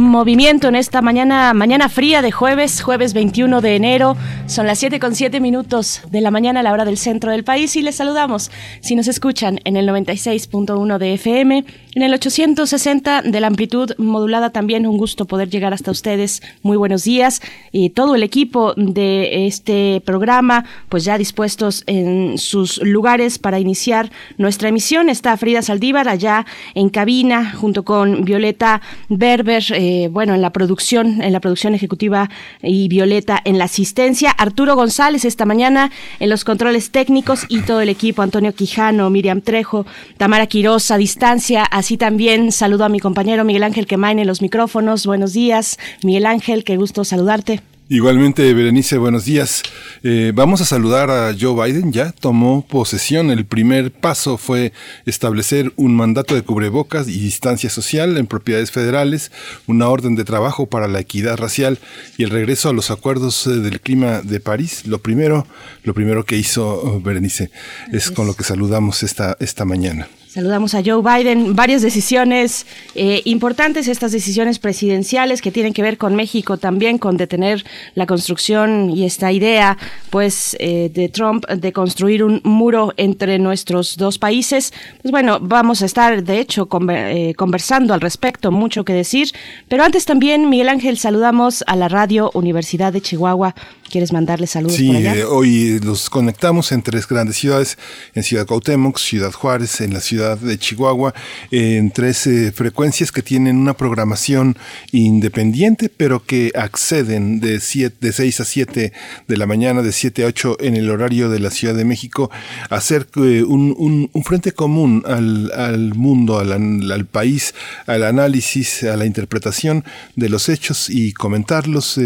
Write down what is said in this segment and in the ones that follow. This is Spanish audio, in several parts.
Movimiento en esta mañana, mañana fría de jueves, jueves 21 de enero. Son las 7 con 7 minutos de la mañana a la hora del centro del país y les saludamos si nos escuchan en el 96.1 de FM, en el 860 de la amplitud modulada también. Un gusto poder llegar hasta ustedes. Muy buenos días. Y todo el equipo de este programa, pues ya dispuestos en sus lugares para iniciar nuestra emisión. Está Frida Saldívar allá en cabina junto con Violeta Berber, eh, bueno, en la producción, en la producción ejecutiva y Violeta en la asistencia, Arturo González esta mañana en los controles técnicos y todo el equipo, Antonio Quijano, Miriam Trejo, Tamara Quiroz a distancia, así también saludo a mi compañero Miguel Ángel Quemain en los micrófonos, buenos días, Miguel Ángel, qué gusto saludarte. Igualmente, Berenice, buenos días. Eh, vamos a saludar a Joe Biden. Ya tomó posesión. El primer paso fue establecer un mandato de cubrebocas y distancia social en propiedades federales, una orden de trabajo para la equidad racial y el regreso a los acuerdos eh, del clima de París. Lo primero, lo primero que hizo oh, Berenice es con lo que saludamos esta, esta mañana. Saludamos a Joe Biden. Varias decisiones eh, importantes, estas decisiones presidenciales que tienen que ver con México también, con detener la construcción y esta idea, pues, eh, de Trump de construir un muro entre nuestros dos países. Pues bueno, vamos a estar, de hecho, eh, conversando al respecto, mucho que decir. Pero antes también, Miguel Ángel, saludamos a la Radio Universidad de Chihuahua ¿Quieres mandarle saludos sí, por allá? Eh, hoy los conectamos en tres grandes ciudades, en Ciudad Cuauhtémoc, Ciudad Juárez, en la ciudad de Chihuahua, en tres eh, frecuencias que tienen una programación independiente, pero que acceden de, siete, de 6 a 7 de la mañana, de 7 a 8 en el horario de la Ciudad de México, hacer eh, un, un, frente común al, al mundo, al, al, país, al análisis, a la interpretación de los hechos y comentarlos,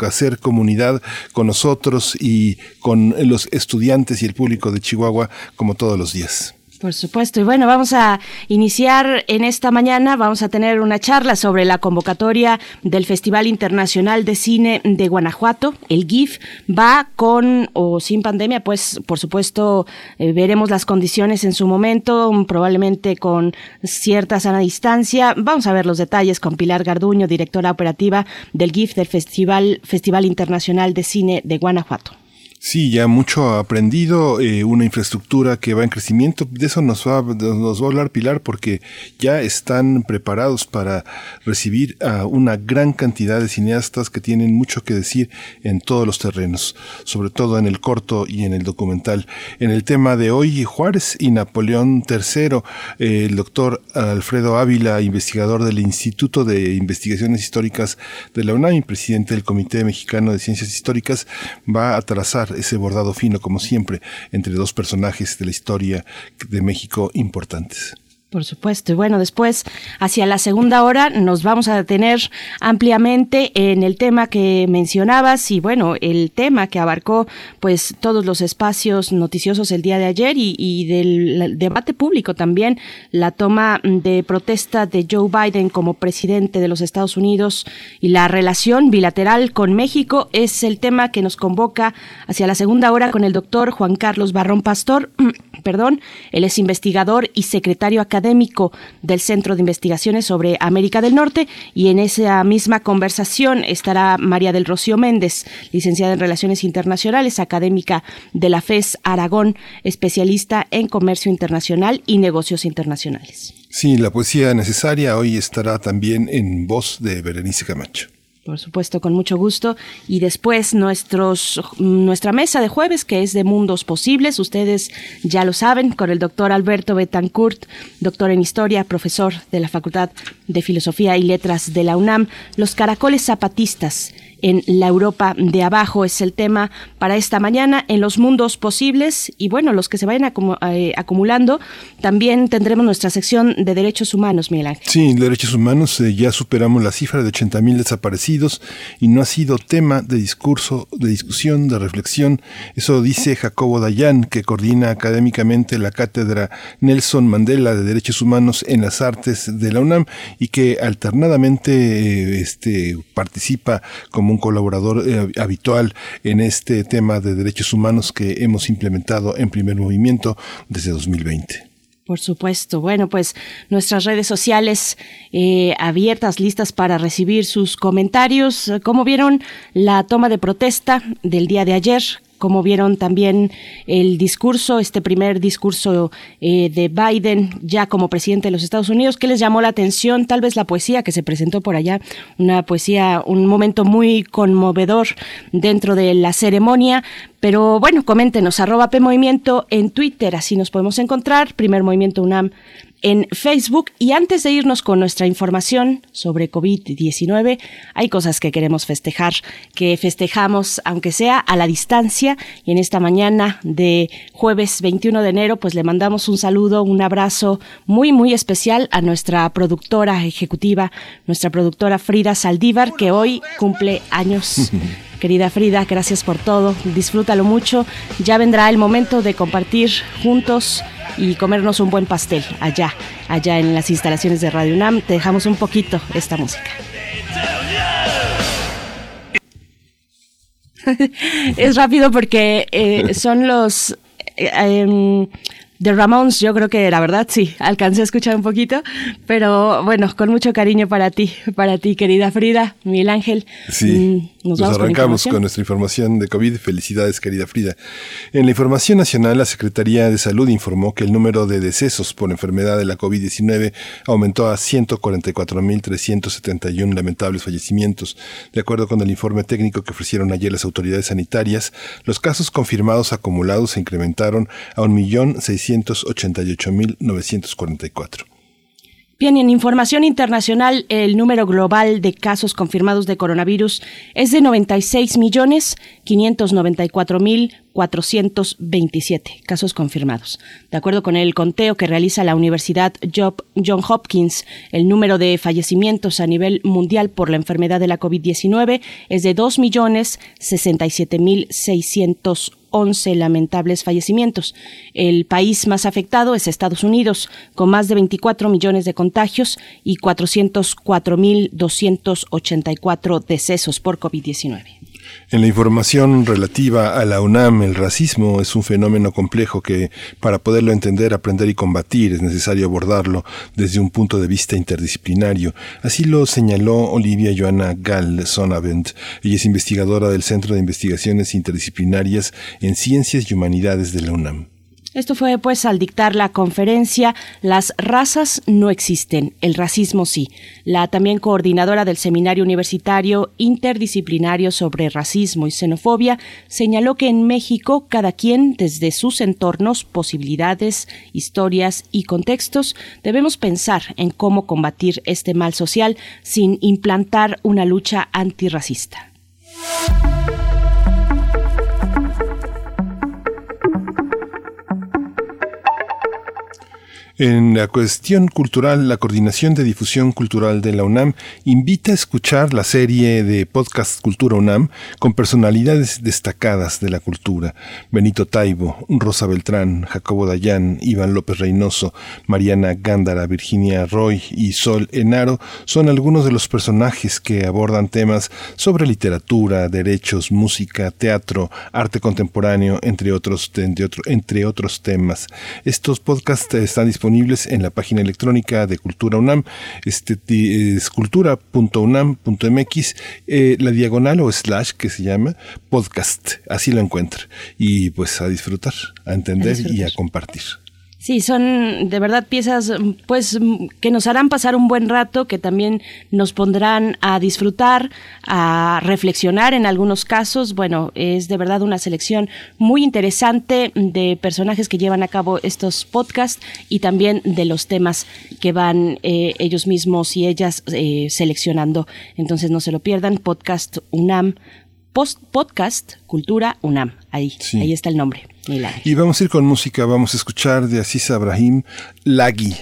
hacer comunidad con nosotros y con los estudiantes y el público de Chihuahua como todos los días. Por supuesto. Y bueno, vamos a iniciar en esta mañana, vamos a tener una charla sobre la convocatoria del Festival Internacional de Cine de Guanajuato. El GIF va con o sin pandemia, pues por supuesto eh, veremos las condiciones en su momento, probablemente con cierta sana distancia. Vamos a ver los detalles con Pilar Garduño, directora operativa del GIF del Festival, Festival Internacional de Cine de Guanajuato. Sí, ya mucho aprendido, eh, una infraestructura que va en crecimiento. De eso nos va, nos va a hablar Pilar porque ya están preparados para recibir a una gran cantidad de cineastas que tienen mucho que decir en todos los terrenos, sobre todo en el corto y en el documental. En el tema de hoy, Juárez y Napoleón III, el doctor Alfredo Ávila, investigador del Instituto de Investigaciones Históricas de la UNAM y presidente del Comité Mexicano de Ciencias Históricas, va a trazar ese bordado fino, como siempre, entre dos personajes de la historia de México importantes. Por supuesto. Y bueno, después, hacia la segunda hora, nos vamos a detener ampliamente en el tema que mencionabas y bueno, el tema que abarcó pues todos los espacios noticiosos el día de ayer y, y del debate público también, la toma de protesta de Joe Biden como presidente de los Estados Unidos y la relación bilateral con México es el tema que nos convoca hacia la segunda hora con el doctor Juan Carlos Barrón Pastor, perdón, él es investigador y secretario académico académico del Centro de Investigaciones sobre América del Norte y en esa misma conversación estará María del Rocío Méndez, licenciada en Relaciones Internacionales, académica de la FES Aragón, especialista en comercio internacional y negocios internacionales. Sí, la poesía necesaria hoy estará también en voz de Berenice Camacho. Por supuesto, con mucho gusto. Y después nuestros, nuestra mesa de jueves, que es de Mundos Posibles, ustedes ya lo saben, con el doctor Alberto Betancourt, doctor en Historia, profesor de la Facultad de Filosofía y Letras de la UNAM, los caracoles zapatistas en la Europa de abajo es el tema para esta mañana en los mundos posibles y bueno, los que se vayan eh, acumulando, también tendremos nuestra sección de derechos humanos, Miguel Ángel. Sí, derechos humanos, eh, ya superamos la cifra de 80.000 desaparecidos desaparecidos y no ha sido tema de discurso, de discusión, de reflexión. Eso dice Jacobo Dayan, que coordina académicamente la cátedra Nelson Mandela de Derechos Humanos en las Artes de la UNAM y que alternadamente eh, este, participa como un colaborador eh, habitual en este tema de derechos humanos que hemos implementado en primer movimiento desde 2020. Por supuesto. Bueno, pues nuestras redes sociales eh, abiertas, listas para recibir sus comentarios. ¿Cómo vieron la toma de protesta del día de ayer? Como vieron también el discurso, este primer discurso eh, de Biden ya como presidente de los Estados Unidos, ¿qué les llamó la atención? Tal vez la poesía que se presentó por allá, una poesía, un momento muy conmovedor dentro de la ceremonia. Pero bueno, coméntenos, arroba P Movimiento en Twitter, así nos podemos encontrar. Primer Movimiento UNAM en Facebook. Y antes de irnos con nuestra información sobre COVID-19, hay cosas que queremos festejar, que festejamos aunque sea a la distancia. Y en esta mañana de jueves 21 de enero, pues le mandamos un saludo, un abrazo muy, muy especial a nuestra productora ejecutiva, nuestra productora Frida Saldívar, que hoy cumple años. Querida Frida, gracias por todo. Disfrútalo mucho. Ya vendrá el momento de compartir juntos y comernos un buen pastel allá, allá en las instalaciones de Radio UNAM. Te dejamos un poquito esta música. es rápido porque eh, son los... Eh, em, de Ramones, yo creo que la verdad sí, alcancé a escuchar un poquito, pero bueno, con mucho cariño para ti, para ti, querida Frida, Miguel Ángel. Sí, mm, nos, arrancamos con, nuestra información de COVID. Felicidades, querida Frida. En la información nacional, la Secretaría de Salud informó que el número de decesos por enfermedad de la COVID-19 aumentó a 144.371 lamentables fallecimientos. De acuerdo con el informe técnico que ofrecieron ayer las autoridades sanitarias, los casos confirmados acumulados se incrementaron a 1.600.000 944. Bien, en información internacional, el número global de casos confirmados de coronavirus es de 96 millones 594 mil 427 casos confirmados. De acuerdo con el conteo que realiza la Universidad John Hopkins, el número de fallecimientos a nivel mundial por la enfermedad de la COVID-19 es de 2.067.611 lamentables fallecimientos. El país más afectado es Estados Unidos, con más de 24 millones de contagios y 404.284 decesos por COVID-19. En la información relativa a la UNAM, el racismo es un fenómeno complejo que, para poderlo entender, aprender y combatir, es necesario abordarlo desde un punto de vista interdisciplinario. Así lo señaló Olivia Joana Gall Sonavent. Ella es investigadora del Centro de Investigaciones Interdisciplinarias en Ciencias y Humanidades de la UNAM. Esto fue pues al dictar la conferencia Las razas no existen, el racismo sí. La también coordinadora del Seminario Universitario Interdisciplinario sobre Racismo y Xenofobia señaló que en México cada quien desde sus entornos, posibilidades, historias y contextos debemos pensar en cómo combatir este mal social sin implantar una lucha antirracista. En la cuestión cultural, la Coordinación de Difusión Cultural de la UNAM invita a escuchar la serie de podcast Cultura UNAM con personalidades destacadas de la cultura. Benito Taibo, Rosa Beltrán, Jacobo Dayan, Iván López Reynoso, Mariana Gándara, Virginia Roy y Sol Enaro son algunos de los personajes que abordan temas sobre literatura, derechos, música, teatro, arte contemporáneo, entre, otros temas. Estos podcasts están disponibles disponibles en la página electrónica de Cultura UNAM, este, es cultura.unam.mx, eh, la diagonal o slash que se llama podcast, así lo encuentra. Y pues a disfrutar, a entender. y a compartir. Sí, son de verdad piezas pues que nos harán pasar un buen rato, que también nos pondrán a disfrutar, a reflexionar en algunos casos. Bueno, es de verdad una selección muy interesante de personajes que llevan a cabo estos podcasts y también de los temas que van eh, ellos mismos y ellas eh, seleccionando. Entonces no se lo pierdan, podcast UNAM, post podcast Cultura UNAM. Ahí, ahí está el nombre. Y vamos a ir con música, vamos a escuchar de Asís Abrahim, Lagui.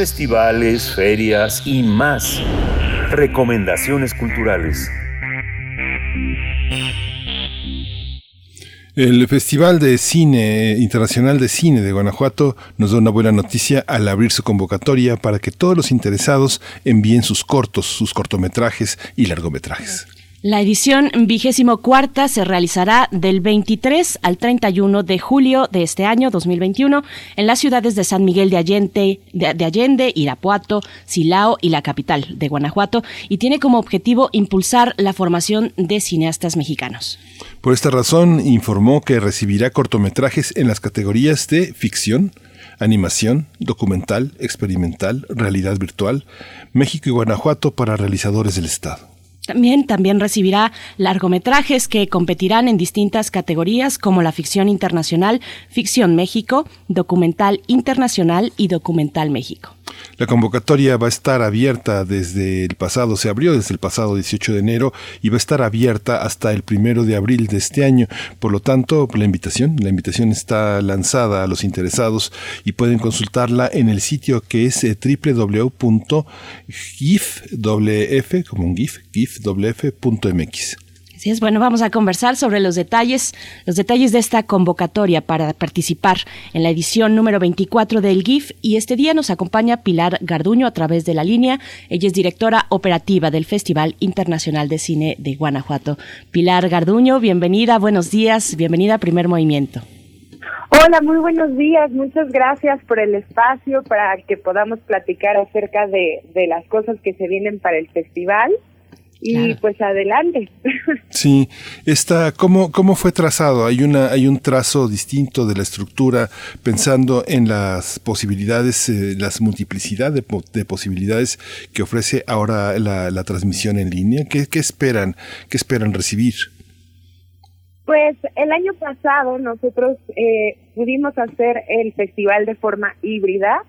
Festivales, ferias y más. Recomendaciones culturales. El Festival de Cine Internacional de Cine de Guanajuato nos da una buena noticia al abrir su convocatoria para que todos los interesados envíen sus cortos, sus cortometrajes y largometrajes. La edición vigésimo cuarta se realizará del 23 al 31 de julio de este año 2021 en las ciudades de San Miguel de Allende, de, de Allende, Irapuato, Silao y la capital de Guanajuato y tiene como objetivo impulsar la formación de cineastas mexicanos. Por esta razón, informó que recibirá cortometrajes en las categorías de ficción, animación, documental, experimental, realidad virtual, México y Guanajuato para realizadores del Estado. También, también recibirá largometrajes que competirán en distintas categorías como la ficción internacional, ficción México, documental internacional y documental México. La convocatoria va a estar abierta desde el pasado, se abrió desde el pasado 18 de enero y va a estar abierta hasta el primero de abril de este año. Por lo tanto, la invitación, la invitación está lanzada a los interesados y pueden consultarla en el sitio que es eh, Así es, bueno, vamos a conversar sobre los detalles, los detalles de esta convocatoria para participar en la edición número 24 del GIF y este día nos acompaña Pilar Garduño a través de la línea. Ella es directora operativa del Festival Internacional de Cine de Guanajuato. Pilar Garduño, bienvenida, buenos días, bienvenida a Primer Movimiento. Hola, muy buenos días. Muchas gracias por el espacio para que podamos platicar acerca de, de las cosas que se vienen para el festival. Y Claro. pues adelante. Sí, esta, ¿cómo, ¿cómo fue trazado? Hay, una, hay un trazo distinto de la estructura pensando en las posibilidades, eh, las multiplicidad de, po- de posibilidades que ofrece ahora la, la transmisión en línea. ¿Qué, qué esperan? ¿Qué esperan recibir? Pues el año pasado nosotros eh, pudimos hacer el festival de forma híbrida.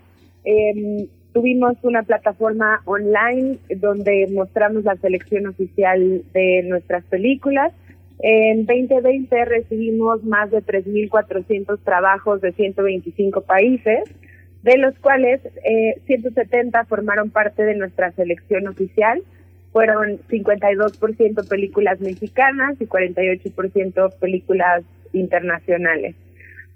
Em, tuvimos una plataforma online donde mostramos la selección oficial de nuestras películas. En 2020 recibimos más de 3.400 trabajos de 125 países, de los cuales eh, 170 formaron parte de nuestra selección oficial fueron 52% películas mexicanas y 48% películas internacionales.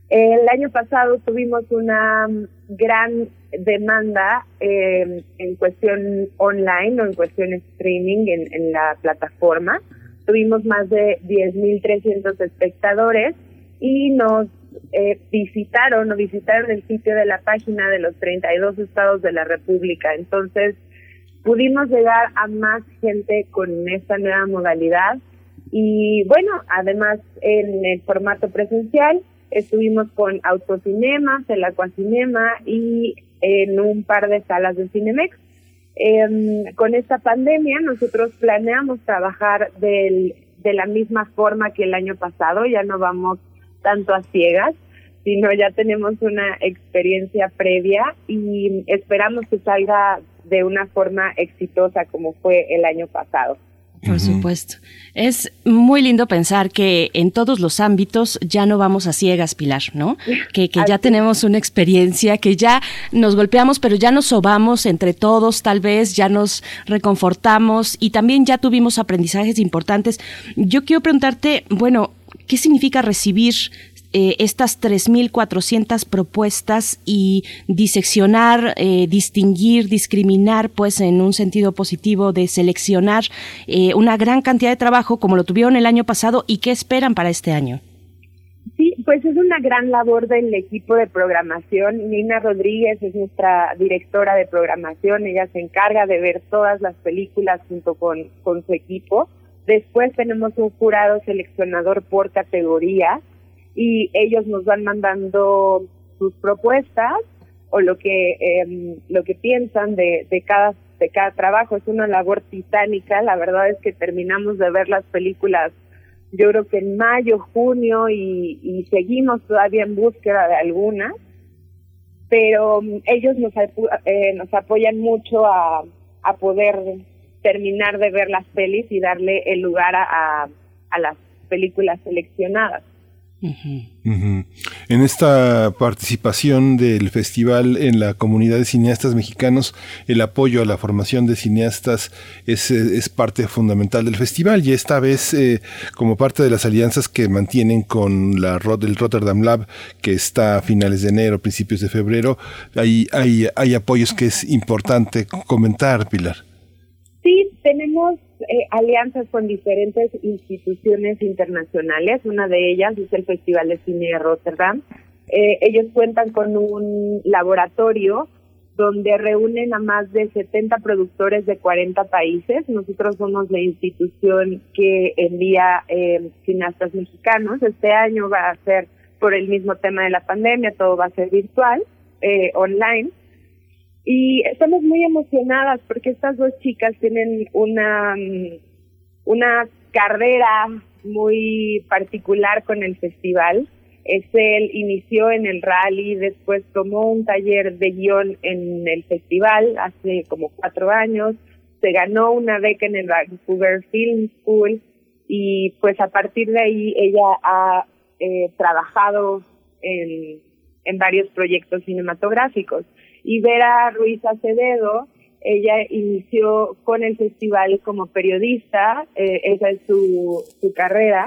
El año pasado tuvimos una gran demanda eh, en cuestión online o en cuestión streaming en, en la plataforma. Tuvimos más de 10.300 espectadores y nos eh, visitaron o visitaron el sitio de la página de los 32 estados de la República. Entonces, pudimos llegar a más gente con esta nueva modalidad y bueno, además en el formato presencial estuvimos con autocinemas, el acuacinema y en un par de salas de Cinemex. Em, con esta pandemia nosotros planeamos trabajar del, de la misma forma que el año pasado, ya no vamos tanto a ciegas, sino ya tenemos una experiencia previa y esperamos que salga de una forma exitosa como fue el año pasado. Por supuesto. Es muy lindo pensar que en todos los ámbitos ya no vamos a ciegas, Pilar, ¿no? Que, que ya tenemos una experiencia, que ya nos golpeamos, pero ya nos sobamos entre todos, tal vez, ya nos reconfortamos y también ya tuvimos aprendizajes importantes. Yo quiero preguntarte, bueno, ¿qué significa recibir eh, estas 3.400 propuestas y diseccionar, eh, distinguir, discriminar, pues en un sentido positivo de seleccionar eh, una gran cantidad de trabajo como lo tuvieron el año pasado y qué esperan para este año. Sí, pues es una gran labor del equipo de programación. Nina Rodríguez es nuestra directora de programación. Ella se encarga de ver todas las películas junto con, con su equipo. Después tenemos un jurado seleccionador por categoría y ellos nos van mandando sus propuestas o lo que eh, lo que piensan de, de cada de cada trabajo. Es una labor titánica. La verdad es que terminamos de ver las películas yo creo que en mayo junio y, y seguimos todavía en búsqueda de algunas. Pero um, ellos nos eh, nos apoyan mucho a, a poder terminar de ver las pelis y darle el lugar a, a las películas seleccionadas en esta participación del festival en la comunidad de cineastas mexicanos, el apoyo a la formación de cineastas es, es parte fundamental del festival y esta vez eh, como parte de las alianzas que mantienen con la el Rotterdam Lab que está a finales de enero, principios de febrero, hay, hay, hay apoyos que es importante comentar, Pilar. Sí, tenemos eh, alianzas con diferentes instituciones internacionales. Una de ellas es el Festival de Cine de Rotterdam. Eh, ellos cuentan con un laboratorio donde reúnen a más de 70 productores de 40 países. Nosotros somos la institución que envía eh, cineastas mexicanos. Este año va a ser por el mismo tema de la pandemia, todo va a ser virtual, eh, online. Y estamos muy emocionadas porque estas dos chicas tienen una, mm, una carrera muy particular con el festival. Es él inició en el rally, después tomó un taller de guion en el festival hace como cuatro años, se ganó una beca en el Vancouver Film School y pues a partir de ahí ella ha eh, trabajado en, en varios proyectos cinematográficos. Y Vera Ruiz Acevedo, ella inició con el festival como periodista, eh, esa es su, su carrera,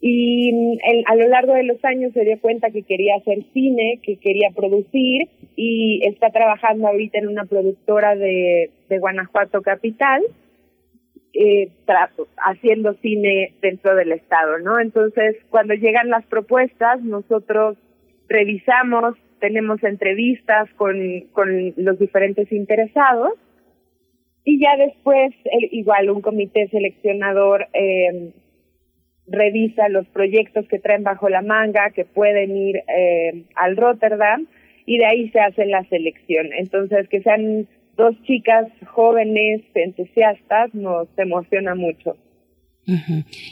y a lo largo de los años se dio cuenta que quería hacer cine, que quería producir y está trabajando ahorita en una productora de, de Guanajuato Capital, eh, haciendo cine dentro del estado, ¿no? Entonces, cuando llegan las propuestas, nosotros revisamos tenemos entrevistas con, con los diferentes interesados y ya después igual un comité seleccionador eh, revisa los proyectos que traen bajo la manga que pueden ir eh, al Rotterdam y de ahí se hace la selección. Entonces que sean dos chicas jóvenes entusiastas nos emociona mucho.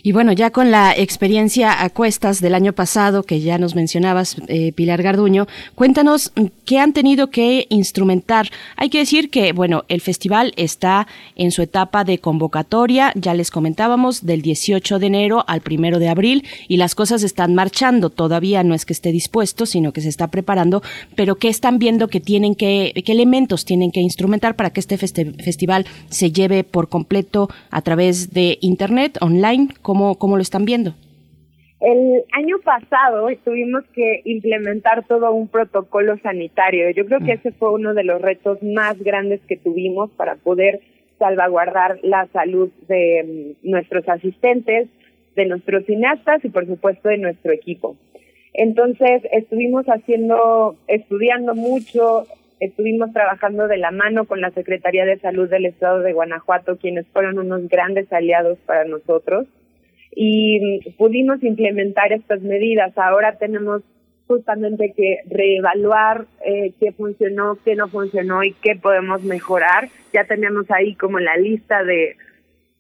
Y bueno, ya con la experiencia a cuestas del año pasado que ya nos mencionabas, eh, Pilar Garduño, cuéntanos mm, qué han tenido que instrumentar. Hay que decir que, bueno, el festival está en su etapa de convocatoria, ya les comentábamos, del 18 de enero al 1 de abril y las cosas están marchando. Todavía no es que esté dispuesto, sino que se está preparando, pero ¿qué están viendo que tienen que, qué elementos tienen que instrumentar para que este festival se lleve por completo a través de Internet? Online? ¿Cómo, cómo lo están viendo? El año pasado tuvimos que implementar todo un protocolo sanitario. Yo creo que ese fue uno de los retos más grandes que tuvimos para poder salvaguardar la salud de mm, nuestros asistentes, de nuestros cineastas y por supuesto de nuestro equipo. Entonces estuvimos haciendo, estudiando mucho, estuvimos trabajando de la mano con la Secretaría de Salud del Estado de Guanajuato, quienes fueron unos grandes aliados para nosotros y pudimos implementar estas medidas. Ahora tenemos justamente que reevaluar eh, qué funcionó, qué no funcionó y qué podemos mejorar. Ya tenemos ahí como la lista de,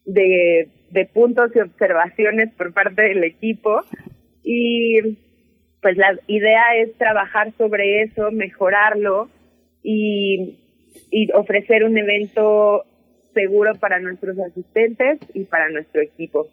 de, de puntos y observaciones por parte del equipo y pues la idea es trabajar sobre eso, mejorarlo y, y ofrecer un evento seguro para nuestros asistentes y para nuestro equipo.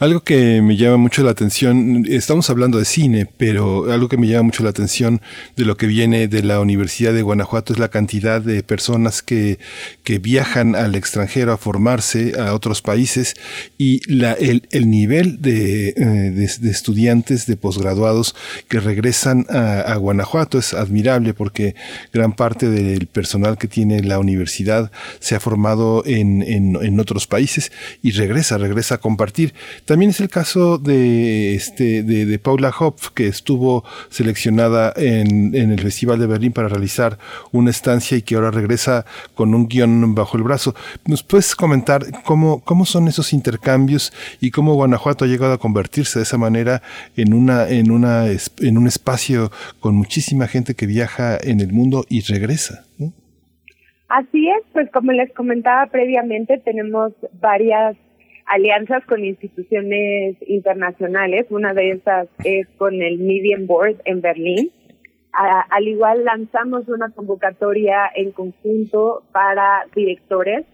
Algo que me llama mucho la atención, estamos hablando de cine, pero algo que me llama mucho la atención de lo que viene de la Universidad de Guanajuato es la cantidad de personas que, que viajan al extranjero a formarse a otros países y la, el, el nivel de, eh, de, estudiantes, de posgraduados que regresan a, a, Guanajuato es admirable porque gran parte del personal que tiene la universidad se ha formado en, en, en otros países y regresa, regresa a compartir. También es el caso de, este, de, Paula Hopf, que estuvo seleccionada en, en, el Festival de Berlín para realizar una estancia y que ahora regresa con un guion bajo el brazo. ¿Nos puedes comentar cómo, cómo son esos intercambios y cómo Guanajuato ha llegado a convertirse de esa manera en, una, en, una, en un espacio con muchísima gente que viaja en el mundo y regresa? Así es, pues como les comentaba previamente, tenemos varias alianzas con instituciones internacionales. Una de esas es con el Medium Board en Berlín. al igual lanzamos una convocatoria en conjunto para directores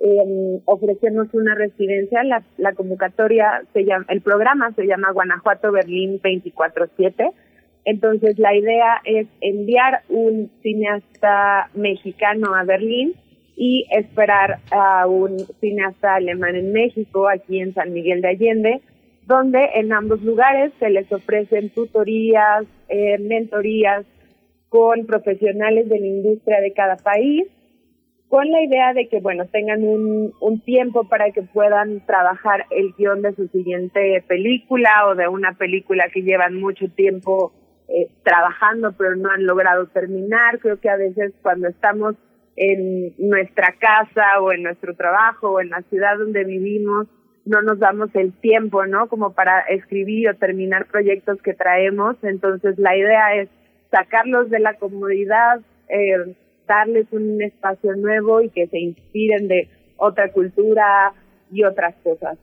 eh, ofrecernos una residencia. La, la convocatoria se llama, el programa se llama Guanajuato Berlín 24/7. Entonces la idea es enviar un cineasta mexicano a Berlín y esperar a un cineasta alemán en México, aquí en San Miguel de Allende, donde en ambos lugares se les ofrecen tutorías, eh, mentorías con profesionales de la industria de cada país, con la idea de que, bueno, tengan un, un tiempo para que puedan trabajar el guion de su siguiente película o de una película que llevan mucho tiempo eh, trabajando pero no han logrado terminar. Creo que a veces cuando estamos en nuestra casa o en nuestro trabajo o en la ciudad donde vivimos, no nos damos el tiempo, ¿no? Como para escribir o terminar proyectos que traemos. Entonces, la idea es sacarlos de la comodidad, eh, darles un espacio nuevo y que se inspiren de otra cultura y otras cosas.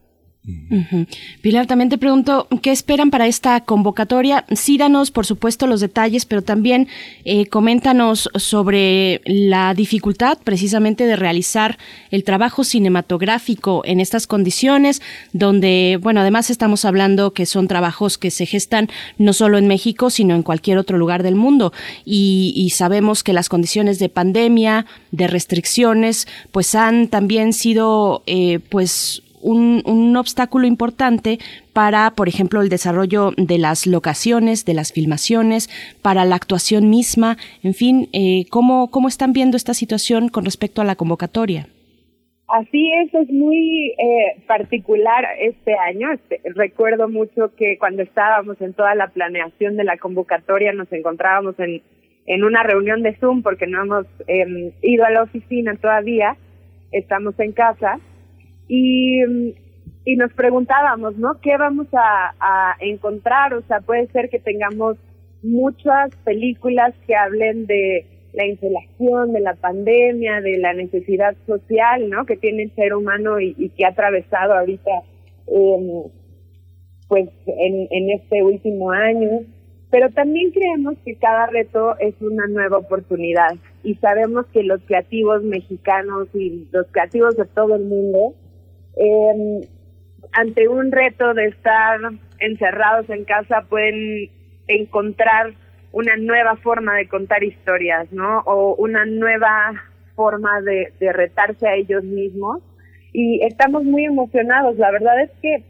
Pilar, también te pregunto, ¿qué esperan para esta convocatoria? Sí, danos, por supuesto, los detalles, pero también eh, coméntanos sobre la dificultad precisamente de realizar el trabajo cinematográfico en estas condiciones, donde, bueno, además estamos hablando que son trabajos que se gestan no solo en México, sino en cualquier otro lugar del mundo. Y, sabemos que las condiciones de pandemia, de restricciones, pues han también sido, eh, pues, un, un, obstáculo importante para, por ejemplo, el desarrollo de las locaciones, de las filmaciones, para la actuación misma, en fin, eh, ¿cómo, ¿cómo están viendo esta situación con respecto a la convocatoria? Así es, es muy eh, particular este año. Este, recuerdo mucho que cuando estábamos en toda la planeación de la convocatoria nos encontrábamos en, en una reunión de Zoom porque no hemos eh, ido a la oficina todavía, estamos en casa y, y nos preguntábamos, ¿no? ¿Qué vamos a, encontrar? O sea, puede ser que tengamos muchas películas que hablen de la insolación, de la pandemia, de la necesidad social, ¿no? Que tiene el ser humano y, y que ha atravesado ahorita, eh, pues, en, en este último año. Pero también creemos que cada reto es una nueva oportunidad y sabemos que los creativos mexicanos y los creativos de todo el mundo eh, ante un reto de estar encerrados en casa pueden encontrar una nueva forma de contar historias, ¿no? O una nueva forma de, de retarse a ellos mismos. Y estamos muy emocionados. La verdad es que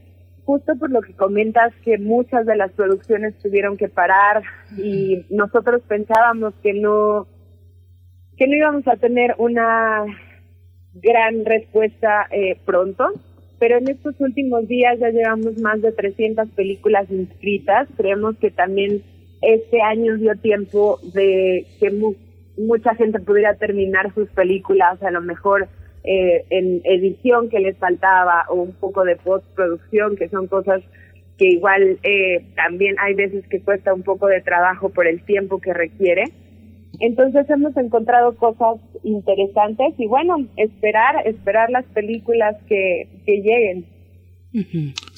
justo por lo que comentas que muchas de las producciones tuvieron que parar y nosotros pensábamos que no que no íbamos a tener una gran respuesta eh, pronto, pero en estos últimos días ya llevamos más de 300 películas inscritas. Creemos que también este año dio tiempo de que mu- mucha gente pudiera terminar sus películas, a lo mejor eh, en edición que les faltaba o un poco de postproducción, que son cosas que igual eh, también hay veces que cuesta un poco de trabajo por el tiempo que requiere. Entonces hemos encontrado cosas interesantes y bueno, esperar, esperar las películas que, que lleguen.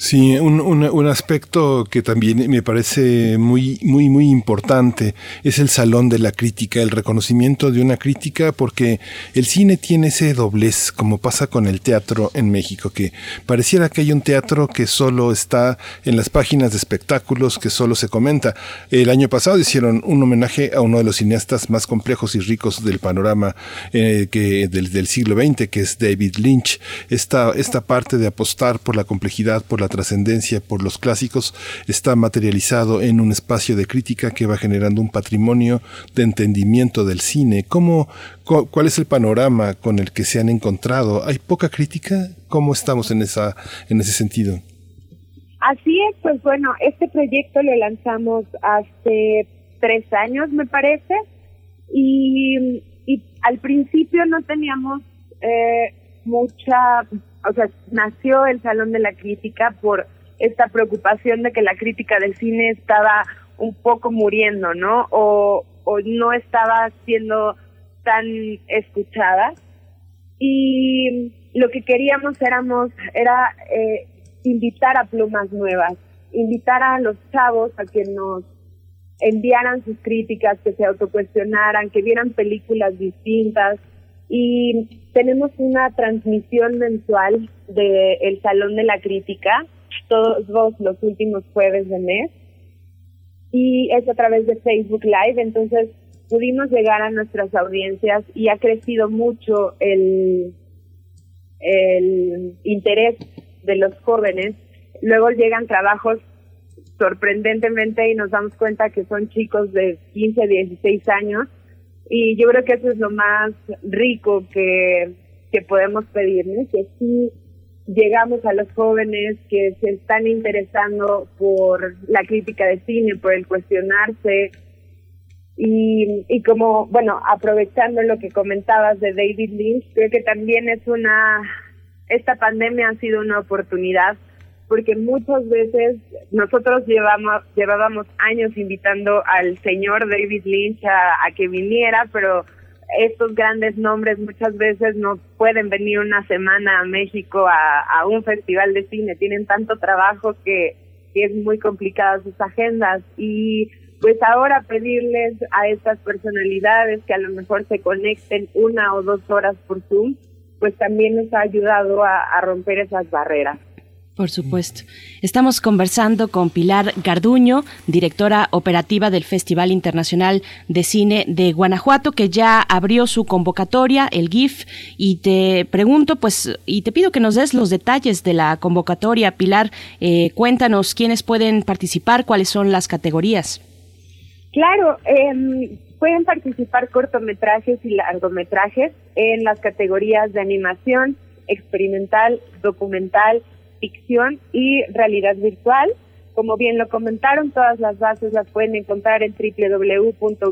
Sí, un, un- aspecto que también me parece muy, muy, muy importante es el salón de la crítica, el reconocimiento de una crítica, porque el cine tiene ese doblez, como pasa con el teatro en México, que pareciera que hay un teatro que solo está en las páginas de espectáculos, que solo se comenta. El año pasado hicieron un homenaje a uno de los cineastas más complejos y ricos del panorama eh, que del, del siglo XX, que es David Lynch. Esta, esta parte de apostar por la complejidad, por la trascendencia, por los clásicos, está materializado en un espacio de crítica que va generando un patrimonio de entendimiento del cine. ¿Cómo, cu- ¿Cuál es el panorama con el que se han encontrado? ¿Hay poca crítica? ¿Cómo estamos en, esa, en ese sentido? Así es, pues bueno, este proyecto lo lanzamos hace tres años, me parece, y, y al principio no teníamos eh, mucha, o sea, nació el Salón de la Crítica por esta preocupación de que la crítica del cine estaba un poco muriendo, ¿no? O, o no estaba siendo tan escuchada y lo que queríamos éramos era eh, invitar a plumas nuevas, invitar a los chavos a que nos enviaran sus críticas, que se autocuestionaran, que vieran películas distintas y tenemos una transmisión mensual de el Salón de la Crítica todos los últimos jueves de mes y es a través de Facebook Live, entonces pudimos llegar a nuestras audiencias y ha crecido mucho el, el interés de los jóvenes. Luego llegan trabajos sorprendentemente y nos damos cuenta que son chicos de 15, 16 años y yo creo que eso es lo más rico que, que podemos pedir, que sí llegamos a los jóvenes que se están interesando por la crítica de cine, por el cuestionarse y, y como, bueno, aprovechando lo que comentabas de David Lynch, creo que también es una, esta pandemia ha sido una oportunidad porque muchas veces nosotros llevamos, llevábamos años invitando al señor David Lynch a, que viniera, pero estos grandes nombres muchas veces no pueden venir una semana a México a, un festival de cine, tienen tanto trabajo que, es muy complicada sus agendas y pues ahora pedirles a estas personalidades que a lo mejor se conecten una o dos horas por Zoom, pues también nos ha ayudado a romper esas barreras. Por supuesto. Estamos conversando con Pilar Garduño, directora operativa del Festival Internacional de Cine de Guanajuato, que ya abrió su convocatoria, el GIF, y te pregunto, pues, y te pido que nos des los detalles de la convocatoria. Pilar, eh, cuéntanos quiénes pueden participar, cuáles son las categorías. Claro, eh, pueden participar cortometrajes y largometrajes en las categorías de animación, experimental, documental, ficción y realidad virtual. Como bien lo comentaron, todas las bases las pueden encontrar en www.gif.mx.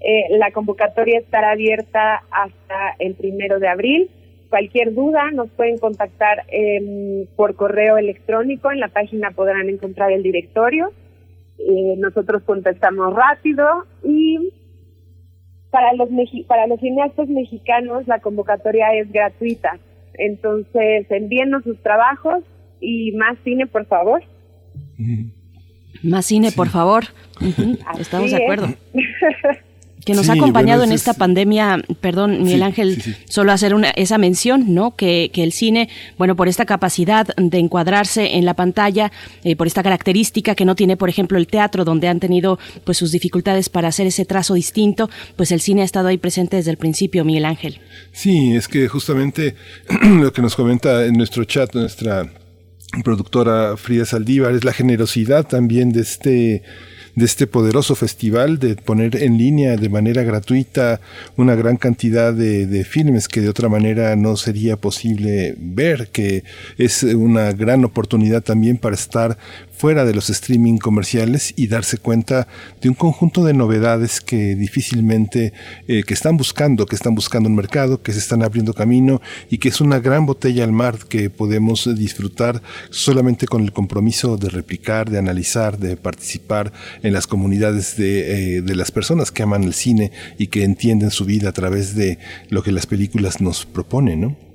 Eh, la convocatoria estará abierta hasta el primero de abril. Cualquier duda nos pueden contactar eh, por correo electrónico. En la página podrán encontrar el directorio. Eh, nosotros contestamos rápido y para los para los cineastas mexicanos la convocatoria es gratuita. Entonces, envíenos sus trabajos y más cine, por favor. Más cine, sí. por favor. Uh -huh. Estamos de acuerdo. que nos Sí, ha acompañado bueno, en esta es- pandemia, perdón, Miguel Sí, Ángel, sí. solo hacer una, esa mención, ¿no? Que, que el cine, bueno, por esta capacidad de encuadrarse en la pantalla, eh, por esta característica que no tiene, por ejemplo, el teatro, donde han tenido pues sus dificultades para hacer ese trazo distinto, pues el cine ha estado ahí presente desde el principio, Miguel Ángel. Sí, es que justamente lo que nos comenta en nuestro chat nuestra productora Frida Saldívar es la generosidad también de este de este poderoso festival de poner en línea de manera gratuita una gran cantidad de, de filmes que de otra manera no sería posible ver, que es una gran oportunidad también para estar fuera de los streaming comerciales y darse cuenta de un conjunto de novedades que difícilmente eh, que están buscando, que están buscando un mercado, que se están abriendo camino y que es una gran botella al mar que podemos disfrutar solamente con el compromiso de replicar, de analizar, de participar en las comunidades de, eh, de las personas que aman el cine y que entienden su vida a través de lo que las películas nos proponen, ¿no?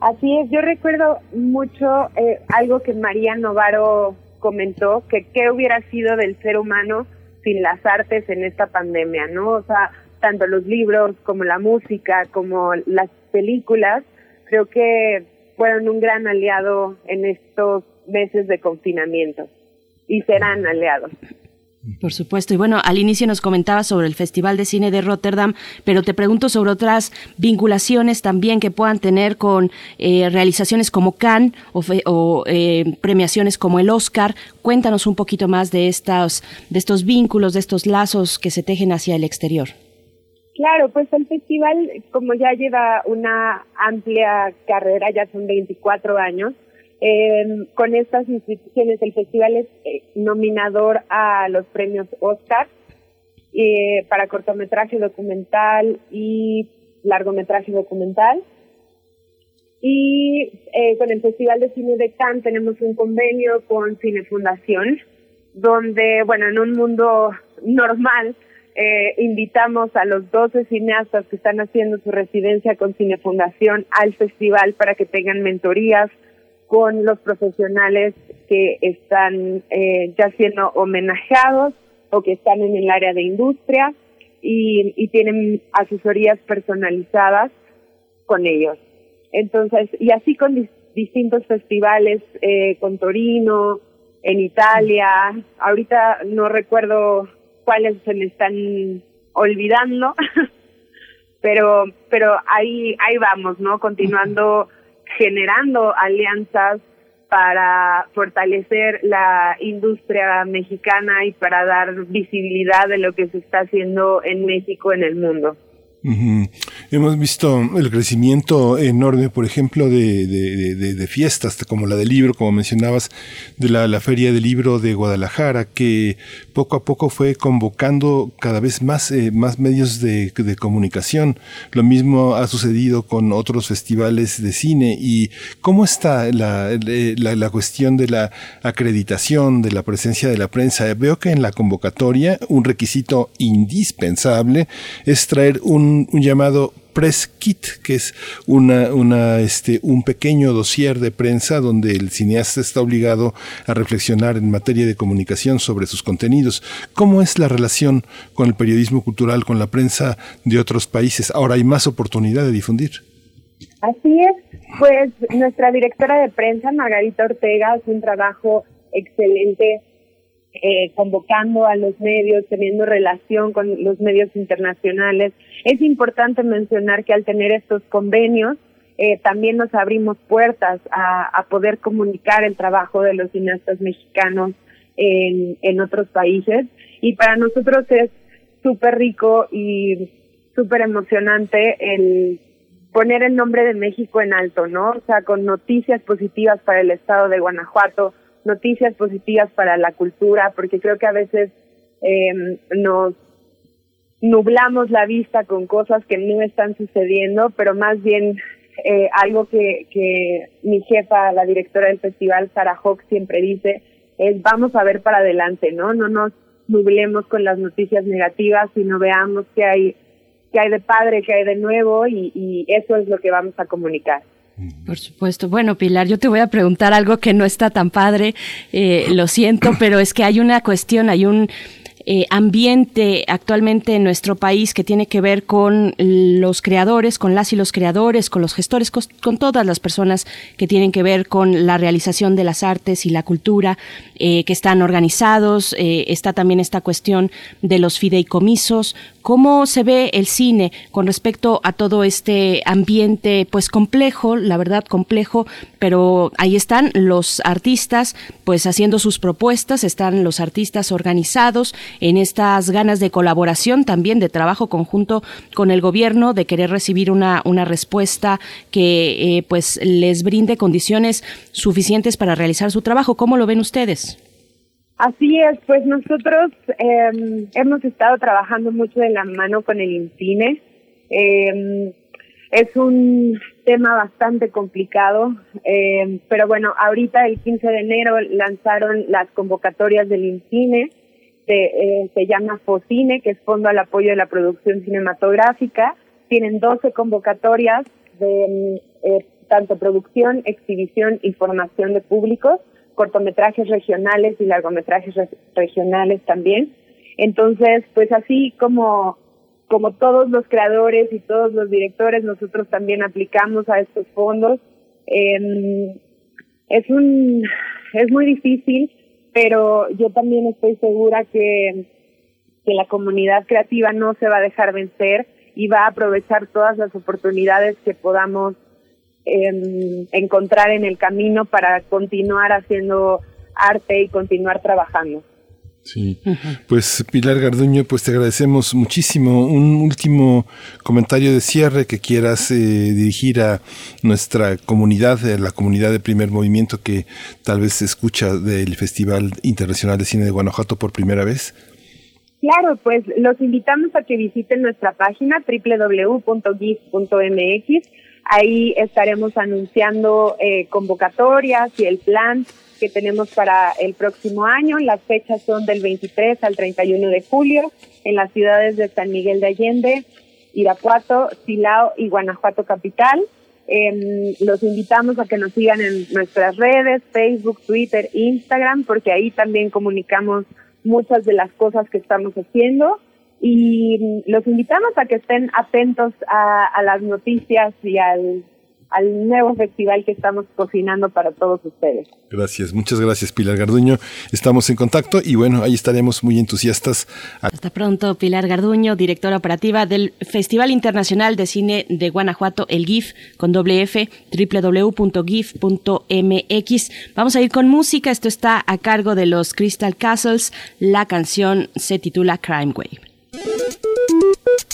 Así es, yo recuerdo mucho eh, algo que María Novaro comentó, que qué hubiera sido del ser humano sin las artes en esta pandemia, ¿no? O sea, tanto los libros como la música, como las películas, creo que fueron un gran aliado en estos meses de confinamiento y serán aliados. Por supuesto. Y bueno, al inicio nos comentabas sobre el Festival de Cine de Rotterdam, pero te pregunto sobre otras vinculaciones también que puedan tener con eh, realizaciones como Cannes o, fe- o, eh, premiaciones como el Oscar. Cuéntanos un poquito más de, estas, de estos vínculos, de estos lazos que se tejen hacia el exterior. Claro, pues el festival, como ya lleva una amplia carrera, ya son 24 años, con estas instituciones, el festival es eh, nominador a los premios Oscar eh, para cortometraje documental y largometraje documental. Y eh, con el Festival de Cine de Cannes tenemos un convenio con Cine Fundación, donde, bueno, en un mundo normal, invitamos a los 12 cineastas que están haciendo su residencia con Cine Fundación al festival para que tengan mentorías con los profesionales que están eh, ya siendo homenajeados o que están en el área de industria y, y tienen asesorías personalizadas con ellos. Entonces, y así con dis- distintos festivales, eh, con Torino, en Italia, ahorita no recuerdo cuáles se me están olvidando, pero, pero ahí, ahí vamos, ¿no? Continuando generando alianzas para fortalecer la industria mexicana y para dar visibilidad de lo que se está haciendo en México en el mundo. Hemos visto el crecimiento enorme, por ejemplo, de, de- de- de- fiestas como la del libro, como mencionabas, de la, la Feria del Libro de Guadalajara, que poco a poco fue convocando cada vez más, eh, más medios de, comunicación. Lo mismo ha sucedido con otros festivales de cine. ¿Y cómo está la, la, la cuestión de la acreditación, de la presencia de la prensa? Veo que en la convocatoria un requisito indispensable es traer un, un llamado press kit, que es una, una, este, un pequeño dossier de prensa donde el cineasta está obligado a reflexionar en materia de comunicación sobre sus contenidos. ¿Cómo es la relación con el periodismo cultural, con la prensa de otros países? Ahora hay más oportunidad de difundir. Así es, pues nuestra directora de prensa, Margarita Ortega, hace un trabajo excelente eh, convocando a los medios, teniendo relación con los medios internacionales. Es importante mencionar que al tener estos convenios, eh, también nos abrimos puertas a, poder comunicar el trabajo de los cineastas mexicanos en, en otros países. Y para nosotros es súper rico y súper emocionante el poner el nombre de México en alto, ¿no? O sea, con noticias positivas para el estado de Guanajuato, noticias positivas para la cultura, porque creo que a veces eh, nos nublamos la vista con cosas que no están sucediendo, pero más bien eh, algo que, mi jefa, la directora del festival, Sara Hawk, siempre dice, es vamos a ver para adelante, ¿no? No nos nublemos con las noticias negativas, sino veamos qué hay, qué hay de padre, qué hay de nuevo, y eso es lo que vamos a comunicar. Por supuesto. Bueno, Pilar, yo te voy a preguntar algo que no está tan padre, eh, lo siento, pero es que hay una cuestión, hay un eh, ambiente actualmente en nuestro país que tiene que ver con los creadores, con las y los creadores, con los gestores, con, todas las personas que tienen que ver con la realización de las artes y la cultura, eh, que están organizados. Eh, está también esta cuestión de los fideicomisos. ¿Cómo se ve el cine con respecto a todo este ambiente, pues complejo, la verdad complejo, pero ahí están los artistas, pues haciendo sus propuestas, están los artistas organizados en estas ganas de colaboración también, de trabajo conjunto con el gobierno, de querer recibir una, una respuesta que eh, pues les brinde condiciones suficientes para realizar su trabajo. ¿Cómo lo ven ustedes? Así es, pues nosotros eh, hemos estado trabajando mucho de la mano con el INCINE. Eh, es un tema bastante complicado, eh, pero bueno, ahorita el 15 de enero lanzaron las convocatorias del INCINE, se, eh, se llama FOCINE, que es Fondo al Apoyo de la Producción Cinematográfica. Tienen 12 convocatorias de eh, tanto producción, exhibición y formación de públicos cortometrajes regionales y largometrajes regionales también. Entonces, pues así como como todos los creadores y todos los directores, nosotros también aplicamos a estos fondos. Eh, es un es muy difícil, pero yo también estoy segura que que la comunidad creativa no se va a dejar vencer y va a aprovechar todas las oportunidades que podamos eh, encontrar en el camino para continuar haciendo arte y continuar trabajando. Sí, pues Pilar Garduño, pues te agradecemos muchísimo. Un último comentario de cierre que quieras eh, dirigir a nuestra comunidad, a la comunidad de primer movimiento que tal vez se escucha del Festival Internacional de Cine de Guanajuato por primera vez. Claro, pues los invitamos a que visiten nuestra página www.gif.mx Ahí estaremos anunciando eh, convocatorias y el plan que tenemos para el próximo año. Las fechas son del 23 al 31 de julio en las ciudades de San Miguel de Allende, Irapuato, Silao y Guanajuato Capital. Eh, los invitamos a que nos sigan en nuestras redes, Facebook, Twitter, Instagram, porque ahí también comunicamos muchas de las cosas que estamos haciendo y los invitamos a que estén atentos a, a las noticias y al, al nuevo festival que estamos cocinando para todos ustedes. Gracias, muchas gracias Pilar Garduño. Estamos en contacto y bueno, ahí estaremos muy entusiastas. Hasta pronto, Pilar Garduño, directora operativa del Festival Internacional de Cine de Guanajuato, el GIF, con doble F, www.gif.mx. Vamos a ir con música, esto está a cargo de los Crystal Castles, la canción se titula Crime Wave. Thank you.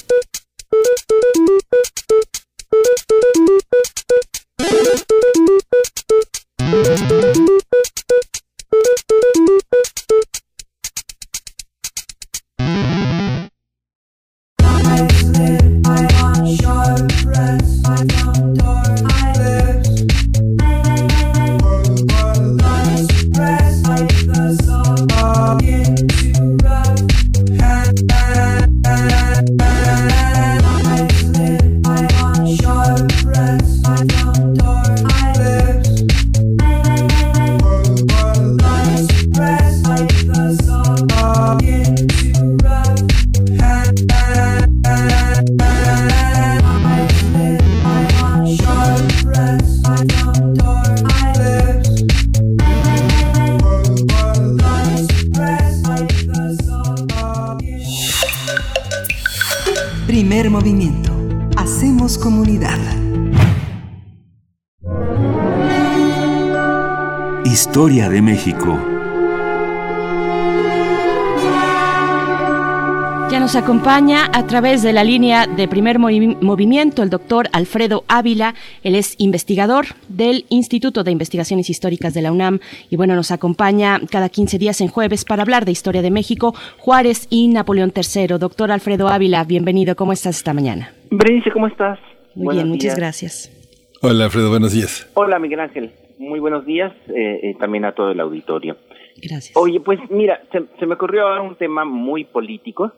México. Ya nos acompaña a través de la línea de primer movimiento el doctor Alfredo Ávila. Él es investigador del Instituto de Investigaciones Históricas de la UNAM y bueno, nos acompaña cada 15 días en jueves para hablar de historia de México, Juárez y Napoleón III. Doctor Alfredo Ávila, bienvenido. ¿Cómo estás esta mañana? Berenice, ¿cómo estás? Muy bien, muchas gracias. Hola Alfredo, buenos días. Hola Miguel Ángel, muy buenos días eh, eh, también a todo el auditorio. Gracias. Oye, pues mira, se, se me ocurrió ahora un tema muy político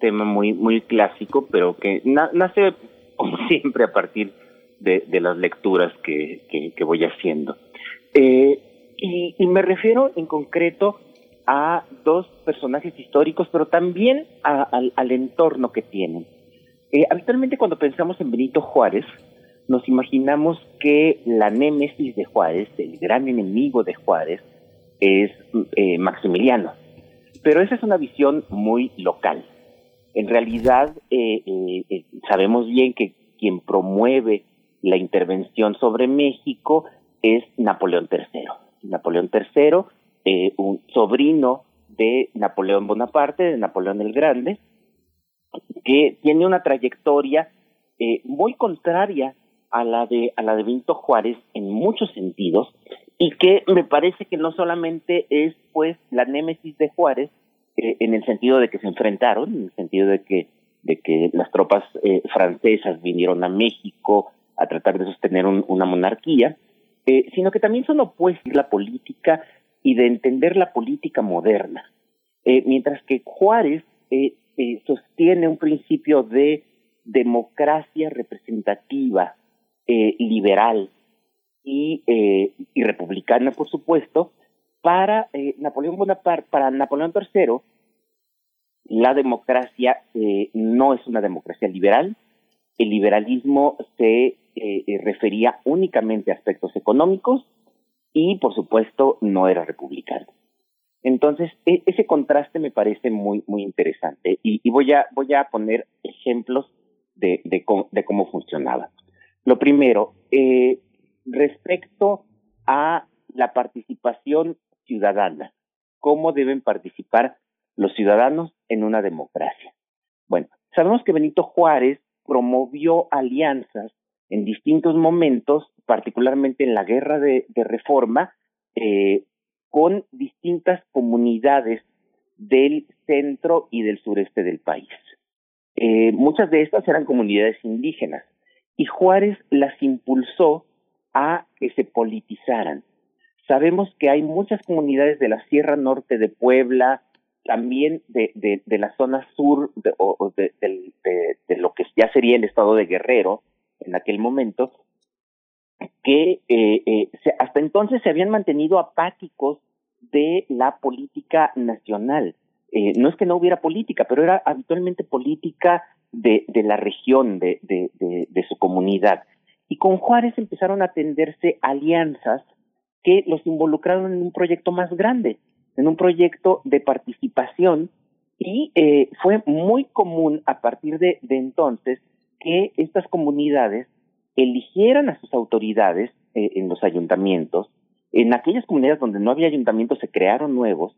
tema muy muy clásico, pero que nace como siempre a partir de, de las lecturas que, que, voy haciendo. Eh, y, y, me refiero en concreto a dos personajes históricos, pero también al, al, entorno que tienen. Eh, habitualmente cuando pensamos en Benito Juárez, nos imaginamos que la némesis de Juárez, el gran enemigo de Juárez, es eh, Maximiliano. Pero esa es una visión muy local. En realidad, eh, eh, sabemos bien que quien promueve la intervención sobre México es Napoleón III. Napoleón III, un sobrino de Napoleón Bonaparte, de Napoleón el Grande, que tiene una trayectoria muy contraria a la de a la de Benito Juárez en muchos sentidos y que me parece que no solamente es pues la némesis de Juárez eh, en el sentido de que se enfrentaron, en el sentido de que de que las tropas eh, francesas vinieron a México a tratar de sostener una monarquía, eh, sino que también son opuestos la política y de entender la política moderna. mientras que Juárez sostiene un principio de democracia representativa, eh, liberal y, eh, y, republicana, por supuesto, para eh, Napoleón Bonaparte, para Napoleón III, la democracia eh, no es una democracia liberal. El liberalismo se refería únicamente a aspectos económicos y, por supuesto, no era republicano. Entonces, e, ese contraste me parece muy, muy interesante y, voy, a, voy a poner ejemplos de cómo funcionaba. Lo primero, eh, respecto a la participación ciudadana, ¿cómo deben participar los ciudadanos en una democracia? Bueno, sabemos que Benito Juárez promovió alianzas en distintos momentos, particularmente en la guerra de, reforma, eh, con distintas comunidades del centro y del sureste del país. Eh, muchas de estas eran comunidades indígenas y Juárez las impulsó a que se politizaran. Sabemos que hay muchas comunidades de la Sierra Norte de Puebla, también de, de, la zona sur de, lo que ya sería el estado de Guerrero en aquel momento, que eh, eh, hasta entonces se habían mantenido apáticos de la política nacional. Eh, no es que no hubiera política, pero era habitualmente política de, la región, de, su comunidad. Y con Juárez empezaron a tenderse alianzas que los involucraron en un proyecto más grande, en un proyecto de participación y eh, fue muy común a partir de, de, entonces que estas comunidades eligieran a sus autoridades eh, en los ayuntamientos. En aquellas comunidades donde no había ayuntamientos se crearon nuevos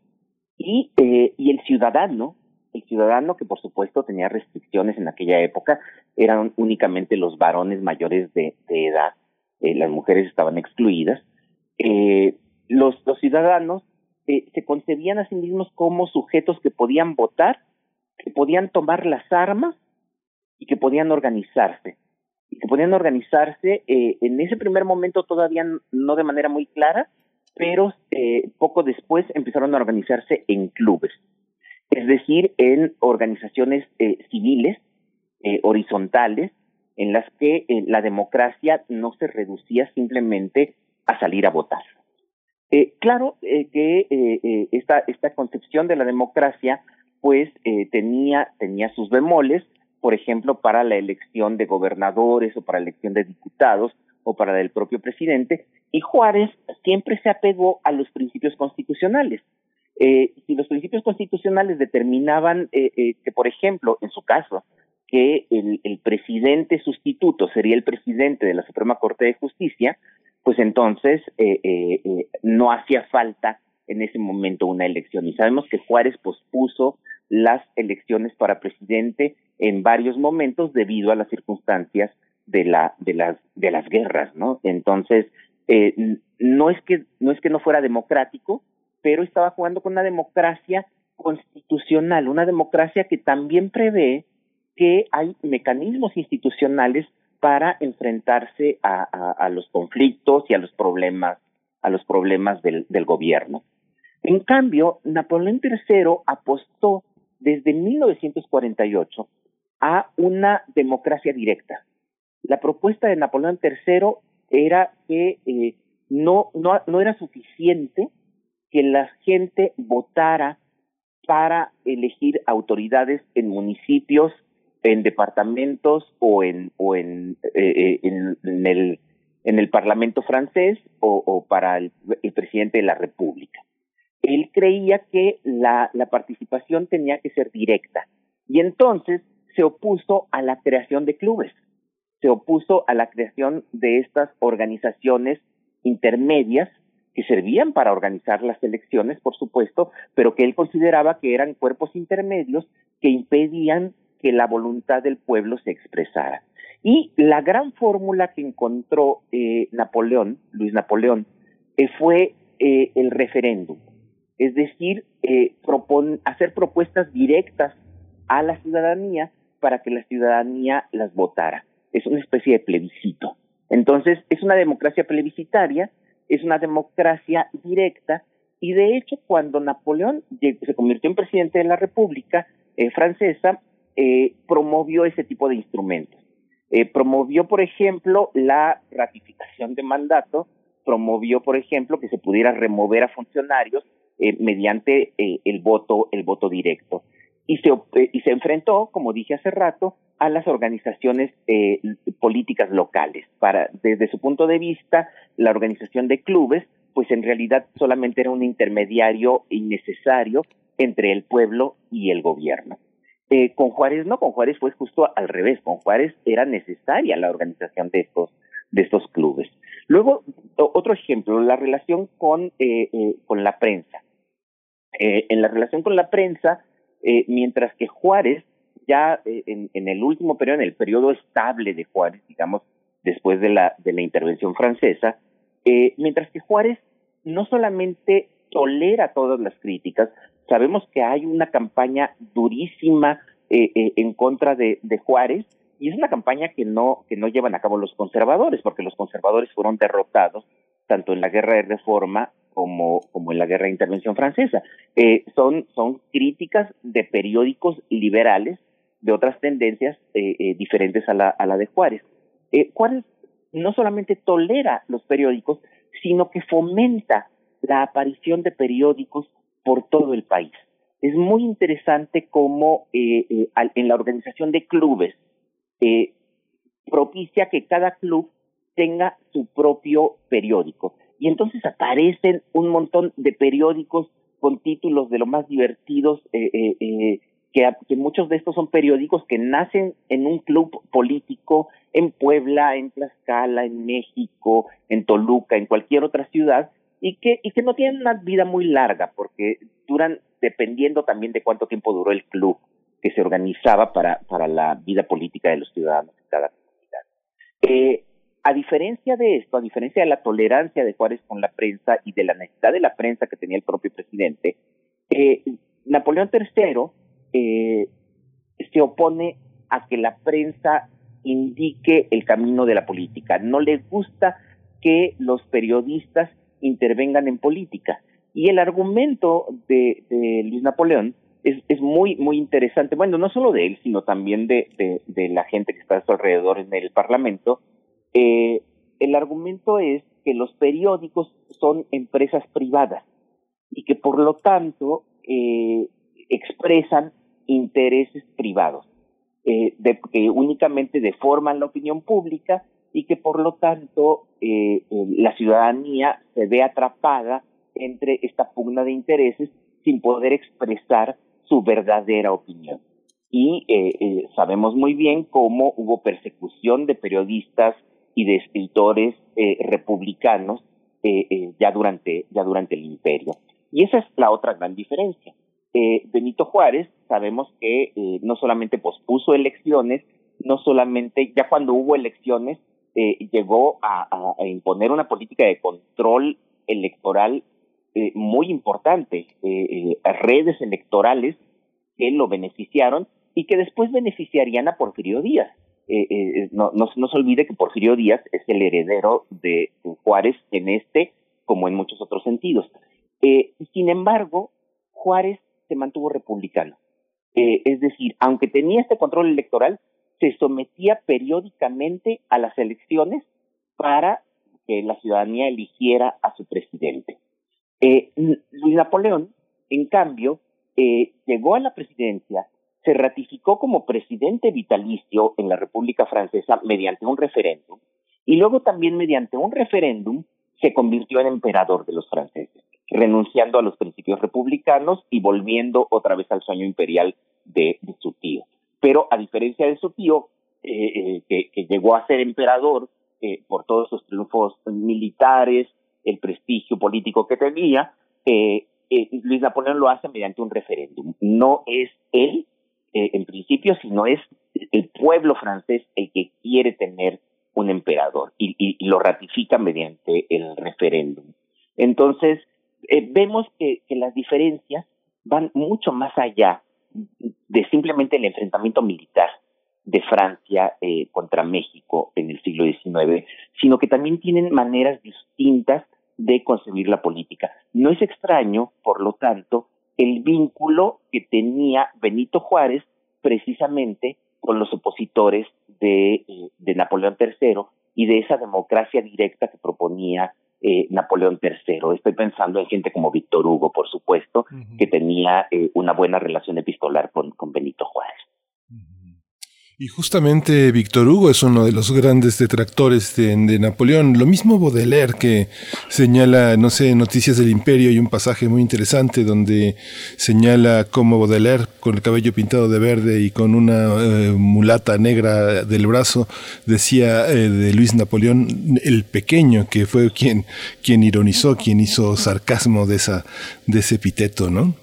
y, eh, y el ciudadano el ciudadano, que por supuesto tenía restricciones en aquella época, eran únicamente los varones mayores de, edad, eh, las mujeres estaban excluidas. Eh, los, ciudadanos eh, se concebían a sí mismos como sujetos que podían votar, que podían tomar las armas y que podían organizarse. Y que podían organizarse en ese primer momento todavía no de manera muy clara, pero poco después empezaron a organizarse en clubes es decir, en organizaciones eh, civiles eh, horizontales en las que eh, la democracia no se reducía simplemente a salir a votar. claro que esta, esta concepción de la democracia pues tenía, tenía sus bemoles, por ejemplo, para la elección de gobernadores o para la elección de diputados o para la del propio presidente, y Juárez siempre se apegó a los principios constitucionales. Eh, si los principios constitucionales determinaban eh, eh, que, por ejemplo, en su caso, que el, el, presidente sustituto sería el presidente de la Suprema Corte de Justicia, pues entonces eh, eh, no hacía falta en ese momento una elección. Y sabemos que Juárez pospuso las elecciones para presidente en varios momentos debido a las circunstancias de la de las de las guerras, ¿no? Entonces no es que no es que no fuera democrático, pero estaba jugando con una democracia constitucional, una democracia que también prevé que hay mecanismos institucionales para enfrentarse a, los conflictos y a los problemas, a los problemas del, gobierno. En cambio, Napoleón III apostó desde 1948 a una democracia directa. La propuesta de Napoleón III era que eh, no era suficiente que la gente votara para elegir autoridades en municipios, en departamentos o en o en, eh, en, el en el Parlamento francés o, para el, presidente de la República. Él creía que la participación tenía que ser directa y entonces se opuso a la creación de clubes, se opuso a la creación de estas organizaciones intermedias que servían para organizar las elecciones, por supuesto, pero que él consideraba que eran cuerpos intermedios que impedían que la voluntad del pueblo se expresara. Y la gran fórmula que encontró eh, Napoleón, Luis Napoleón, eh, fue eh, el referéndum, es decir, hacer propuestas directas a la ciudadanía para que la ciudadanía las votara. Es una especie de plebiscito. Entonces, es una democracia plebiscitaria, es una democracia directa, y de hecho, cuando Napoleón se convirtió en presidente de la República Francesa, promovió ese tipo de instrumentos. Eh, promovió, por ejemplo, la ratificación de mandato, promovió, por ejemplo, que se pudiera remover a funcionarios eh, mediante eh, el voto, el voto directo. Y se, y se enfrentó, como dije hace rato, a las organizaciones políticas locales. Para, desde su punto de vista, la organización de clubes, pues en realidad solamente era un intermediario innecesario entre el pueblo y el gobierno. Eh, con Juárez no, con Juárez fue justo al revés, con Juárez era necesaria la organización de estos, de estos clubes. Luego, otro ejemplo, la relación con, eh, eh, con la prensa. en la relación con la prensa, mientras que Juárez, ya en, en, el último periodo, en el periodo estable de Juárez, digamos, después de la, de la intervención francesa, mientras que Juárez no solamente tolera todas las críticas, Sabemos que hay una campaña durísima eh, eh, en contra de, Juárez y es una campaña que no, llevan a cabo los conservadores, porque los conservadores fueron derrotados tanto en la guerra de reforma como, en la guerra de intervención francesa. Eh, son, son críticas de periódicos liberales de otras tendencias diferentes a la, a la de Juárez. Juárez no solamente tolera los periódicos, sino que fomenta la aparición de periódicos por todo el país. Es muy interesante cómo eh, eh, en la organización de clubes eh, propicia que cada club tenga su propio periódico. Y entonces aparecen un montón de periódicos con títulos de lo más divertidos, que, muchos de estos son periódicos que nacen en un club político en Puebla, en Tlaxcala, en México, en Toluca, en cualquier otra ciudad, y que, y que no tienen una vida muy larga, porque duran dependiendo también de cuánto tiempo duró el club que se organizaba para, para la vida política de los ciudadanos de cada comunidad. Eh, a diferencia de esto, a diferencia de la tolerancia de Juárez con la prensa y de la necesidad de la prensa que tenía el propio presidente, eh, Napoleón III eh, se opone a que la prensa indique el camino de la política. No le gusta que los periodistas intervengan en política. Y el argumento de, Luis Napoleón es, muy, muy interesante. Bueno, no solo de él, sino también de, de, la gente que está a su alrededor en el Parlamento. Eh, el argumento es que los periódicos son empresas privadas y que por lo tanto eh, expresan intereses privados, eh, que únicamente deforman la opinión pública y que por lo tanto eh, la ciudadanía se ve atrapada entre esta pugna de intereses sin poder expresar su verdadera opinión. Y eh, sabemos muy bien cómo hubo persecución de periodistas y de escritores republicanos ya, durante, ya durante el imperio. Y esa es la otra gran diferencia. Benito Juárez sabemos que no solamente pospuso elecciones, no solamente, ya cuando hubo elecciones, eh, llegó a, imponer una política de control electoral eh, muy importante, eh, redes electorales que lo beneficiaron y que después beneficiarían a Porfirio Díaz. No, no, se olvide que Porfirio Díaz es el heredero de, Juárez en este como en muchos otros sentidos. sin embargo, Juárez se mantuvo republicano. Es decir, aunque tenía este control electoral, se sometía periódicamente a las elecciones para que la ciudadanía eligiera a su presidente. Eh, Luis Napoleón, en cambio, eh, llegó a la presidencia, se ratificó como presidente vitalicio en la República Francesa mediante un referéndum y luego también mediante un referéndum se convirtió en emperador de los franceses, renunciando a los principios republicanos y volviendo otra vez al sueño imperial de, su tío. Pero a diferencia de su tío, eh, que, que, llegó a ser emperador por todos sus triunfos militares, el prestigio político que tenía, eh, eh, Luis Napoleón lo hace mediante un referéndum. No es él, eh, en principio, sino es el pueblo francés el que quiere tener un emperador y, lo ratifica mediante el referéndum. Entonces, vemos que, las diferencias van mucho más allá de simplemente el enfrentamiento militar de Francia contra México en el siglo XIX, sino que también tienen maneras distintas de concebir la política. No es extraño, por lo tanto, el vínculo que tenía Benito Juárez precisamente con los opositores de, eh, de Napoleón III y de esa democracia directa que proponía eh, Napoleón III. Estoy pensando en gente como Víctor Hugo, por supuesto, que tenía eh, una buena relación epistolar con, con Benito Juárez. Y justamente Víctor Hugo es uno de los grandes detractores de, Napoleón. Lo mismo Baudelaire que señala, no sé, Noticias del Imperio y un pasaje muy interesante donde señala cómo Baudelaire con el cabello pintado de verde y con una eh, mulata negra del brazo decía eh, de Luis Napoleón el pequeño que fue quien quien ironizó, quien hizo sarcasmo de esa de ese epíteto, ¿no?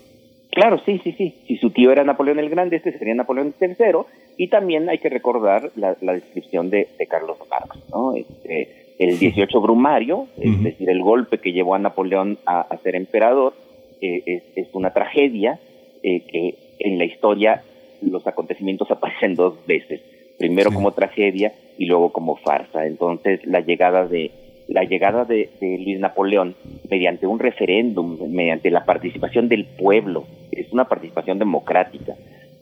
Claro, sí, sí, sí. Si su tío era Napoleón el Grande, este sería Napoleón III y también hay que recordar la, descripción de, Carlos Marx, ¿no? Este, el 18 Brumario, es decir, el golpe que llevó a Napoleón a, ser emperador, eh, es, una tragedia eh, que en la historia los acontecimientos aparecen dos veces, primero como tragedia y luego como farsa. Entonces, la llegada de la llegada de, de Luis Napoleón mediante un referéndum, mediante la participación del pueblo, es una participación democrática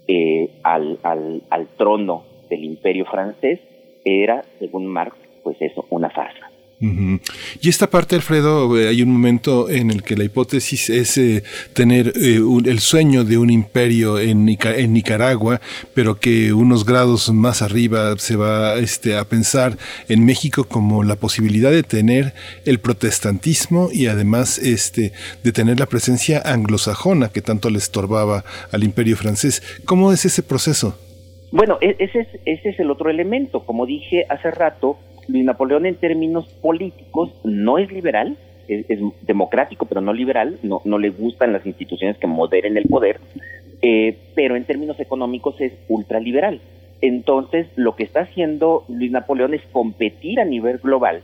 eh, al, al, al trono del imperio francés era, según Marx, pues eso, una farsa. Y esta parte, Alfredo, eh, hay un momento en el que la hipótesis es eh, tener eh, el sueño de un imperio en, Nicaragua, pero que unos grados más arriba se va este, a pensar en México como la posibilidad de tener el protestantismo y además este, de tener la presencia anglosajona que tanto le estorbaba al imperio francés. ¿Cómo es ese proceso? Bueno, e-, ese es, ese es el otro elemento. Como dije hace rato, Luis Napoleón en términos políticos no es liberal, es, democrático pero no liberal, no, no le gustan las instituciones que moderen el poder, eh, pero en términos económicos es ultraliberal. Entonces, lo que está haciendo Luis Napoleón es competir a nivel global,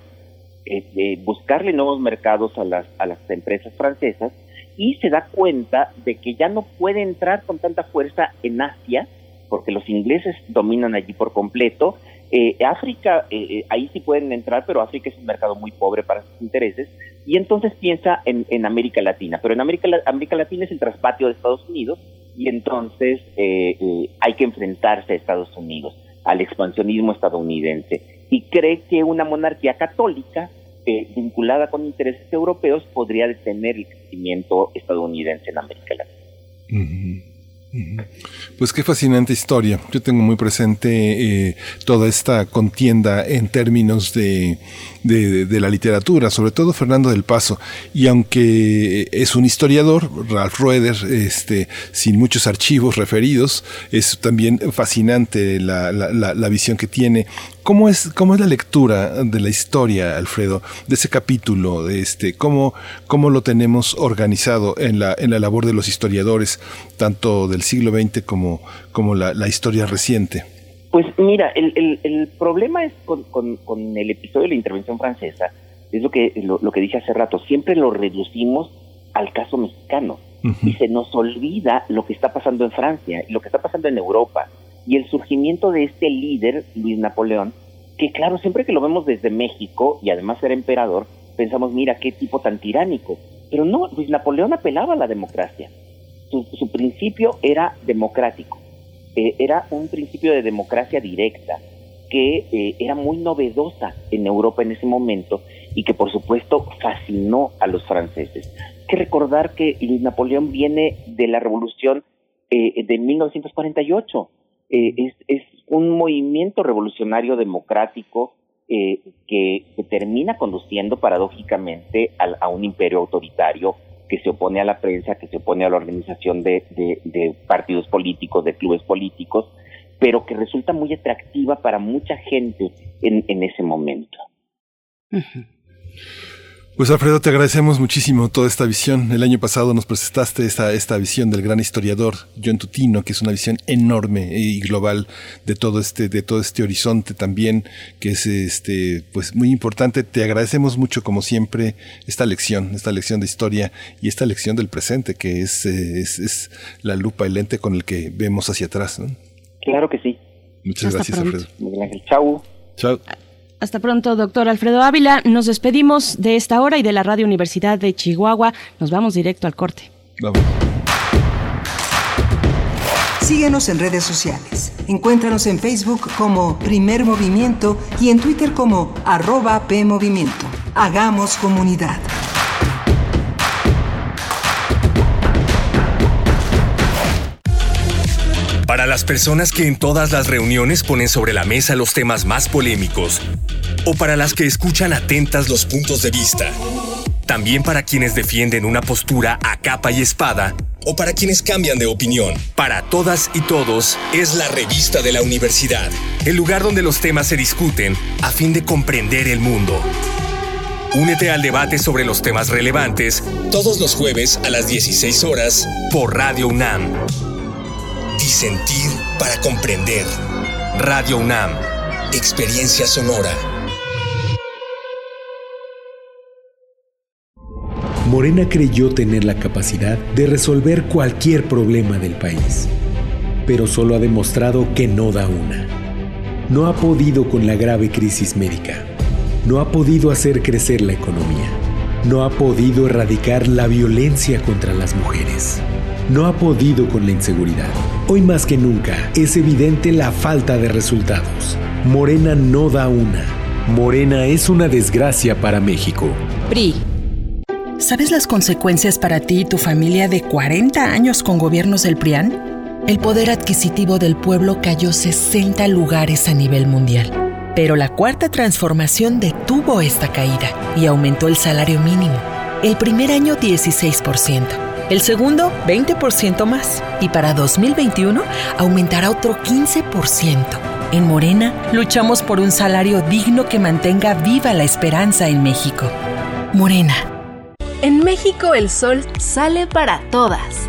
eh, buscarle nuevos mercados a las, a las empresas francesas y se da cuenta de que ya no puede entrar con tanta fuerza en Asia, porque los ingleses dominan allí por completo, eh, África, eh, eh, ahí sí pueden entrar, pero África es un mercado muy pobre para sus intereses, y entonces piensa en, América Latina, pero en América, América Latina es el traspatio de Estados Unidos, y entonces hay que enfrentarse a Estados Unidos, al expansionismo estadounidense, y cree que una monarquía católica vinculada con intereses europeos podría detener el crecimiento estadounidense en América Latina. Pues qué fascinante historia. Yo tengo muy presente eh, toda esta contienda en términos de, de, la literatura, sobre todo Fernando del Paso. Y aunque es un historiador, Ralph Rueder, este, sin muchos archivos referidos, es también fascinante la, la, la visión que tiene ¿Cómo es, ¿Cómo es la lectura de la historia, Alfredo, de ese capítulo? De este, ¿cómo, ¿Cómo lo tenemos organizado en la, en la labor de los historiadores, tanto del siglo XX como, como la, historia reciente? Pues mira, el, el, problema es con, con, el episodio de la intervención francesa, es lo que, lo, que dije hace rato, siempre lo reducimos al caso mexicano y se nos olvida lo que está pasando en Francia y lo que está pasando en Europa y el surgimiento de este líder, Luis Napoleón, que claro, siempre que lo vemos desde México y además era emperador, pensamos, mira, qué tipo tan tiránico. Pero no, Luis Napoleón apelaba a la democracia. Su, principio era democrático. Eh, era un principio de democracia directa que eh, era muy novedosa en Europa en ese momento y que por supuesto fascinó a los franceses. que recordar que Napoleón viene de la revolución eh, de 1948. Eh, es, es un movimiento revolucionario democrático eh, que, termina conduciendo paradójicamente a, un imperio autoritario que se opone a la prensa, que se opone a la organización de, de, de partidos políticos, de clubes políticos, pero que resulta muy atractiva para mucha gente en, en ese momento. Pues Alfredo, te agradecemos muchísimo toda esta visión. El año pasado nos presentaste esta, esta visión del gran historiador John Tutino, que es una visión enorme y global de todo este, de todo este horizonte también, que es este, pues muy importante. Te agradecemos mucho, como siempre, esta lección, esta lección de historia y esta lección del presente, que es, es, es la lupa, el lente con el que vemos hacia atrás. ¿no? Claro que sí. Muchas Hasta gracias, pronto. Alfredo. Chau. Chao. Hasta pronto, doctor Alfredo Ávila. Nos despedimos de esta hora y de la Radio Universidad de Chihuahua. Nos vamos directo al corte. Vamos. Síguenos en redes sociales. Encuéntranos en Facebook como Primer Movimiento y en Twitter como arroba PMovimiento. Hagamos comunidad. Para las personas que en todas las reuniones ponen sobre la mesa los temas más polémicos, o para las que escuchan atentas los puntos de vista, también para quienes defienden una postura a capa y espada, o para quienes cambian de opinión. Para todas y todos es la revista de la universidad, el lugar donde los temas se discuten a fin de comprender el mundo. Únete al debate sobre los temas relevantes todos los jueves a las 16 horas por Radio UNAM. Disentir para comprender. Radio UNAM. Experiencia sonora. Morena creyó tener la capacidad de resolver cualquier problema del país, pero solo ha demostrado que no da una. No ha podido con la grave crisis médica. No ha podido hacer crecer la economía. No ha podido erradicar la violencia contra las mujeres. No ha podido con la inseguridad. Hoy más que nunca es evidente la falta de resultados. Morena no da una. Morena es una desgracia para México. PRI. ¿Sabes las consecuencias para ti y tu familia de 40 años con gobiernos del PRIAN? El poder adquisitivo del pueblo cayó 60 lugares a nivel mundial. Pero la cuarta transformación detuvo esta caída y aumentó el salario mínimo. El primer año 16%, el segundo 20% más y para 2021 aumentará otro 15%. En Morena luchamos por un salario digno que mantenga viva la esperanza en México. Morena. En México el sol sale para todas.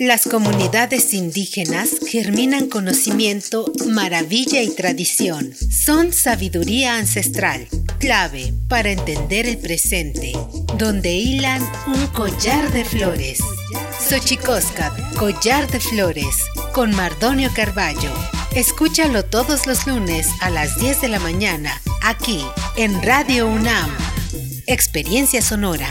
Las comunidades indígenas germinan conocimiento, maravilla y tradición. Son sabiduría ancestral, clave para entender el presente, donde hilan un collar de flores. Xochicóscap, collar de flores, con Mardonio Carballo. Escúchalo todos los lunes a las 10 de la mañana, aquí en Radio UNAM. Experiencia sonora.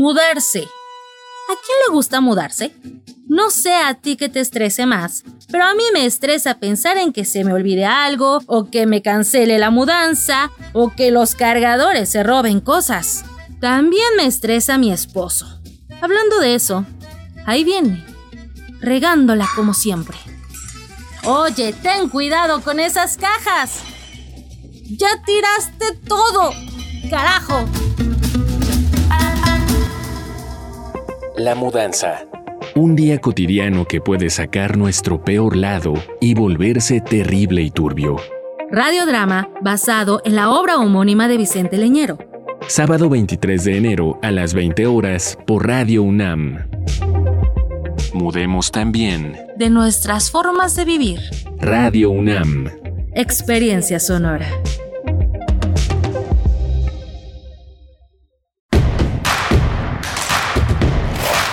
Mudarse. ¿A quién le gusta mudarse? No sé a ti que te estrese más, pero a mí me estresa pensar en que se me olvide algo, o que me cancele la mudanza, o que los cargadores se roben cosas. También me estresa mi esposo. Hablando de eso, ahí viene, regándola como siempre. Oye, ten cuidado con esas cajas. Ya tiraste todo. Carajo. La mudanza. Un día cotidiano que puede sacar nuestro peor lado y volverse terrible y turbio. Radiodrama basado en la obra homónima de Vicente Leñero. Sábado 23 de enero a las 20 horas por Radio UNAM. Mudemos también. De nuestras formas de vivir. Radio UNAM. Experiencia sonora.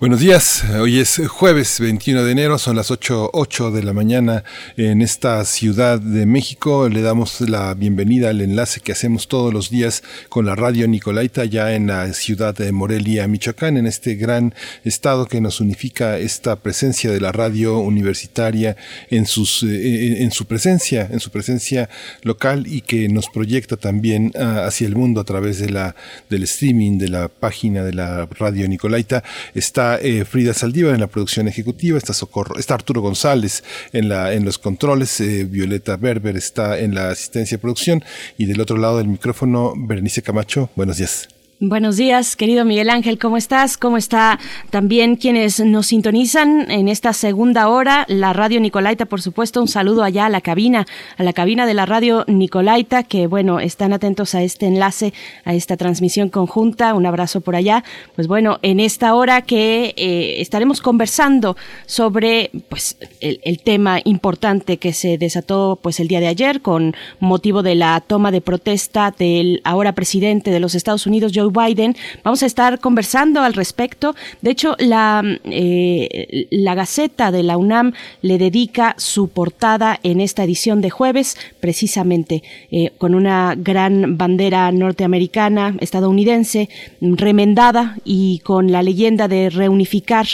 Buenos días, hoy es jueves 21 de enero, son las 8, 8 de la mañana en esta ciudad de México. Le damos la bienvenida al enlace que hacemos todos los días con la radio Nicolaita ya en la ciudad de Morelia, Michoacán, en este gran estado que nos unifica esta presencia de la radio universitaria en, sus, eh, en su presencia, en su presencia local y que nos proyecta también uh, hacia el mundo a través de la, del streaming, de la página de la radio Nicolaita. Está eh, Frida Saldívar en la producción ejecutiva, está Socorro, está Arturo González en los controles, eh, Violeta Berber está en la asistencia de producción y del otro lado del micrófono Berenice Camacho. Buenos días. Buenos días, querido Miguel Ángel, ¿cómo estás? ¿Cómo está también quienes nos sintonizan en esta segunda hora? La radio Nicolaita, por supuesto, un saludo allá a la cabina, a la cabina de la radio Nicolaita, que bueno, están atentos a este enlace, a esta transmisión conjunta. Un abrazo por allá. Pues bueno, en esta hora que eh, estaremos conversando sobre pues el, tema importante que se desató pues el día de ayer con motivo de la toma de protesta del ahora presidente de los Estados Unidos, Joe Biden. Vamos a estar conversando al respecto. De hecho, la, eh, la Gaceta de la UNAM le dedica su portada en esta edición de jueves, precisamente eh, con una gran bandera norteamericana, estadounidense, remendada y con la leyenda de reunificar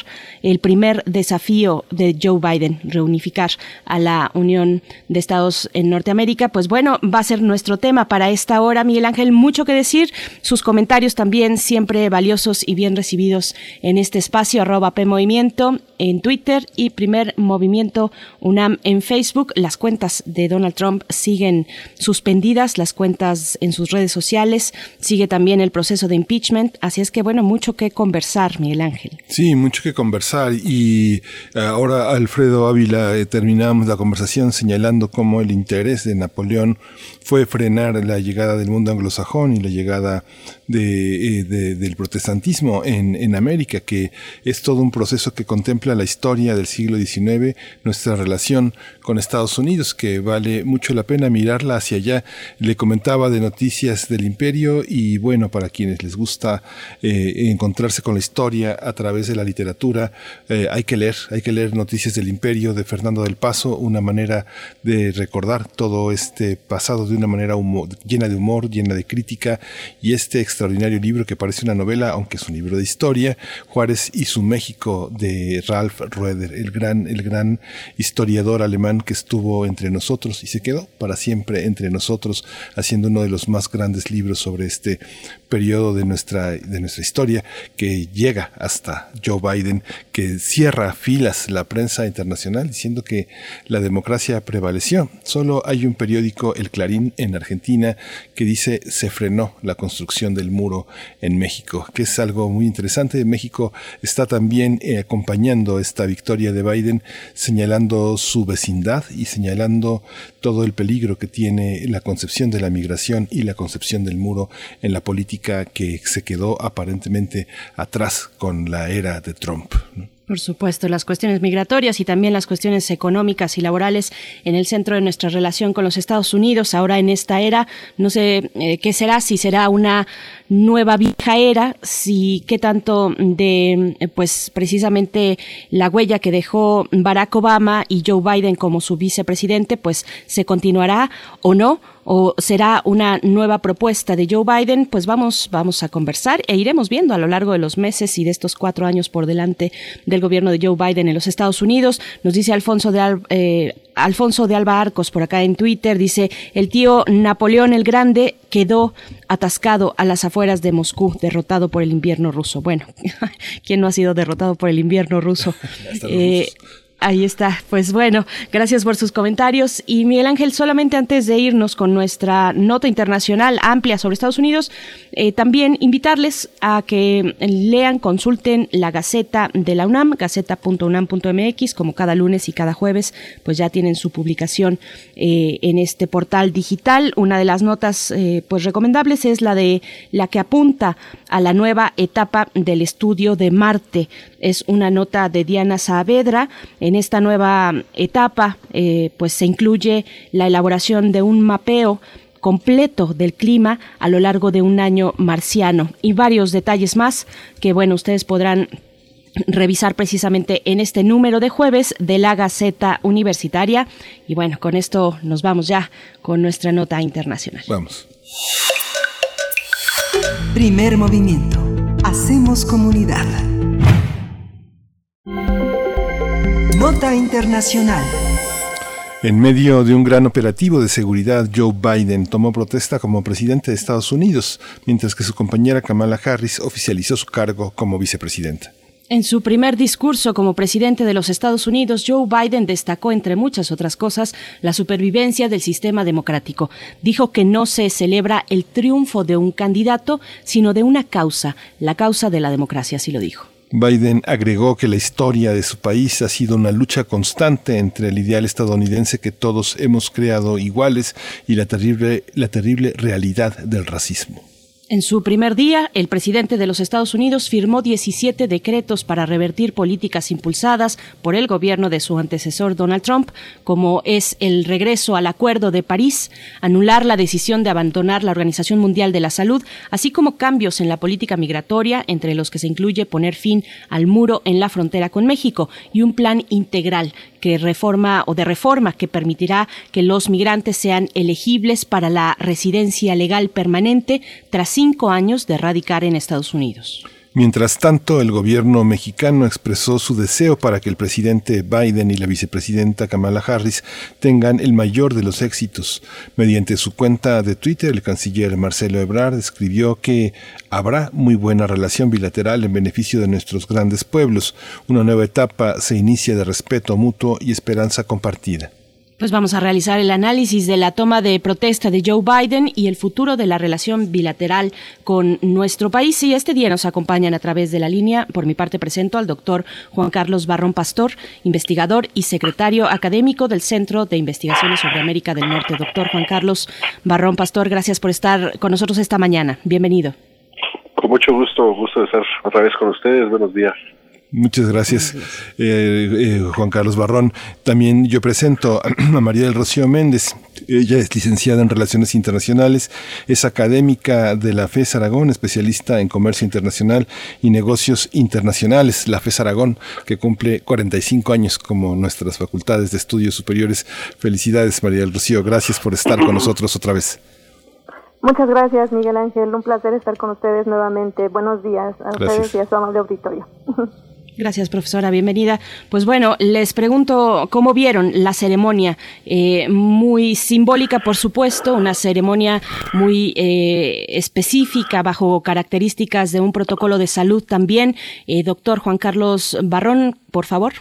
el primer desafío de Joe Biden, reunificar a la Unión de Estados en Norteamérica. Pues bueno, va a ser nuestro tema para esta hora, Miguel Ángel. Mucho que decir, sus comentarios también siempre valiosos y bien recibidos en este espacio, arroba PMovimiento en Twitter y Primer Movimiento UNAM en Facebook. Las cuentas de Donald Trump siguen suspendidas, las cuentas en sus redes sociales, sigue también el proceso de impeachment, así es que bueno, mucho que conversar, Miguel Ángel. Sí, mucho que conversar y ahora Alfredo Ávila eh, terminamos la conversación señalando cómo el interés de Napoleón fue frenar la llegada del mundo anglosajón y la llegada eh, de, del protestantismo en, en América, que es todo un proceso que contempla la historia del siglo XIX, nuestra relación con Estados Unidos, que vale mucho la pena mirarla hacia allá. Le comentaba de noticias del imperio y bueno, para quienes les gusta eh, encontrarse con la historia a través de la literatura, eh, hay que leer, hay que leer noticias del imperio de Fernando del Paso, una manera de recordar todo este pasado de una manera llena de humor, llena de crítica y este extraordinario libro que parece una novela, aunque es un libro de historia, Juárez y su México de Ralph Roeder, el gran, el gran historiador alemán que estuvo entre nosotros y se quedó para siempre entre nosotros, haciendo uno de los más grandes libros sobre este periodo de nuestra, de nuestra historia que llega hasta Joe Biden, que cierra filas la prensa internacional diciendo que la democracia prevaleció. Solo hay un periódico, El Clarín, en Argentina, que dice se frenó la construcción del muro en México, que es algo muy interesante. México está también eh, acompañando esta victoria de Biden, señalando su vecindad y señalando todo el peligro que tiene la concepción de la migración y la concepción del muro en la política que se quedó aparentemente atrás con la era de Trump. Por supuesto, las cuestiones migratorias y también las cuestiones económicas y laborales en el centro de nuestra relación con los Estados Unidos. Ahora en esta era, no sé eh, qué será, si será una nueva vieja era, si qué tanto de, pues precisamente la huella que dejó Barack Obama y Joe Biden como su vicepresidente, pues se continuará o no o será una nueva propuesta de Joe Biden, pues vamos, vamos a conversar e iremos viendo a lo largo de los meses y de estos cuatro años por delante del gobierno de Joe Biden en los Estados Unidos. Nos dice Alfonso de, eh, Alfonso de Alba Arcos por acá en Twitter, dice, el tío Napoleón el Grande quedó atascado a las afueras de Moscú, derrotado por el invierno ruso. Bueno, ¿quién no ha sido derrotado por el invierno ruso? Ahí está. Pues bueno, gracias por sus comentarios. Y Miguel Ángel, solamente antes de irnos con nuestra nota internacional amplia sobre Estados Unidos, eh, también invitarles a que lean, consulten la Gaceta de la UNAM, gaceta.unam.mx, como cada lunes y cada jueves, pues ya tienen su publicación eh, en este portal digital. Una de las notas eh, pues recomendables es la de la que apunta a la nueva etapa del estudio de Marte. Es una nota de Diana Saavedra. En esta nueva etapa, eh, pues se incluye la elaboración de un mapeo completo del clima a lo largo de un año marciano y varios detalles más que, bueno, ustedes podrán revisar precisamente en este número de jueves de la Gaceta Universitaria. Y bueno, con esto nos vamos ya con nuestra nota internacional. Vamos. Primer movimiento. Hacemos comunidad. Nota Internacional. En medio de un gran operativo de seguridad, Joe Biden tomó protesta como presidente de Estados Unidos, mientras que su compañera Kamala Harris oficializó su cargo como vicepresidenta. En su primer discurso como presidente de los Estados Unidos, Joe Biden destacó, entre muchas otras cosas, la supervivencia del sistema democrático. Dijo que no se celebra el triunfo de un candidato, sino de una causa, la causa de la democracia, así lo dijo. Biden agregó que la historia de su país ha sido una lucha constante entre el ideal estadounidense que todos hemos creado iguales y la terrible, la terrible realidad del racismo. En su primer día, el presidente de los Estados Unidos firmó 17 decretos para revertir políticas impulsadas por el gobierno de su antecesor Donald Trump, como es el regreso al Acuerdo de París, anular la decisión de abandonar la Organización Mundial de la Salud, así como cambios en la política migratoria, entre los que se incluye poner fin al muro en la frontera con México y un plan integral que reforma o de reforma que permitirá que los migrantes sean elegibles para la residencia legal permanente tras cinco años de radicar en Estados Unidos. Mientras tanto, el gobierno mexicano expresó su deseo para que el presidente Biden y la vicepresidenta Kamala Harris tengan el mayor de los éxitos. Mediante su cuenta de Twitter, el canciller Marcelo Ebrard escribió que habrá muy buena relación bilateral en beneficio de nuestros grandes pueblos. Una nueva etapa se inicia de respeto mutuo y esperanza compartida. Pues vamos a realizar el análisis de la toma de protesta de Joe Biden y el futuro de la relación bilateral con nuestro país. Y este día nos acompañan a través de la línea. Por mi parte presento al doctor Juan Carlos Barrón Pastor, investigador y secretario académico del Centro de Investigaciones sobre América del Norte. Doctor Juan Carlos Barrón Pastor, gracias por estar con nosotros esta mañana. Bienvenido. Con mucho gusto, gusto de estar otra vez con ustedes. Buenos días. Muchas gracias, eh, eh, Juan Carlos Barrón. También yo presento a María del Rocío Méndez. Ella es licenciada en Relaciones Internacionales, es académica de la FES Aragón, especialista en Comercio Internacional y Negocios Internacionales, la FES Aragón, que cumple 45 años como nuestras facultades de estudios superiores. Felicidades, María del Rocío. Gracias por estar con nosotros otra vez. Muchas gracias, Miguel Ángel. Un placer estar con ustedes nuevamente. Buenos días a Gracias. ustedes y a su amable auditorio. Gracias, profesora. Bienvenida. Pues bueno, les pregunto cómo vieron la ceremonia. Eh, muy simbólica, por supuesto, una ceremonia muy eh, específica, bajo características de un protocolo de salud también. Eh, doctor Juan Carlos Barrón, por favor.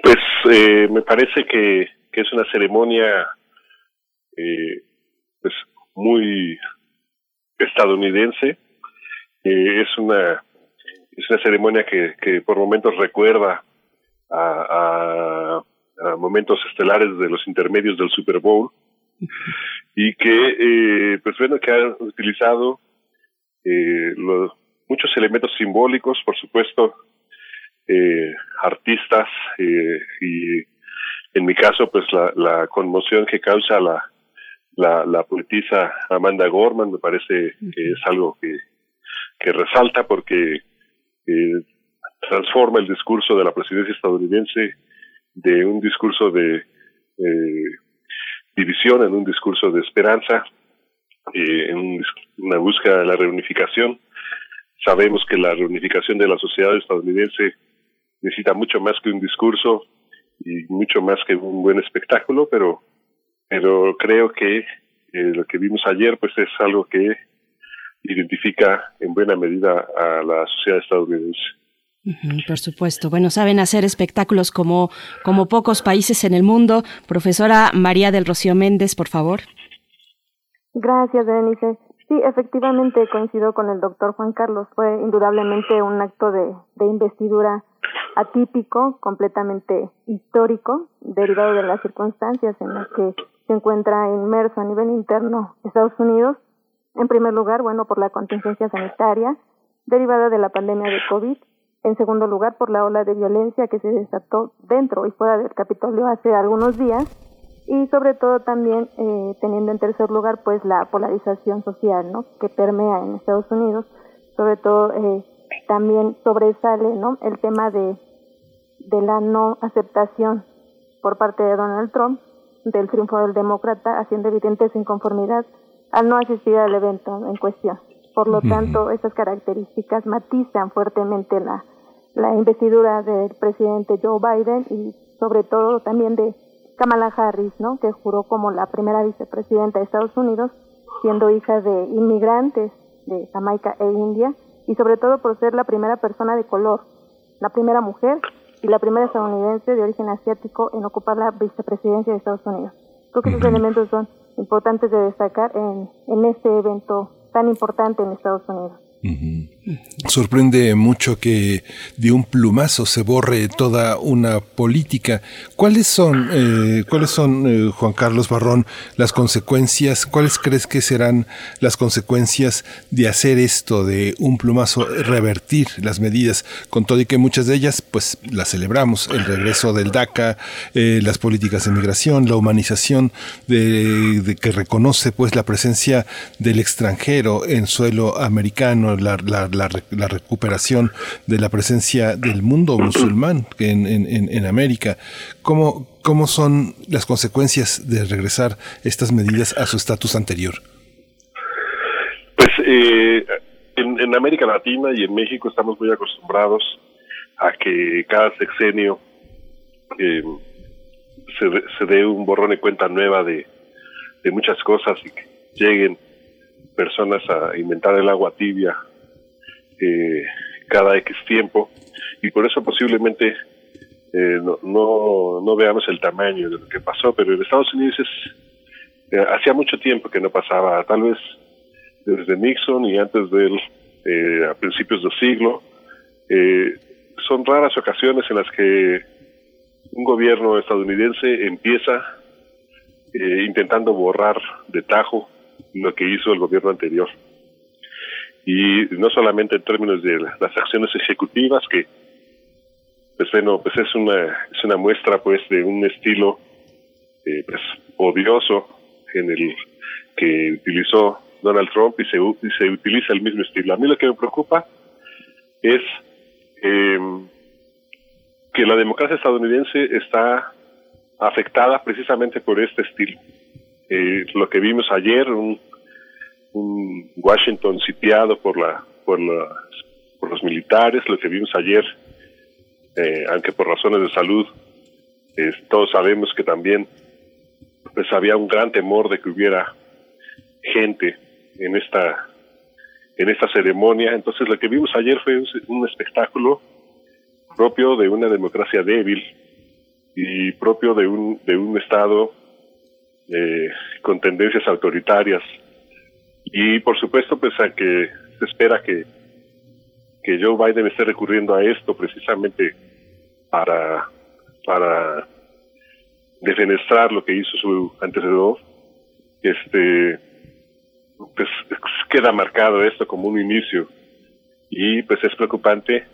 Pues eh, me parece que, que es una ceremonia eh, pues muy estadounidense. Es una es una ceremonia que, que por momentos recuerda a, momentos estelares de los intermedios del Super Bowl y que eh, pues bueno que han utilizado eh, muchos elementos simbólicos por supuesto eh, artistas eh, y en mi caso pues la, la conmoción que causa la, la la poetisa Amanda Gorman me parece que es algo que que resalta porque eh, transforma el discurso de la presidencia estadounidense de un discurso de eh, división en un discurso de esperanza, eh, en una búsqueda de la reunificación. Sabemos que la reunificación de la sociedad estadounidense necesita mucho más que un discurso y mucho más que un buen espectáculo, pero pero creo que eh, lo que vimos ayer pues es algo que identifica en buena medida a la sociedad estadounidense. Por supuesto. Bueno, saben hacer espectáculos como, como pocos países en el mundo. Profesora María del Rocío Méndez, por favor. Gracias, Denise. Sí, efectivamente coincido con el doctor Juan Carlos. Fue indudablemente un acto de, de investidura atípico, completamente histórico, derivado de las circunstancias en las que se encuentra inmerso a nivel interno Estados Unidos. En primer lugar, bueno, por la contingencia sanitaria derivada de la pandemia de COVID. En segundo lugar, por la ola de violencia que se desató dentro y fuera del Capitolio hace algunos días. Y sobre todo también eh, teniendo en tercer lugar pues la polarización social no que permea en Estados Unidos. Sobre todo eh, también sobresale no el tema de de la no aceptación por parte de Donald Trump del triunfo del demócrata haciendo evidente su inconformidad al no asistir al evento en cuestión por lo tanto esas características matizan fuertemente la la investidura del presidente Joe Biden y sobre todo también de Kamala Harris, ¿no? Que juró como la primera vicepresidenta de Estados Unidos, siendo hija de inmigrantes de Jamaica e India y sobre todo por ser la primera persona de color, la primera mujer y la primera estadounidense de origen asiático en ocupar la vicepresidencia de Estados Unidos. Creo que esos elementos son importantes de destacar en, en este evento tan importante en Estados Unidos. Sorprende mucho que de un plumazo se borre toda una política. ¿Cuáles son, eh, cuáles son, eh, Juan Carlos Barrón, las consecuencias? ¿Cuáles crees que serán las consecuencias de hacer esto, de un plumazo, revertir las medidas, con todo y que muchas de ellas, pues, las celebramos, el regreso del DACA, eh, las políticas de migración, la humanización de, que reconoce, pues, la presencia del extranjero en suelo americano, la, la, la recuperación de la presencia del mundo musulmán en, en, América. ¿Cómo, ¿Cómo son las consecuencias de regresar estas medidas a su estatus anterior? Pues eh, en, América Latina y en México estamos muy acostumbrados a que cada sexenio eh, se, se dé un borrón y cuenta nueva de muchas cosas y que lleguen personas a inventar el agua tibia eh, cada X tiempo y por eso posiblemente eh, no, no, veamos el tamaño de lo que pasó, pero en Estados Unidos eh, hacía mucho tiempo que no pasaba, tal vez desde Nixon y antes de él, eh, a principios del siglo. Son raras ocasiones en las que un gobierno estadounidense empieza intentando borrar de tajo lo que hizo el gobierno anterior. Y no solamente en términos de las acciones ejecutivas que pues bueno pues es una es una muestra pues de un estilo eh, pues odioso en el que utilizó Donald Trump y se, y se utiliza el mismo estilo. A mí lo que me preocupa es eh, que la democracia estadounidense está afectada precisamente por este estilo. Eh, lo que vimos ayer, un, un Washington sitiado por la por, por los militares, lo que vimos ayer, eh, aunque por razones de salud, todos sabemos que también pues había un gran temor de que hubiera gente en esta en esta ceremonia. Entonces lo que vimos ayer fue un, espectáculo propio de una democracia débil y propio de un de un estado eh, con tendencias autoritarias y por supuesto pues a que se espera que que Joe Biden esté recurriendo a esto precisamente para para defenestrar lo que hizo su antecedor este pues queda marcado esto como un inicio. Y pues es preocupante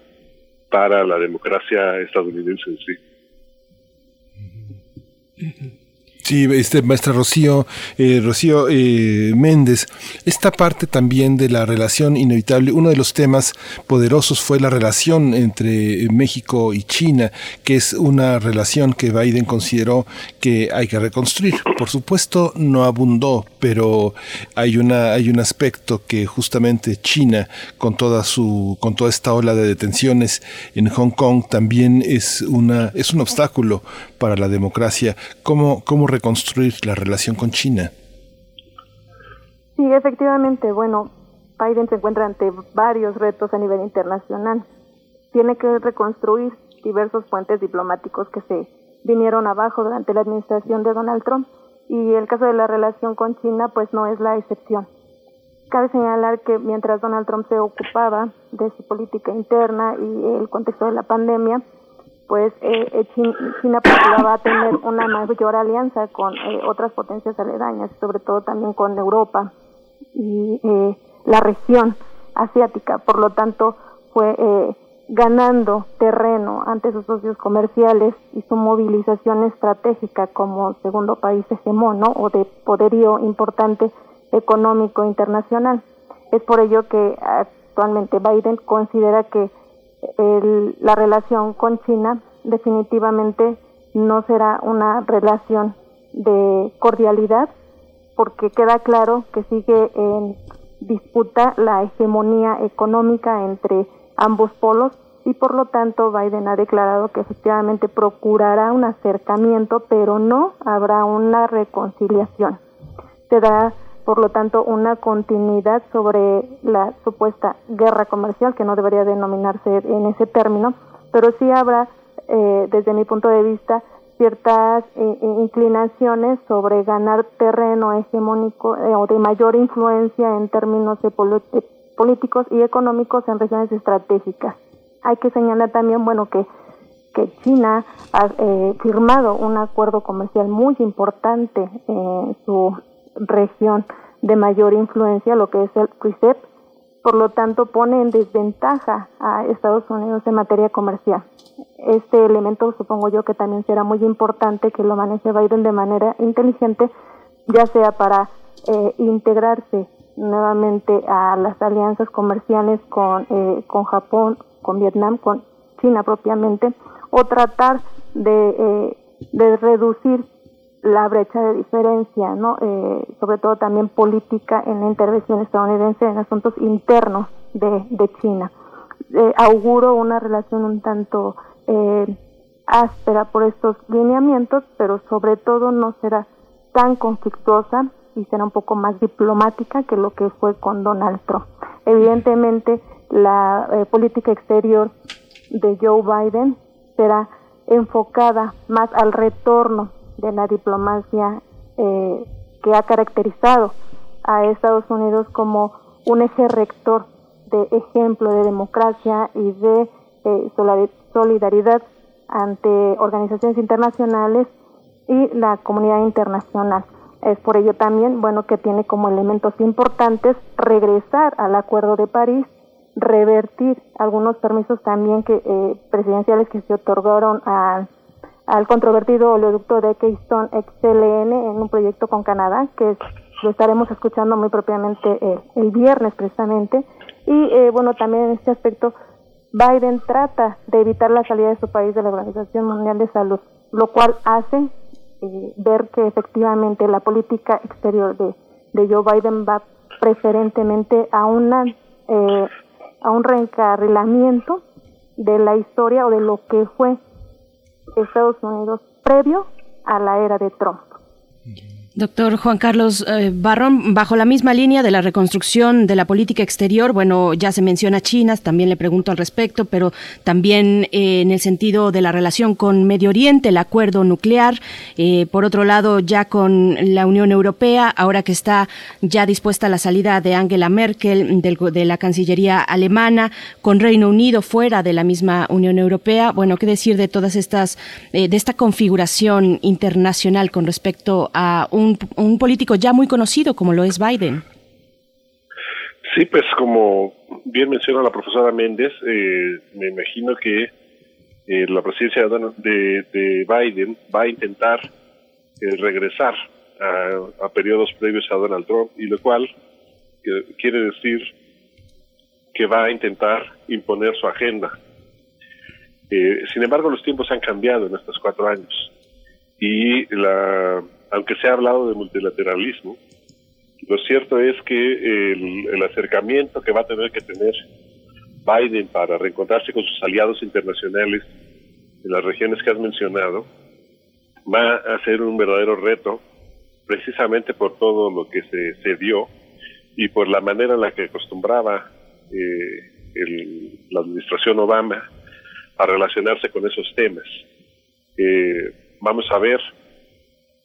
para la democracia estadounidense en sí. Sí, este, maestra Rocío, eh, Rocío eh, Méndez, esta parte también de la relación inevitable, uno de los temas poderosos fue la relación entre México y China, que es una relación que Biden consideró que hay que reconstruir. Por supuesto, no abundó, pero hay una hay un aspecto que justamente China, con toda su con toda esta ola de detenciones en Hong Kong, también es una es un obstáculo para la democracia. ¿Cómo, cómo reconstruir la relación con China? Sí, efectivamente. Bueno, Biden se encuentra ante varios retos a nivel internacional. Tiene que reconstruir diversos puentes diplomáticos que se vinieron abajo durante la administración de Donald Trump y el caso de la relación con China pues no es la excepción. Cabe señalar que mientras Donald Trump se ocupaba de su política interna y el contexto de la pandemia, pues eh, eh China, procuraba tener una mayor alianza con eh, otras potencias aledañas, sobre todo también con Europa y eh, la región asiática. Por lo tanto, fue ganando terreno ante sus socios comerciales y su movilización estratégica como segundo país hegemón o de poderío importante económico internacional. Es por ello que actualmente Biden considera que la relación con China definitivamente no será una relación de cordialidad porque queda claro que sigue en disputa la hegemonía económica entre ambos polos y por lo tanto Biden ha declarado que efectivamente procurará un acercamiento pero no habrá una reconciliación. Se da por lo tanto, una continuidad sobre la supuesta guerra comercial, que no debería denominarse en ese término, pero sí habrá, eh, desde mi punto de vista, ciertas eh, inclinaciones sobre ganar terreno hegemónico eh, o de mayor influencia en términos de políticos y económicos en regiones estratégicas. Hay que señalar también, bueno, que que China ha firmado un acuerdo comercial muy importante en su región de mayor influencia, lo que es el RICEP, por lo tanto pone en desventaja a Estados Unidos en materia comercial. Este elemento supongo yo que también será muy importante que lo maneje Biden de manera inteligente, ya sea para eh, integrarse nuevamente a las alianzas comerciales con, eh, con Japón, con Vietnam, con China propiamente, o tratar de, eh, de reducir la brecha de diferencia, ¿no? Eh, sobre todo también política en la intervención estadounidense en asuntos internos de, de China. Eh, auguro una relación un tanto eh, áspera por estos lineamientos, pero sobre todo no será tan conflictuosa y será un poco más diplomática que lo que fue con Donald Trump. Evidentemente, la política exterior de Joe Biden será enfocada más al retorno de la diplomacia eh, que ha caracterizado a Estados Unidos como un eje rector de ejemplo de democracia y de eh, solidaridad ante organizaciones internacionales y la comunidad internacional. Es por ello también, bueno, que tiene como elementos importantes regresar al Acuerdo de París, revertir algunos permisos también que eh, presidenciales que se otorgaron al controvertido oleoducto de Keystone XLN en un proyecto con Canadá, que lo estaremos escuchando muy propiamente eh, el viernes precisamente. Y eh, bueno, también en este aspecto, Biden trata de evitar la salida de su país de la Organización Mundial de Salud, lo cual hace eh, ver que efectivamente la política exterior de, de Joe Biden va preferentemente a una eh, a un reencarrilamiento de la historia o de lo que fue Estados Unidos previo a la era de Trump. Doctor Juan Carlos eh, Barrón, bajo la misma línea de la reconstrucción de la política exterior, bueno, ya se menciona China, también le pregunto al respecto, pero también eh, en el sentido de la relación con Medio Oriente, el acuerdo nuclear, eh, por otro lado, ya con la Unión Europea, ahora que está ya dispuesta la salida de Angela Merkel de la Cancillería alemana, con Reino Unido fuera de la misma Unión Europea, bueno, ¿qué decir de todas estas, de esta configuración internacional con respecto a un un, político ya muy conocido como lo es Biden. Sí, pues como bien menciona la profesora Méndez, eh, me imagino que eh, la presidencia de, de, Biden va a intentar eh, regresar a, periodos previos a Donald Trump, y lo cual quiere decir que va a intentar imponer su agenda. sin embargo, los tiempos han cambiado en estos cuatro años y la aunque se ha hablado de multilateralismo, lo cierto es que el, acercamiento que va a tener que tener Biden para reencontrarse con sus aliados internacionales en las regiones que has mencionado va a ser un verdadero reto precisamente por todo lo que se, dio y por la manera en la que acostumbraba eh, la administración Obama a relacionarse con esos temas. Eh, vamos a ver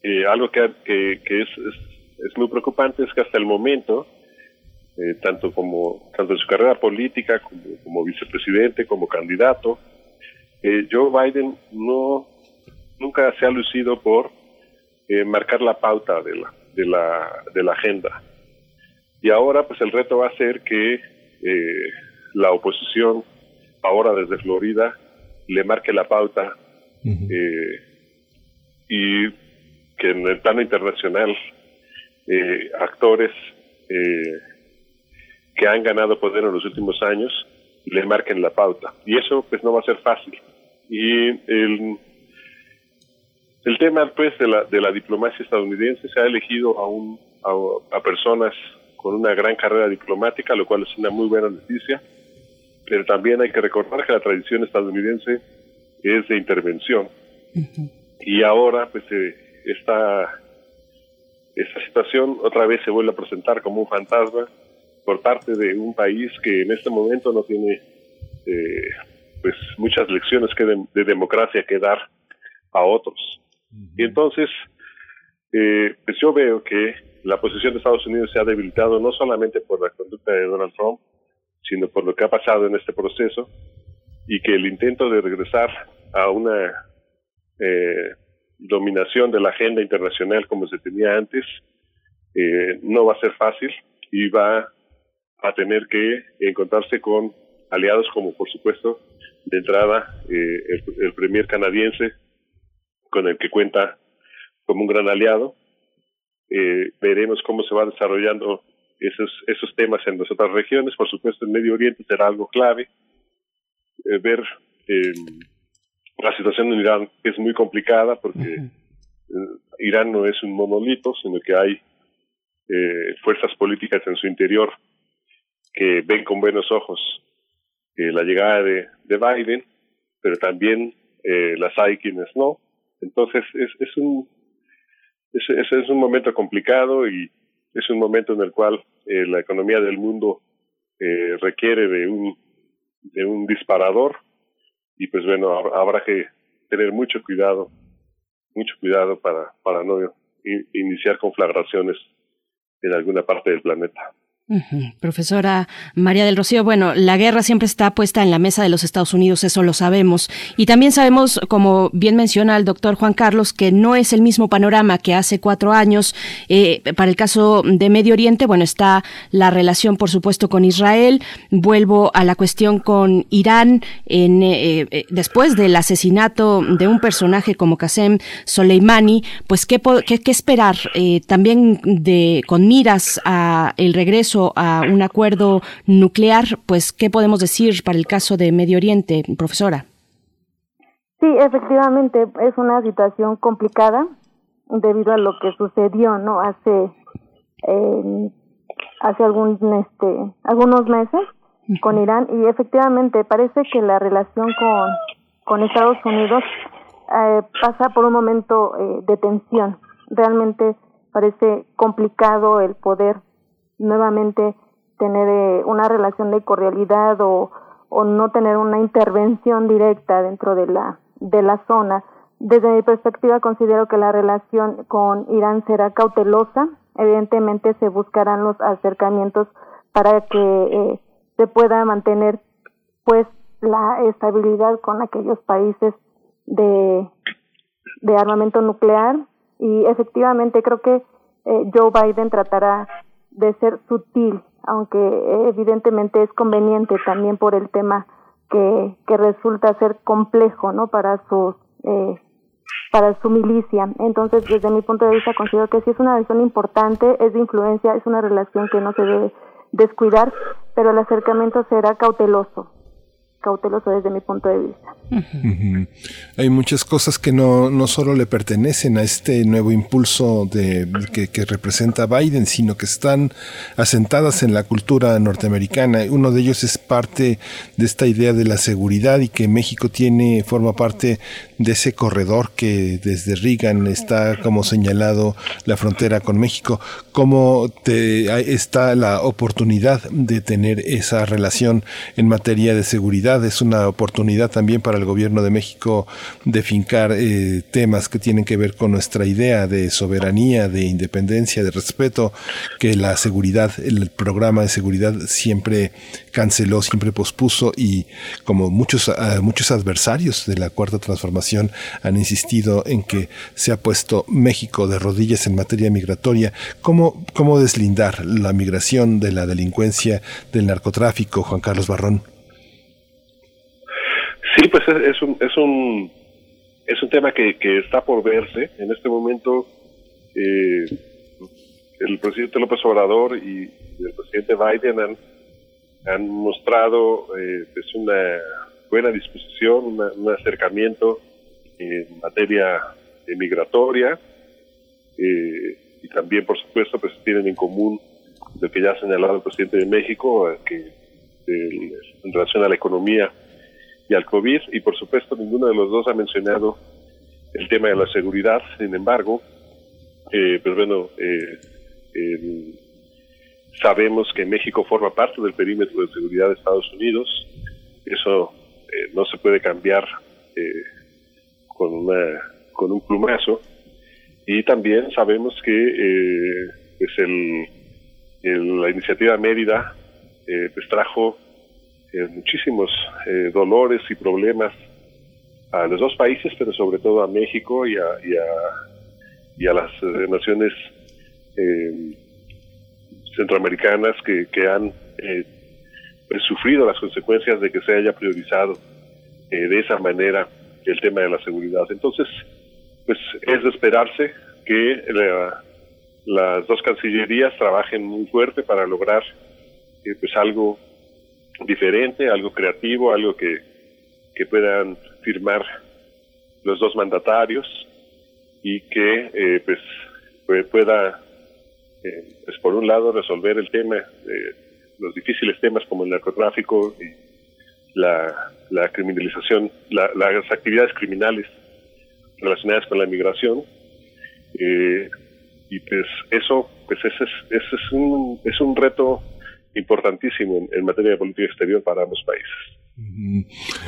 eh, algo que, que, es, es, muy preocupante es que hasta el momento, eh, tanto como tanto en su carrera política como, como vicepresidente, como candidato, eh, Joe Biden no nunca se ha lucido por marcar la pauta de la, de la, de la agenda. Y ahora pues el reto va a ser que la oposición, ahora desde Florida, le marque la pauta y que en el plano internacional eh, actores eh, que han ganado poder en los últimos años le marquen la pauta. Y eso pues no va a ser fácil. Y el, el tema pues de la, de la diplomacia estadounidense se ha elegido a, un, a, personas con una gran carrera diplomática, lo cual es una muy buena noticia, pero también hay que recordar que la tradición estadounidense es de intervención. Y ahora pues se esta, esta situación otra vez se vuelve a presentar como un fantasma por parte de un país que en este momento no tiene eh, pues muchas lecciones que de, democracia que dar a otros. Y entonces, eh, pues yo veo que la posición de Estados Unidos se ha debilitado no solamente por la conducta de Donald Trump, sino por lo que ha pasado en este proceso y que el intento de regresar a una eh, dominación de la agenda internacional como se tenía antes eh, no va a ser fácil y va a tener que encontrarse con aliados como por supuesto de entrada eh, el, premier canadiense con el que cuenta como un gran aliado. Eh, veremos cómo se va desarrollando esos esos temas en las otras regiones. Por supuesto en Medio Oriente será algo clave ver la situación en Irán es muy complicada porque eh, Irán no es un monolito, sino que hay eh, fuerzas políticas en su interior que ven con buenos ojos eh, la llegada de, de, Biden, pero también las hay quienes no. Entonces es, es un es, es, un momento complicado y es un momento en el cual la economía del mundo requiere de un de un disparador y pues bueno, habrá que tener mucho cuidado, mucho cuidado para, para no iniciar conflagraciones en alguna parte del planeta. Profesora María del Rocío, bueno, la guerra siempre está puesta en la mesa de los Estados Unidos, eso lo sabemos. Y también sabemos, como bien menciona el doctor Juan Carlos, que no es el mismo panorama que hace cuatro años. Eh, para el caso de Medio Oriente, bueno, está la relación, por supuesto, con Israel. Vuelvo a la cuestión con Irán. En, eh, eh, después del asesinato de un personaje como Qasem Soleimani, pues, ¿qué, qué, esperar? también de, con miras a el regreso a un acuerdo nuclear, pues, ¿qué podemos decir para el caso de Medio Oriente, profesora? Sí, efectivamente, es una situación complicada debido a lo que sucedió, ¿no? Hace eh, hace algún este algunos meses con Irán y efectivamente parece que la relación con con Estados Unidos eh, pasa por un momento eh, de tensión. Realmente parece complicado el poder nuevamente tener eh, una relación de cordialidad o, o no tener una intervención directa dentro de la de la zona. Desde mi perspectiva considero que la relación con Irán será cautelosa. Evidentemente se buscarán los acercamientos para que eh, se pueda mantener pues la estabilidad con aquellos países de, de armamento nuclear y efectivamente creo que eh, Joe Biden tratará de ser sutil, aunque evidentemente es conveniente también por el tema que, que resulta ser complejo, ¿no? Para su eh, para su milicia. Entonces, desde mi punto de vista, considero que sí es una relación importante, es de influencia, es una relación que no se debe descuidar, pero el acercamiento será cauteloso cauteloso desde mi punto de vista. Hay muchas cosas que no, no solo le pertenecen a este nuevo impulso de, que, que, representa Biden, sino que están asentadas en la cultura norteamericana. Uno de ellos es parte de esta idea de la seguridad y que México tiene, forma parte de ese corredor que desde Reagan está como señalado la frontera con México. ¿Cómo te, está la oportunidad de tener esa relación en materia de seguridad? Es una oportunidad también para el gobierno de México de fincar eh, temas que tienen que ver con nuestra idea de soberanía, de independencia, de respeto, que la seguridad, el programa de seguridad siempre canceló, siempre pospuso y como muchos, ah, muchos adversarios de la cuarta transformación han insistido en que se ha puesto México de rodillas en materia migratoria. ¿Cómo, cómo deslindar la migración de la delincuencia, del narcotráfico, Juan Carlos Barrón? Sí, pues es, un, es un es un tema que, que está por verse. En este momento, eh, el presidente López Obrador y el presidente Biden han han mostrado eh, pues una buena disposición, un acercamiento en materia migratoria eh, y también, por supuesto, pues tienen en común lo que ya ha señalado el presidente de México, eh, que en relación a la economía y al COVID, y por supuesto ninguno de los dos ha mencionado el tema de la seguridad, sin embargo, eh, pues bueno, eh, el, Sabemos que México forma parte del perímetro de seguridad de Estados Unidos. Eso eh, no se puede cambiar eh, con, una, con un plumazo. Y también sabemos que eh, pues el, la iniciativa Mérida pues trajo muchísimos dolores y problemas a los dos países, pero sobre todo a México y a, y a, y a las naciones centroamericanas que, que han eh, pues, sufrido las consecuencias de que se haya priorizado eh, de esa manera el tema de la seguridad. Entonces, pues es de esperarse que las dos cancillerías trabajen muy fuerte para lograr eh, pues algo diferente, algo creativo, algo que, que puedan firmar los dos mandatarios y que pues pueda eh, pues por un lado resolver el tema, de los difíciles temas como el narcotráfico y la, la criminalización, las actividades criminales relacionadas con la migración. Eh, y pues eso, pues ese es, ese es, un, es un reto importantísimo en, materia de política exterior para ambos países.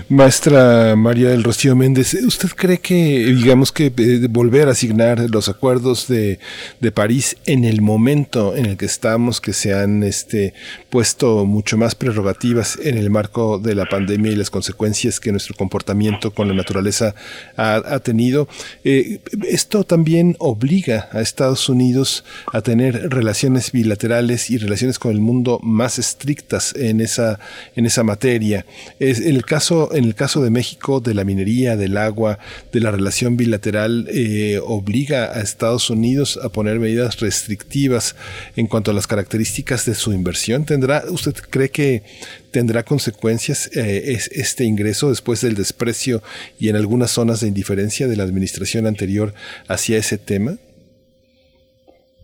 Maestra María del Rocío Méndez, ¿usted cree que, digamos que eh, volver a asignar los acuerdos de, de, París en el momento en el que estamos, que se han este, puesto mucho más prerrogativas en el marco de la pandemia y las consecuencias que nuestro comportamiento con la naturaleza ha, tenido, eh, esto también obliga a Estados Unidos a tener relaciones bilaterales y relaciones con el mundo más estrictas en esa, en esa materia. En, el caso, en el caso de México, de la minería, del agua, de la relación bilateral, eh, obliga a Estados Unidos a poner medidas restrictivas en cuanto a las características de su inversión. ¿Tendrá, ¿Usted cree que tendrá consecuencias eh, este ingreso después del desprecio y en algunas zonas de indiferencia de la administración anterior hacia ese tema?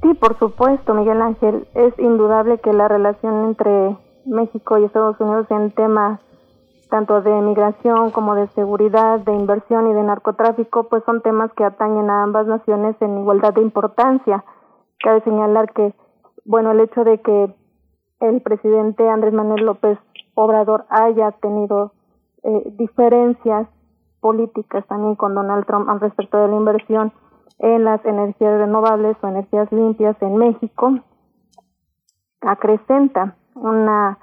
Sí, por supuesto, Miguel Ángel. Es indudable que la relación entre México y Estados Unidos en temas tanto de migración como de seguridad, de inversión y de narcotráfico, pues son temas que atañen a ambas naciones en igualdad de importancia. Cabe señalar que, bueno, el hecho de que el presidente Andrés Manuel López Obrador haya tenido eh, diferencias políticas también con Donald Trump al respecto de la inversión en las energías renovables o energías limpias en México, acrecenta una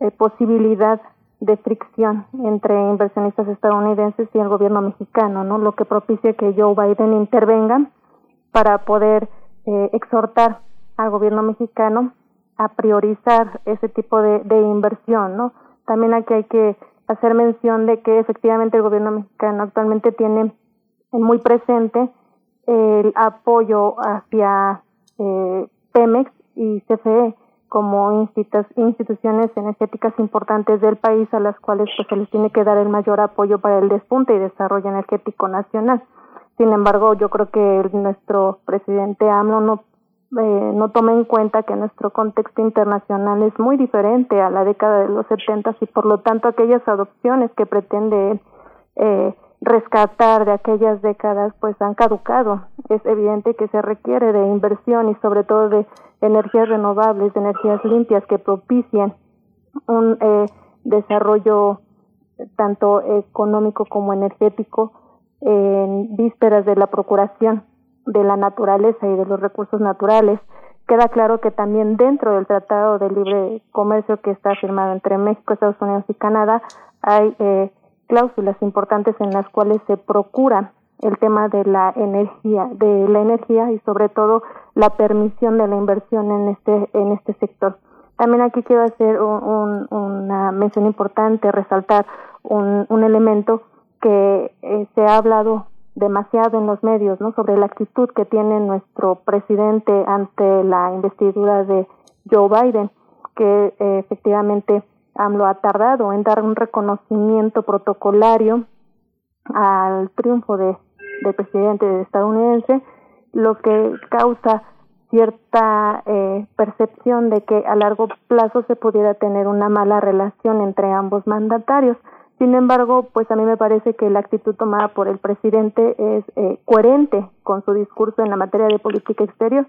eh, posibilidad de fricción entre inversionistas estadounidenses y el gobierno mexicano, ¿no? Lo que propicia que Joe Biden intervenga para poder eh, exhortar al gobierno mexicano a priorizar ese tipo de, inversión, ¿no? También aquí hay que hacer mención de que efectivamente el gobierno mexicano actualmente tiene muy presente el apoyo hacia eh, Pemex y CFE como instituciones energéticas importantes del país a las cuales pues, se les tiene que dar el mayor apoyo para el despunte y desarrollo energético nacional. Sin embargo, yo creo que nuestro presidente AMLO no, eh, no toma en cuenta que nuestro contexto internacional es muy diferente a la década de los 70 y por lo tanto aquellas adopciones que pretende eh, rescatar de aquellas décadas pues han caducado. Es evidente que se requiere de inversión y sobre todo de energías renovables, de energías limpias que propicien un eh, desarrollo tanto económico como energético en vísperas de la procuración de la naturaleza y de los recursos naturales. Queda claro que también dentro del Tratado de Libre Comercio que está firmado entre México, Estados Unidos y Canadá hay eh, cláusulas importantes en las cuales se procura el tema de la energía, de la energía y sobre todo la permisión de la inversión en este en este sector. También aquí quiero hacer una mención importante, resaltar un, un elemento que eh, se ha hablado demasiado en los medios, ¿no? Sobre la actitud que tiene nuestro presidente ante la investidura de Joe Biden, que eh, efectivamente AMLO ha tardado en dar un reconocimiento protocolario al triunfo de, del presidente estadounidense, lo que causa cierta eh, percepción de que a largo plazo se pudiera tener una mala relación entre ambos mandatarios. Sin embargo, pues a mí me parece que la actitud tomada por el presidente es eh, coherente con su discurso en la materia de política exterior,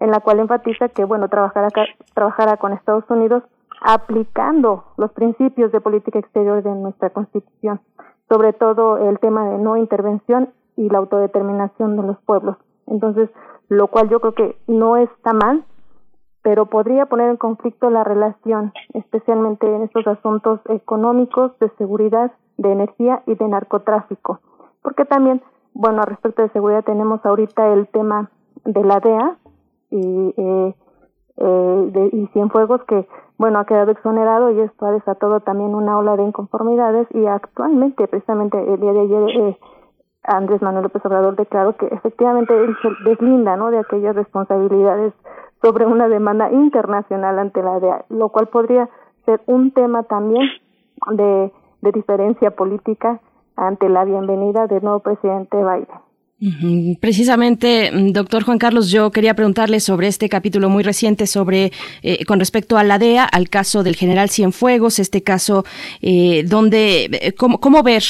en la cual enfatiza que, bueno, trabajará, trabajará con Estados Unidos aplicando los principios de política exterior de nuestra Constitución, sobre todo el tema de no intervención y la autodeterminación de los pueblos. Entonces, lo cual yo creo que no está mal, pero podría poner en conflicto la relación, especialmente en estos asuntos económicos, de seguridad, de energía y de narcotráfico. Porque también, bueno, respecto de seguridad tenemos ahorita el tema de la DEA y, eh, eh, de, y Cienfuegos que bueno, ha quedado exonerado y esto ha desatado también una ola de inconformidades y actualmente, precisamente el día de ayer, eh, Andrés Manuel López Obrador declaró que efectivamente él se deslinda ¿no? de aquellas responsabilidades sobre una demanda internacional ante la DEA, lo cual podría ser un tema también de, de diferencia política ante la bienvenida del nuevo presidente Biden. Precisamente, mm, doctor Juan Carlos, yo quería preguntarle sobre este capítulo muy reciente sobre eh, con respecto a la DEA, al caso del general Cienfuegos, este caso eh, donde, eh, ¿cómo, ¿cómo ver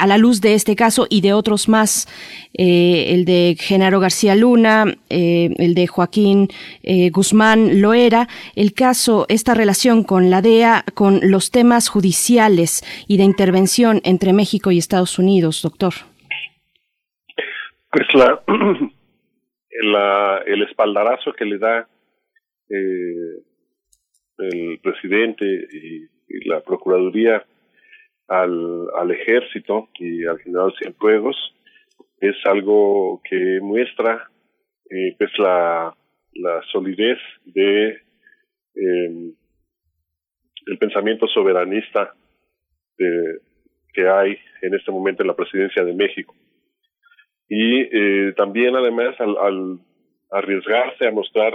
a la luz de este caso y de otros más, el de Genaro García Luna, el de Joaquín Guzmán Loera, el caso, esta relación con la DEA, con los temas judiciales y de intervención entre México y Estados Unidos, doctor? Pues la, el espaldarazo que le da el presidente y la Procuraduría al, al ejército y al general Cienfuegos es algo que muestra eh, pues la, la solidez de eh, el pensamiento soberanista de, que hay en este momento en la presidencia de México y eh, también además al, al, arriesgarse a mostrar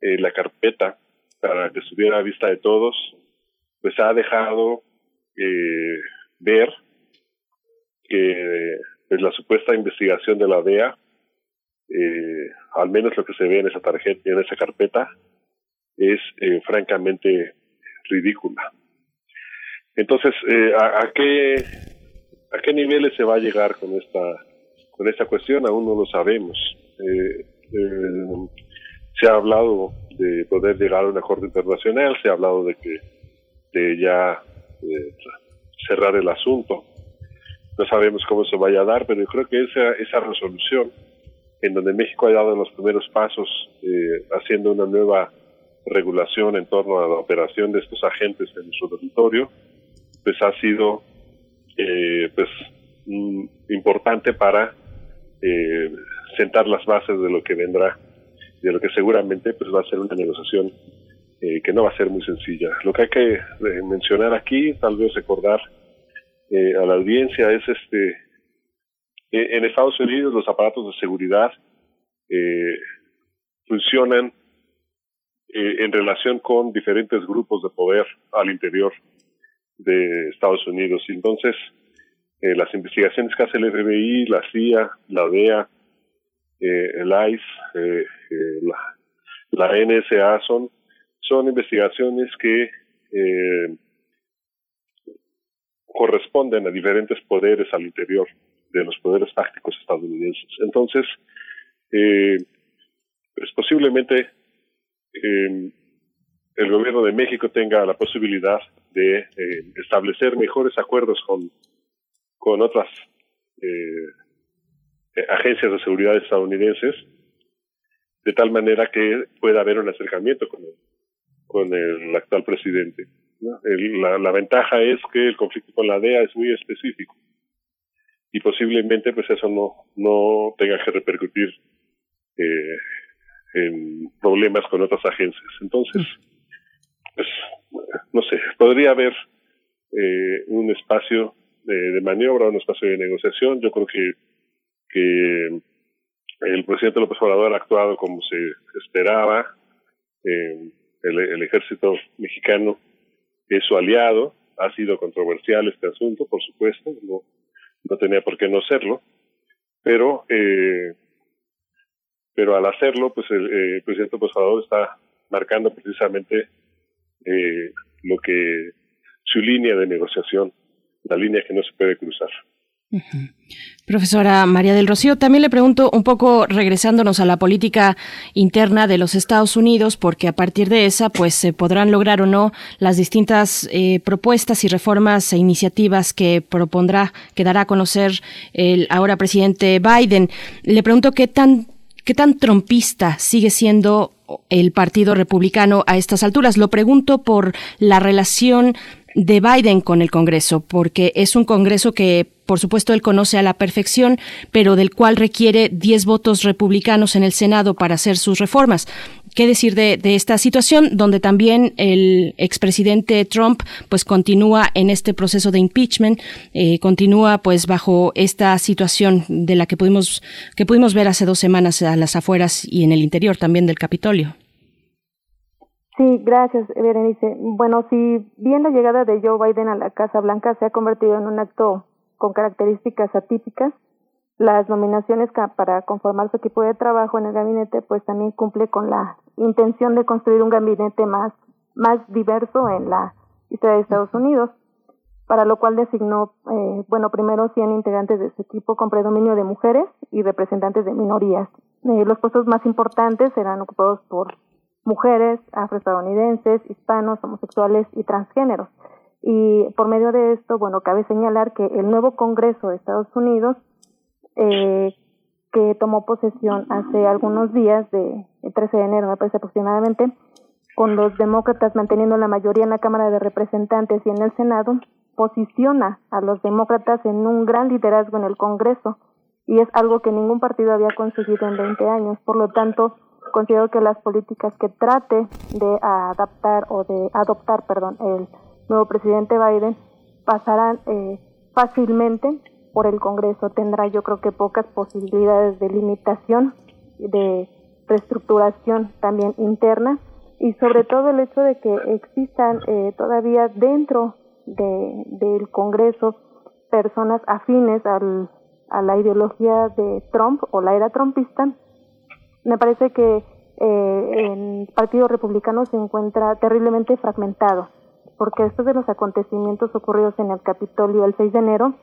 eh, la carpeta para que estuviera a vista de todos pues ha dejado eh, ver que pues, la supuesta investigación de la DEA, eh, al menos lo que se ve en esa tarjeta, en esa carpeta, es eh, francamente ridícula. Entonces, ¿a, ¿a, qué a qué niveles se va a llegar con esta con esta cuestión? Aún no lo sabemos. Eh, eh, se ha hablado de poder llegar a un acuerdo internacional, se ha hablado de que de ya eh, cerrar el asunto. No sabemos cómo se vaya a dar, pero yo creo que esa, esa resolución, en donde México ha dado los primeros pasos haciendo una nueva regulación en torno a la operación de estos agentes en su territorio, pues ha sido eh, pues mm, importante para eh, sentar las bases de lo que vendrá, de lo que seguramente pues va a ser una negociación eh, que no va a ser muy sencilla. Lo que hay que eh, mencionar aquí, tal vez recordar eh, a la audiencia, es este, eh, en Estados Unidos los aparatos de seguridad funcionan en relación con diferentes grupos de poder al interior de Estados Unidos. Entonces, las investigaciones que hace el FBI, la CIA, la DEA, el ICE, la, la NSA son son investigaciones que eh, corresponden a diferentes poderes al interior de los poderes fácticos estadounidenses. Entonces, eh, pues posiblemente eh, el gobierno de México tenga la posibilidad de eh, establecer mejores acuerdos con, con otras eh, agencias de seguridad estadounidenses, de tal manera que pueda haber un acercamiento con el con el actual presidente. El, la, la, ventaja es que el conflicto con la DEA es muy específico y posiblemente pues eso no, no tenga que repercutir eh, en problemas con otras agencias. Entonces, pues, no sé, podría haber eh, un espacio de, de, maniobra, un espacio de negociación. Yo creo que, que el presidente López Obrador ha actuado como se esperaba. Eh, el, ejército mexicano es su aliado, ha sido controversial este asunto, por supuesto, no, no tenía por qué no serlo, pero eh, pero al hacerlo, pues el, eh, el presidente Posador está marcando precisamente eh, lo que su línea de negociación, la línea que no se puede cruzar. Profesora María del Rocío, también le pregunto un poco regresándonos a la política interna de los Estados Unidos, porque a partir de esa, pues se podrán lograr o no las distintas eh, propuestas y reformas e iniciativas que propondrá, que dará a conocer el ahora presidente Biden. Le pregunto qué tan qué tan trompista sigue siendo el Partido Republicano a estas alturas. Lo pregunto por la relación de Biden con el Congreso, porque es un Congreso que, por supuesto, él conoce a la perfección, pero del cual requiere 10 votos republicanos en el Senado para hacer sus reformas. ¿Qué decir de, de, esta situación donde también el expresidente Trump pues continúa en este proceso de impeachment, eh, continúa pues bajo esta situación de la que pudimos que pudimos ver hace dos semanas a las afueras y en el interior también del Capitolio? Sí, gracias, Berenice. Bueno, si bien la llegada de Joe Biden a la Casa Blanca se ha convertido en un acto con características atípicas, las nominaciones para conformar su equipo de trabajo en el gabinete, pues también cumple con la intención de construir un gabinete más, más diverso en la historia de Estados Unidos. para lo cual designó, eh, bueno, primero 100 integrantes de su equipo con predominio de mujeres y representantes de minorías. Eh, los puestos más importantes serán ocupados por mujeres, afroestadounidenses, hispanos, homosexuales y transgéneros. Y por medio de esto, bueno, cabe señalar que el nuevo Congreso de Estados Unidos, eh, que tomó posesión hace algunos días, de el 13 de enero, me parece aproximadamente, con los demócratas manteniendo la mayoría en la Cámara de Representantes y en el Senado, posiciona a los demócratas en un gran liderazgo en el Congreso y es algo que ningún partido había conseguido en 20 años. Por lo tanto, considero que las políticas que trate de adaptar o de adoptar, perdón, el nuevo presidente Biden pasarán eh, fácilmente por el Congreso. Tendrá yo creo que pocas posibilidades de limitación, de reestructuración también interna y sobre todo el hecho de que existan eh, todavía dentro de, del Congreso personas afines al, a la ideología de Trump o la era trumpista, me parece que eh, el Partido Republicano se encuentra terriblemente fragmentado, porque después de los acontecimientos ocurridos en el Capitolio el 6 de enero,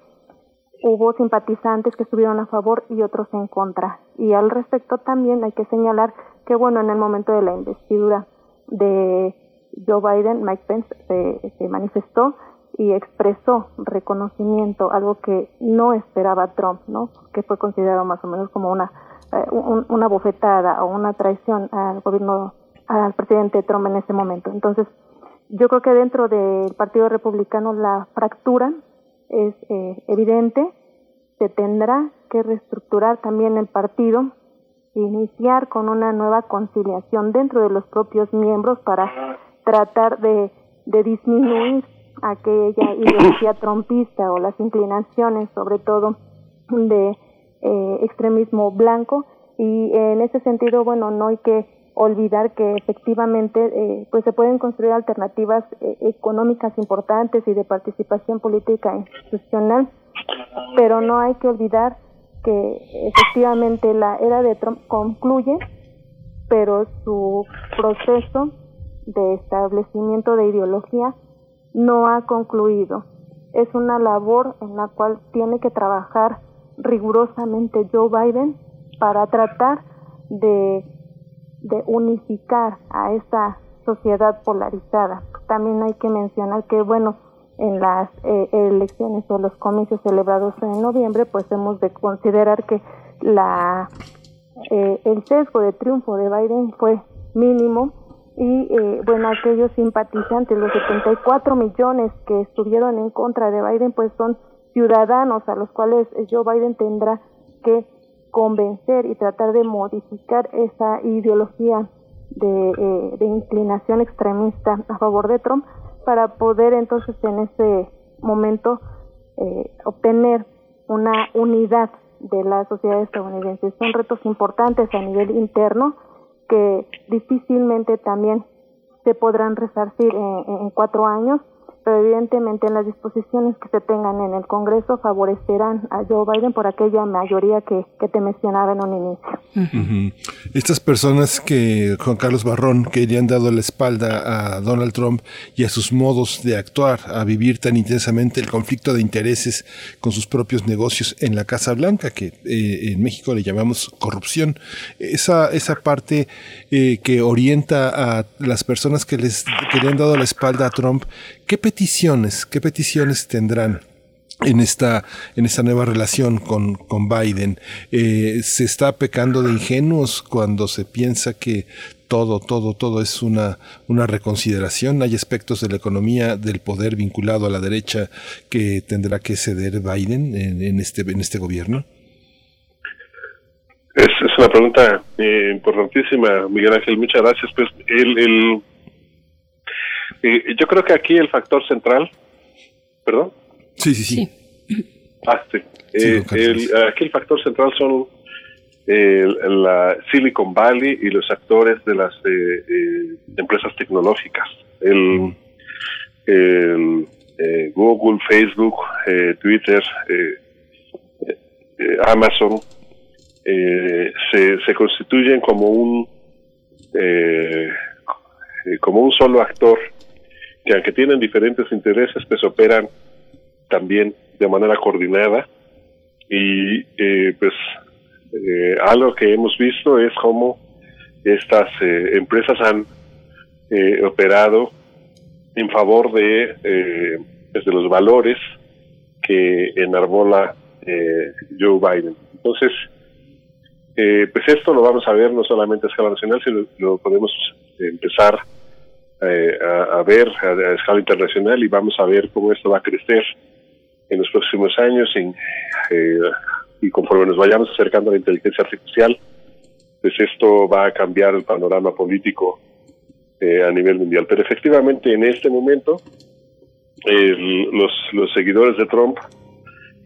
hubo simpatizantes que estuvieron a favor y otros en contra. Y al respecto también hay que señalar que, bueno, en el momento de la investidura de Joe Biden, Mike Pence se, se manifestó y expresó reconocimiento, algo que no esperaba Trump, ¿no? Que fue considerado más o menos como una una bofetada o una traición al gobierno al presidente Trump en ese momento. Entonces, yo creo que dentro del Partido Republicano la fractura es eh, evidente, se tendrá que reestructurar también el partido, iniciar con una nueva conciliación dentro de los propios miembros para tratar de, de disminuir aquella ideología trompista o las inclinaciones, sobre todo de eh, extremismo blanco y en ese sentido, bueno, no hay que olvidar que efectivamente eh, pues se pueden construir alternativas eh, económicas importantes y de participación política institucional, pero no hay que olvidar que efectivamente la era de Trump concluye, pero su proceso de establecimiento de ideología no ha concluido. Es una labor en la cual tiene que trabajar rigurosamente Joe Biden para tratar de, de unificar a esta sociedad polarizada. También hay que mencionar que, bueno, en las eh, elecciones o los comicios celebrados en noviembre, pues hemos de considerar que la eh, el sesgo de triunfo de Biden fue mínimo y eh, bueno aquellos simpatizantes los 74 millones que estuvieron en contra de Biden pues son ciudadanos a los cuales Joe Biden tendrá que convencer y tratar de modificar esa ideología de, eh, inclinación extremista a favor de Trump para poder entonces en ese momento eh, obtener una unidad de la sociedad estadounidense. Son retos importantes a nivel interno que difícilmente también se podrán resarcir en cuatro años pero evidentemente las disposiciones que se tengan en el Congreso favorecerán a Joe Biden por aquella mayoría que, que te mencionaba en un inicio. Estas personas que, Juan Carlos Barrón, que le han dado la espalda a Donald Trump y a sus modos de actuar, a vivir tan intensamente el conflicto de intereses con sus propios negocios en la Casa Blanca, que eh, en México le llamamos corrupción, esa, esa parte eh, que orienta a las personas que, les, que le han dado la espalda a Trump, ¿Qué peticiones, qué peticiones tendrán en esta, en esta nueva relación con, con Biden. Eh, se está pecando de ingenuos cuando se piensa que todo, todo, todo es una, una reconsideración. Hay aspectos de la economía, del poder vinculado a la derecha que tendrá que ceder Biden en, este, en este gobierno. Es, es una pregunta eh, importantísima, Miguel Ángel. Muchas gracias. Pues el yo creo que aquí el factor central, ¿perdón? Sí, sí, sí. Ah, sí. Eh, aquí el factor central son la Silicon Valley y los actores de las eh, eh, empresas tecnológicas. El, Google, Facebook, Twitter, Amazon, se, se constituyen como un como un solo actor que aunque tienen diferentes intereses, pues operan también de manera coordinada y eh, pues eh, algo que hemos visto es cómo estas eh, empresas han operado en favor de, pues, de los valores que enarbola Joe Biden. Entonces, pues esto lo vamos a ver no solamente a escala nacional, sino lo podemos empezar a, a, ver a, escala internacional y vamos a ver cómo esto va a crecer en los próximos años en, y conforme nos vayamos acercando a la inteligencia artificial, pues esto va a cambiar el panorama político eh, a nivel mundial. Pero efectivamente en este momento los, los seguidores de Trump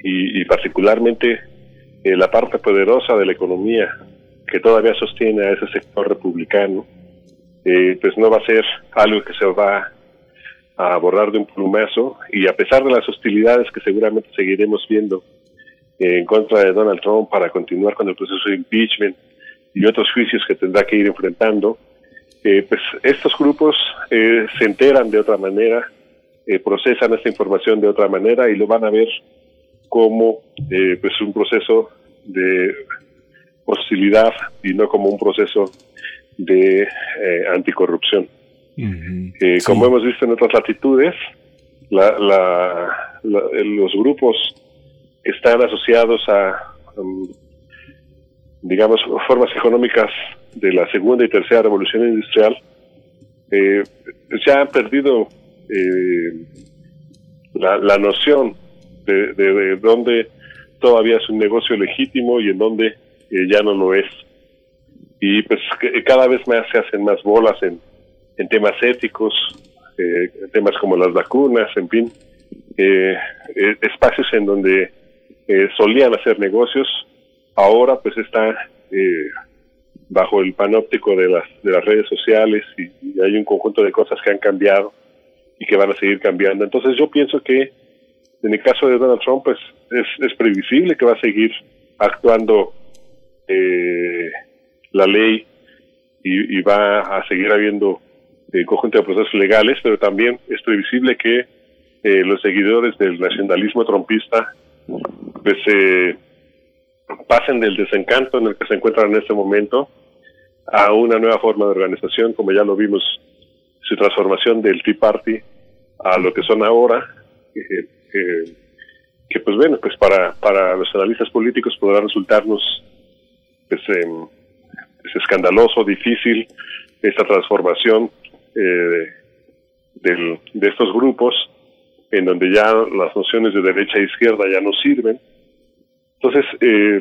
y, particularmente eh, la parte poderosa de la economía que todavía sostiene a ese sector republicano, eh, pues no va a ser algo que se va a borrar de un plumazo. Y a pesar de las hostilidades que seguramente seguiremos viendo en contra de Donald Trump para continuar con el proceso de impeachment y otros juicios que tendrá que ir enfrentando, eh, pues estos grupos eh, se enteran de otra manera, eh, procesan esta información de otra manera y lo van a ver como pues un proceso de hostilidad y no como un proceso de anticorrupción. Como hemos visto en otras latitudes, los grupos están asociados a, um, digamos, formas económicas de la segunda y tercera revolución industrial, eh, ya han perdido eh, la, noción de, de, dónde todavía es un negocio legítimo y en dónde eh, ya no lo es. Y pues cada vez más se hacen más bolas en, en temas éticos, en temas como las vacunas, en fin, espacios en donde eh, solían hacer negocios, ahora pues está eh, bajo el panóptico de las, de las redes sociales y, hay un conjunto de cosas que han cambiado y que van a seguir cambiando. Entonces yo pienso que en el caso de Donald Trump pues es, es previsible que va a seguir actuando eh, la ley y, va a seguir habiendo un conjunto de procesos legales, pero también es previsible que los seguidores del nacionalismo trumpista pues eh, pasen del desencanto en el que se encuentran en este momento a una nueva forma de organización, como ya lo vimos, su transformación del Tea Party a lo que son ahora, que pues bueno, pues para, para los analistas políticos podrá resultarnos pues, em, es escandaloso, difícil esta transformación eh, del, de estos grupos en donde ya las nociones de derecha e izquierda ya no sirven. Entonces, eh,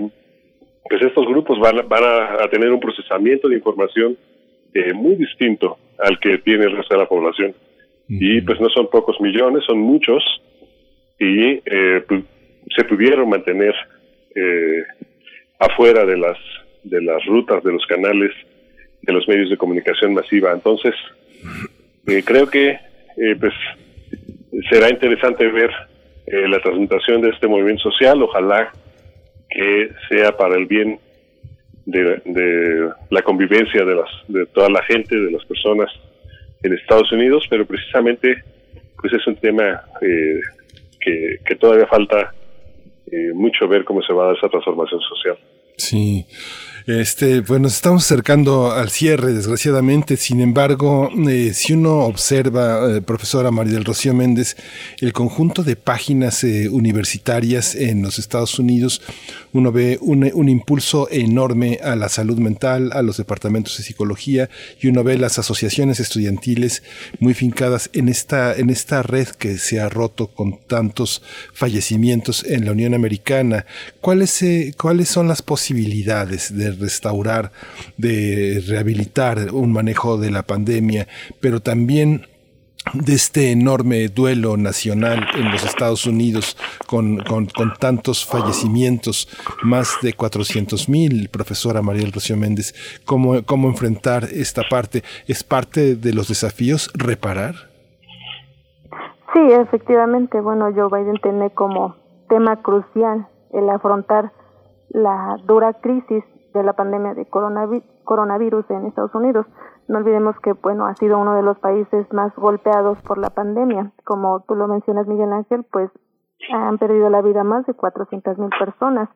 pues estos grupos van, van a, tener un procesamiento de información eh, muy distinto al que tiene el resto de la población. Y pues no son pocos millones, son muchos, y eh, se pudieron mantener afuera de las, de las rutas, de los canales, de los medios de comunicación masiva. Entonces, creo que pues será interesante ver eh, la transmutación de este movimiento social, ojalá que sea para el bien de, la convivencia de, las, de toda la gente, de las personas en Estados Unidos, pero precisamente pues es un tema eh, que, que, todavía falta eh, mucho ver cómo se va a dar esa transformación social. Sí. Este, pues nos estamos acercando al cierre, desgraciadamente. Sin embargo, eh, si uno observa, eh, profesora María del Rocío Méndez, el conjunto de páginas eh, universitarias en los Estados Unidos, uno ve un, impulso enorme a la salud mental, a los departamentos de psicología, y uno ve las asociaciones estudiantiles muy fincadas en esta, en esta red que se ha roto con tantos fallecimientos en la Unión Americana. ¿Cuáles, cuáles son las posibilidades de restaurar, de rehabilitar un manejo de la pandemia, pero también de este enorme duelo nacional en los Estados Unidos con, con, tantos fallecimientos, más de 400 mil, profesora María Rocío Méndez, ¿cómo, ¿cómo enfrentar esta parte? ¿Es parte de los desafíos reparar? Sí, efectivamente. Bueno, Joe Biden tiene como tema crucial el afrontar la dura crisis de la pandemia de coronavirus en Estados Unidos. No olvidemos que, bueno, ha sido uno de los países más golpeados por la pandemia. Como tú lo mencionas, Miguel Ángel, pues han perdido la vida más de 400 mil personas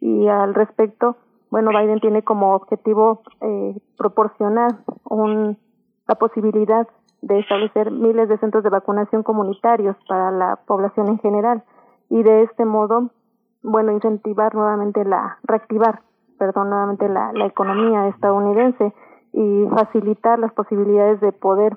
y al respecto, bueno, Biden tiene como objetivo eh, proporcionar un, la posibilidad de establecer miles de centros de vacunación comunitarios para la población en general y de este modo, bueno, incentivar nuevamente la, reactivar, perdón, nuevamente la, la economía estadounidense y facilitar las posibilidades de poder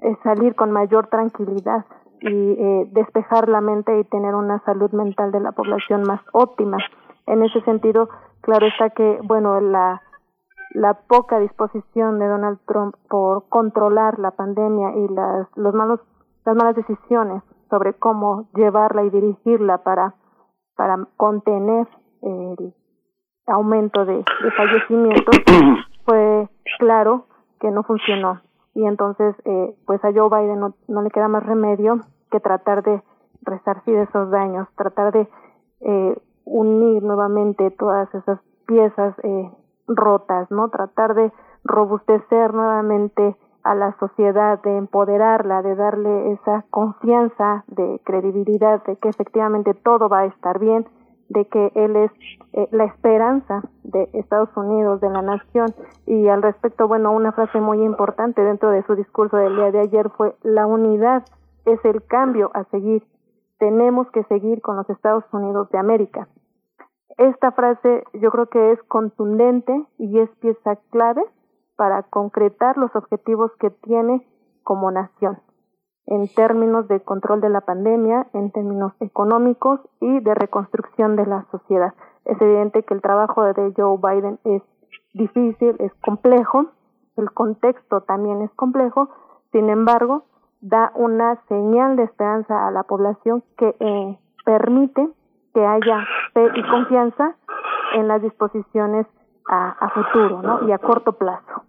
eh, salir con mayor tranquilidad y eh, despejar la mente y tener una salud mental de la población más óptima. En ese sentido, claro está que, bueno, la, la poca disposición de Donald Trump por controlar la pandemia y las, los malos, las malas decisiones sobre cómo llevarla y dirigirla para, para contener el aumento de, de fallecimientos, fue claro que no funcionó y entonces eh, pues a Joe Biden no, no, le queda más remedio que tratar de resarcir esos daños, tratar de eh, unir nuevamente todas esas piezas eh, rotas, ¿no? Tratar de robustecer nuevamente a la sociedad, de empoderarla, de darle esa confianza, de credibilidad, de que efectivamente todo va a estar bien, de que él es eh, la esperanza de Estados Unidos, de la nación. Y al respecto, bueno, una frase muy importante dentro de su discurso del día de ayer fue, la unidad es el cambio a seguir. Tenemos que seguir con los Estados Unidos de América. Esta frase yo creo que es contundente y es pieza clave para concretar los objetivos que tiene como nación en términos de control de la pandemia, en términos económicos y de reconstrucción de la sociedad. Es evidente que el trabajo de Joe Biden es difícil, es complejo, el contexto también es complejo, sin embargo, da una señal de esperanza a la población que eh, permite que haya fe y confianza en las disposiciones a, a futuro ¿no? y a corto plazo.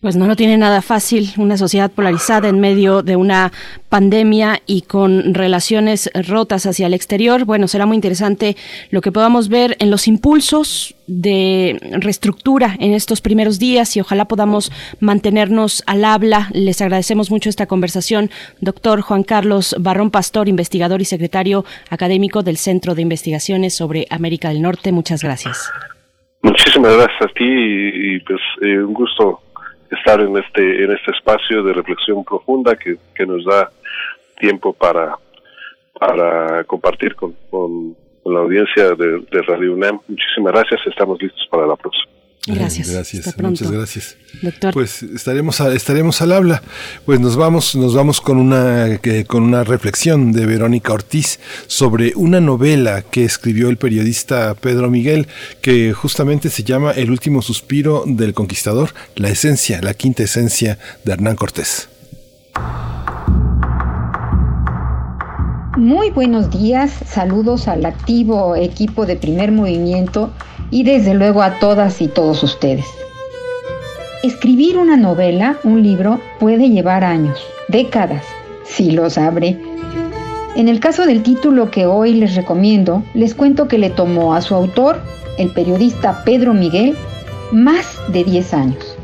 Pues no lo tiene nada fácil, una sociedad polarizada en medio de una pandemia y con relaciones rotas hacia el exterior. Bueno, será muy interesante lo que podamos ver en los impulsos de reestructura en estos primeros días y ojalá podamos mantenernos al habla. Les agradecemos mucho esta conversación, doctor Juan Carlos Barrón Pastor, investigador y secretario académico del Centro de Investigaciones sobre América del Norte. Muchas gracias. Muchísimas gracias a ti y, pues eh, un gusto estar en este en este espacio de reflexión profunda que, que nos da tiempo para para compartir con, con, la audiencia de, de, Radio UNAM. Muchísimas gracias, estamos listos para la próxima. Gracias. Gracias, muchas gracias. Doctor. Pues estaremos estaremos al habla. Pues nos vamos nos vamos con una con una reflexión de Verónica Ortiz sobre una novela que escribió el periodista Pedro Miguel que justamente se llama El último suspiro del conquistador, la esencia, la quinta esencia de Hernán Cortés. Muy buenos días, saludos al activo equipo de primer movimiento y desde luego a todas y todos ustedes. Escribir una novela, un libro, puede llevar años, décadas, si los abre. En el caso del título que hoy les recomiendo, les cuento que le tomó a su autor, el periodista Pedro Miguel, más de 10 años.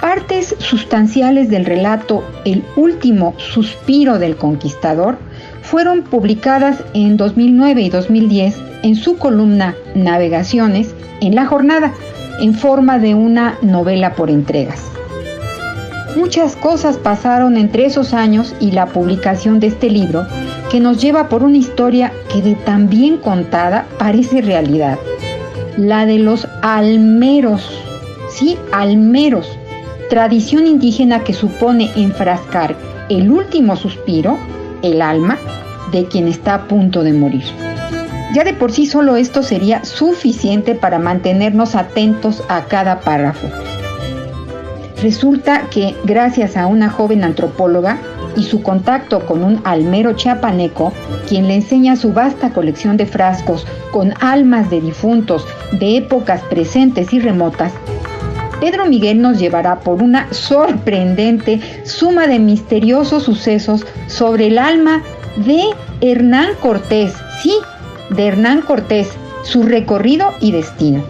Partes sustanciales del relato El último suspiro del conquistador fueron publicadas en 2009 y 2010 en su columna Navegaciones en la jornada, en forma de una novela por entregas. Muchas cosas pasaron entre esos años y la publicación de este libro que nos lleva por una historia que de tan bien contada parece realidad. La de los almeros. Sí, almeros. Tradición indígena que supone enfrascar el último suspiro, el alma, de quien está a punto de morir. Ya de por sí solo esto sería suficiente para mantenernos atentos a cada párrafo. Resulta que gracias a una joven antropóloga y su contacto con un almero chiapaneco, quien le enseña su vasta colección de frascos con almas de difuntos de épocas presentes y remotas, Pedro Miguel nos llevará por una sorprendente suma de misteriosos sucesos sobre el alma de Hernán Cortés, sí, de Hernán Cortés, su recorrido y destino.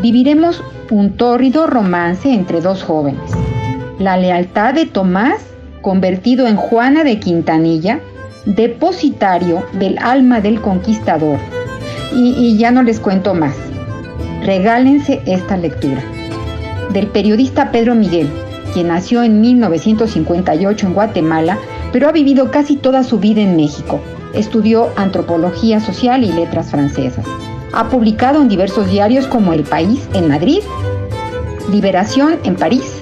Viviremos un tórrido romance entre dos jóvenes. La lealtad de Tomás, convertido en Juana de Quintanilla, depositario del alma del conquistador. Y, y ya no les cuento más. Regálense esta lectura. Del periodista Pedro Miguel, quien nació en 1958 en Guatemala, pero ha vivido casi toda su vida en México. Estudió antropología social y letras francesas. Ha publicado en diversos diarios como El País en Madrid, Liberación en París,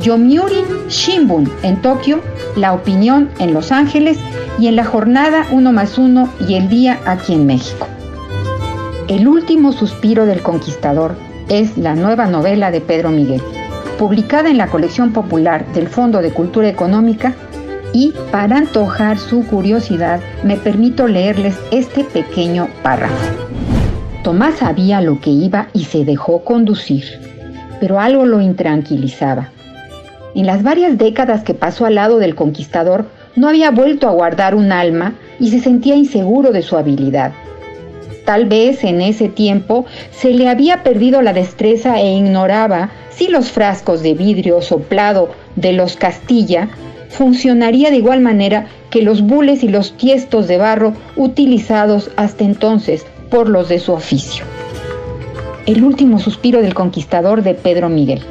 Yomiuri Shimbun en Tokio, La Opinión en Los Ángeles y en la jornada Uno más Uno y El Día aquí en México. El último suspiro del conquistador es la nueva novela de Pedro Miguel, publicada en la colección popular del Fondo de Cultura Económica y para antojar su curiosidad me permito leerles este pequeño párrafo. Tomás sabía lo que iba y se dejó conducir, pero algo lo intranquilizaba. En las varias décadas que pasó al lado del conquistador, no había vuelto a guardar un alma y se sentía inseguro de su habilidad. Tal vez en ese tiempo se le había perdido la destreza e ignoraba si los frascos de vidrio soplado de los Castilla funcionaría de igual manera que los bules y los tiestos de barro utilizados hasta entonces por los de su oficio. El último suspiro del conquistador de Pedro Miguel.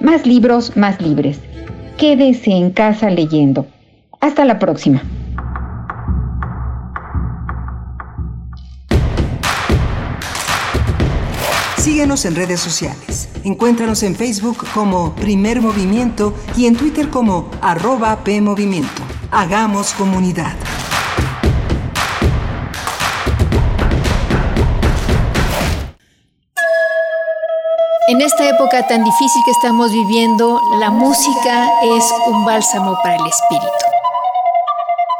Más libros, más libres. Quédese en casa leyendo. Hasta la próxima. Síguenos en redes sociales. Encuéntranos en Facebook como Primer Movimiento y en Twitter como arroba PMovimiento. Hagamos comunidad. En esta época tan difícil que estamos viviendo, la música es un bálsamo para el espíritu.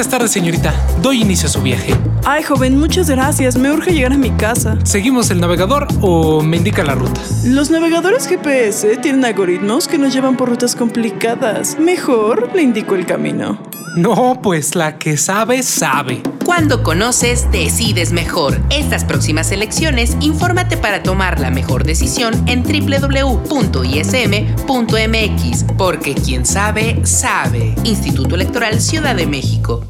Buenas tardes, señorita. Doy inicio a su viaje. Ay, joven, muchas gracias. Me urge llegar a mi casa. ¿Seguimos el navegador o me indica la ruta? Los navegadores GPS tienen algoritmos que nos llevan por rutas complicadas. Mejor le indico el camino. No, pues la que sabe, sabe. Cuando conoces, decides mejor. Estas próximas elecciones, infórmate para tomar la mejor decisión en www.ism.mx, porque quien sabe, sabe. Instituto Electoral Ciudad de México.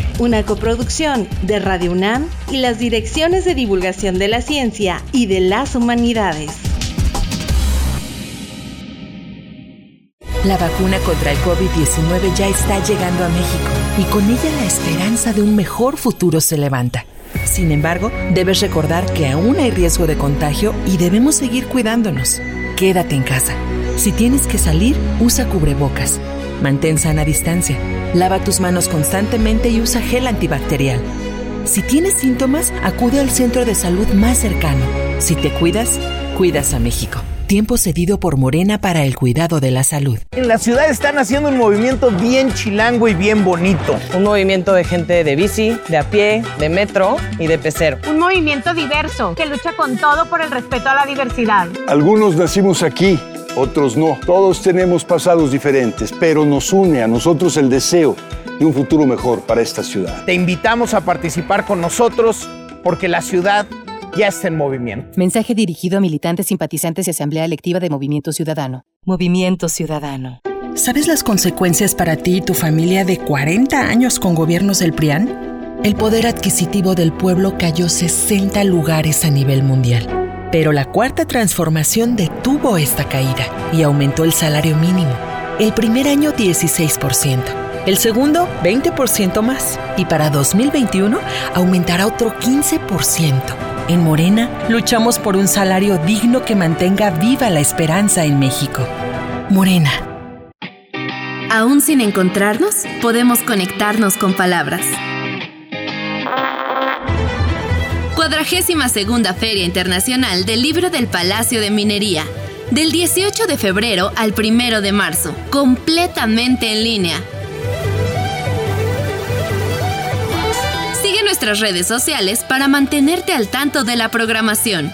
una coproducción de Radio UNAM y las direcciones de divulgación de la ciencia y de las humanidades. La vacuna contra el COVID-19 ya está llegando a México y con ella la esperanza de un mejor futuro se levanta. Sin embargo, debes recordar que aún hay riesgo de contagio y debemos seguir cuidándonos. Quédate en casa. Si tienes que salir, usa cubrebocas. Mantén sana distancia Lava tus manos constantemente y usa gel antibacterial. Si tienes síntomas, acude al centro de salud más cercano. Si te cuidas, cuidas a México. tiempo cedido por Morena para el cuidado de la salud. En la ciudad están haciendo un movimiento bien chilango y bien bonito. Un movimiento de gente de bici, de a pie, de metro y de pecero. Un movimiento diverso que lucha con todo por el respeto a la diversidad. Algunos nacimos aquí, otros no. Todos tenemos pasados diferentes, pero nos une a nosotros el deseo de un futuro mejor para esta ciudad. Te invitamos a participar con nosotros porque la ciudad ya está en movimiento. Mensaje dirigido a militantes, simpatizantes y Asamblea Electiva de Movimiento Ciudadano. Movimiento Ciudadano. ¿Sabes las consecuencias para ti y tu familia de 40 años con gobiernos del PRIAN? El poder adquisitivo del pueblo cayó 60 lugares a nivel mundial. Pero la cuarta transformación detuvo esta caída y aumentó el salario mínimo. El primer año 16%, el segundo 20% más y para 2021 aumentará otro 15%. En Morena luchamos por un salario digno que mantenga viva la esperanza en México. Morena. Aún sin encontrarnos, podemos conectarnos con palabras. Cuadragésima segunda Feria Internacional del Libro del Palacio de Minería. Del 18 de febrero al 1 de marzo, completamente en línea. Sigue nuestras redes sociales para mantenerte al tanto de la programación.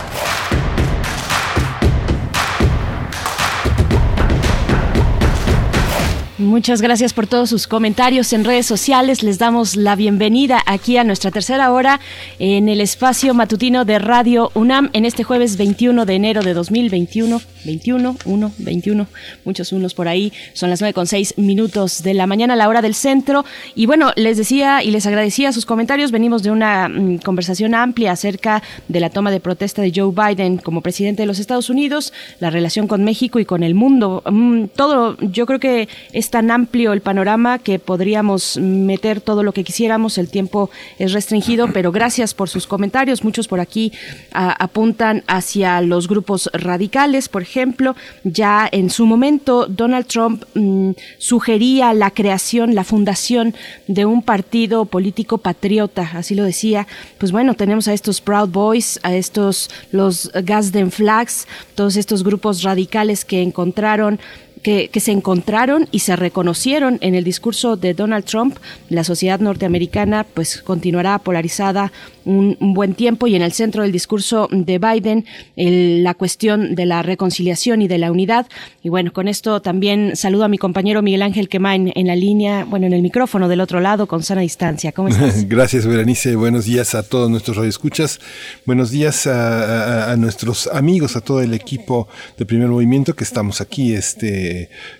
Muchas gracias por todos sus comentarios en redes sociales. Les damos la bienvenida aquí a nuestra tercera hora en el espacio matutino de Radio UNAM en este jueves 21 de enero de 2021. 21, 1, 21, muchos unos por ahí. Son las 9 con 6 minutos de la mañana la hora del centro. Y bueno, les decía y les agradecía sus comentarios. Venimos de una mm, conversación amplia acerca de la toma de protesta de Joe Biden como presidente de los Estados Unidos, la relación con México y con el mundo. Mm, todo, yo creo que es tan amplio el panorama que podríamos meter todo lo que quisiéramos. El tiempo es restringido, pero gracias por sus comentarios. Muchos por aquí apuntan hacia los grupos radicales, por ejemplo. Ya en su momento, Donald Trump mmm, sugería la creación, la fundación de un partido político patriota, así lo decía. Pues bueno, tenemos a estos Proud Boys, a estos los Gasden Flags, todos estos grupos radicales que encontraron que, se encontraron y se reconocieron en el discurso de Donald Trump. La sociedad norteamericana pues continuará polarizada un, buen tiempo y en el centro del discurso de Biden el, la cuestión de la reconciliación y de la unidad. Y bueno, con esto también saludo a mi compañero Miguel Ángel Quemain en la línea, bueno, en el micrófono del otro lado con sana distancia. ¿Cómo estás? Gracias, Berenice. Buenos días a todos nuestros radioescuchas. Buenos días a, a nuestros amigos, a todo el equipo de Primer Movimiento que estamos aquí este,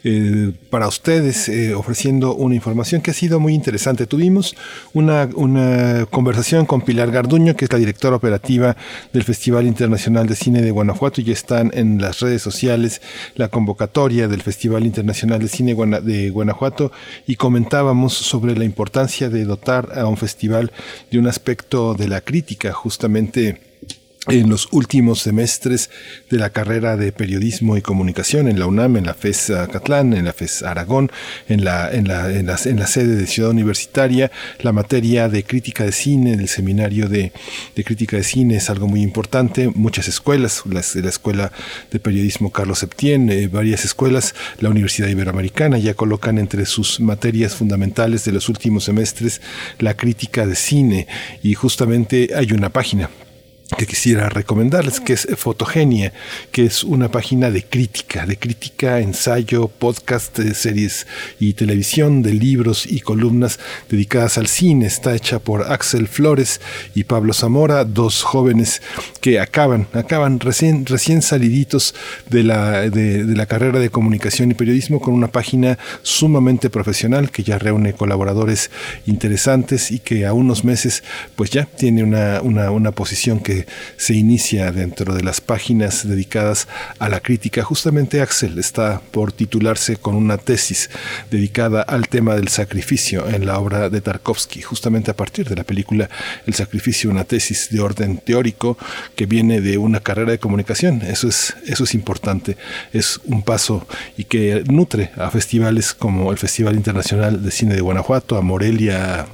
eh, para ustedes eh, ofreciendo una información que ha sido muy interesante. Tuvimos una, conversación con Pilar Garduño, que es la directora operativa del Festival Internacional de Cine de Guanajuato, y están en las redes sociales la convocatoria del Festival Internacional de Cine de Guanajuato, y comentábamos sobre la importancia de dotar a un festival de un aspecto de la crítica, justamente en los últimos semestres de la carrera de periodismo y comunicación en la UNAM, en la FES Catlán, en la FES Aragón, en la, en la, en la, sede de Ciudad Universitaria, la materia de crítica de cine, el seminario de, de crítica de cine es algo muy importante. Muchas escuelas, la, la Escuela de Periodismo Carlos Septién, eh, varias escuelas, la Universidad Iberoamericana ya colocan entre sus materias fundamentales de los últimos semestres la crítica de cine y justamente hay una página que quisiera recomendarles, que es Fotogenia, que es una página de crítica, de crítica, ensayo, podcast, de series y televisión, de libros y columnas dedicadas al cine. Está hecha por Axel Flores y Pablo Zamora, dos jóvenes que acaban, acaban recién, recién saliditos de la, de, de la carrera de comunicación y periodismo con una página sumamente profesional que ya reúne colaboradores interesantes y que a unos meses pues ya tiene una, una, una posición que se, inicia dentro de las páginas dedicadas a la crítica. Justamente Axel está por titularse con una tesis dedicada al tema del sacrificio en la obra de Tarkovsky, justamente a partir de la película El sacrificio, una tesis de orden teórico que viene de una carrera de comunicación. Eso es, eso es importante, es un paso y que nutre a festivales como el Festival Internacional de Cine de Guanajuato, a Morelia,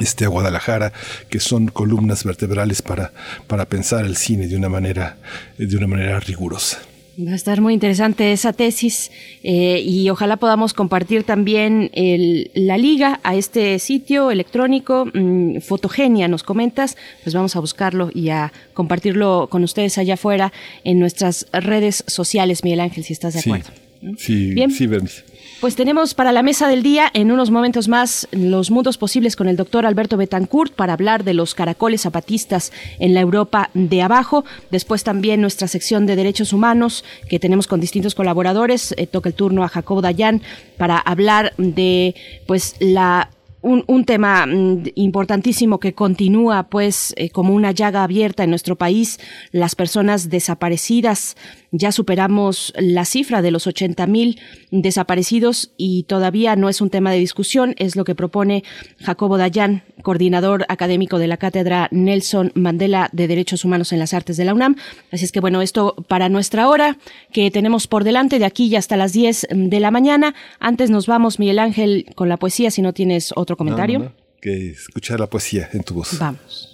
este, a Guadalajara, que son columnas vertebrales para, para pensar el cine de una manera, de una manera rigurosa. Va a estar muy interesante esa tesis eh, y ojalá podamos compartir también el, la liga a este sitio electrónico. Mm, Fotogenia, nos comentas, pues vamos a buscarlo y a compartirlo con ustedes allá afuera en nuestras redes sociales, Miguel Ángel, si estás de acuerdo. Sí, Bien. sí, Bernice. Pues tenemos para la mesa del día en unos momentos más los mundos posibles con el doctor Alberto Betancourt para hablar de los caracoles zapatistas en la Europa de abajo. Después también nuestra sección de derechos humanos que tenemos con distintos colaboradores. Eh, toca el turno a Jacobo Dayan para hablar de pues la un, tema mm, importantísimo que continúa pues eh, como una llaga abierta en nuestro país, las personas desaparecidas. Ya superamos la cifra de los 80 mil desaparecidos y todavía no es un tema de discusión, es lo que propone Jacobo Dayan, coordinador académico de la Cátedra Nelson Mandela de Derechos Humanos en las Artes de la UNAM. Así es que bueno, esto para nuestra hora que tenemos por delante de aquí y hasta las 10 de la mañana. Antes nos vamos, Miguel Ángel, con la poesía, si no tienes otro comentario. No, no, no. Que escuchar la poesía en tu voz. Vamos.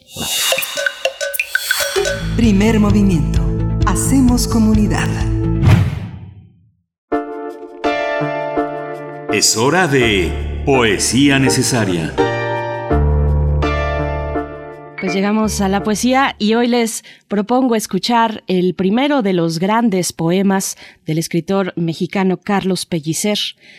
Primer movimiento. Hacemos comunidad. Es hora de Poesía Necesaria. Pues llegamos a la poesía y hoy les propongo escuchar el primero de los grandes poemas del escritor mexicano Carlos Pellicer.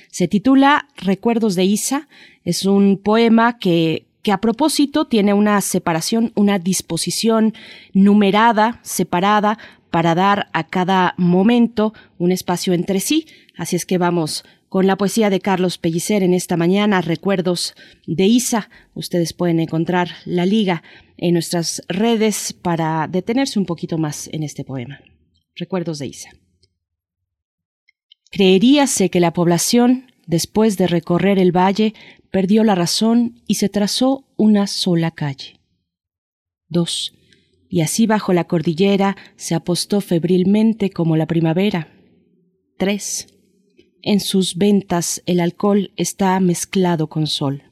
Se titula Recuerdos de Isa. Es un poema que que a propósito tiene una separación, una disposición numerada, separada, para dar a cada momento un espacio entre sí. Así es que vamos con la poesía de Carlos Pellicer en esta mañana, Recuerdos de Isa. Ustedes pueden encontrar la liga en nuestras redes para detenerse un poquito más en este poema. Recuerdos de Isa. Creeríase que la población, después de recorrer el valle, perdió la razón y se trazó una sola calle. 2. Y así bajo la cordillera se apostó febrilmente como la primavera. 3. En sus ventas el alcohol está mezclado con sol.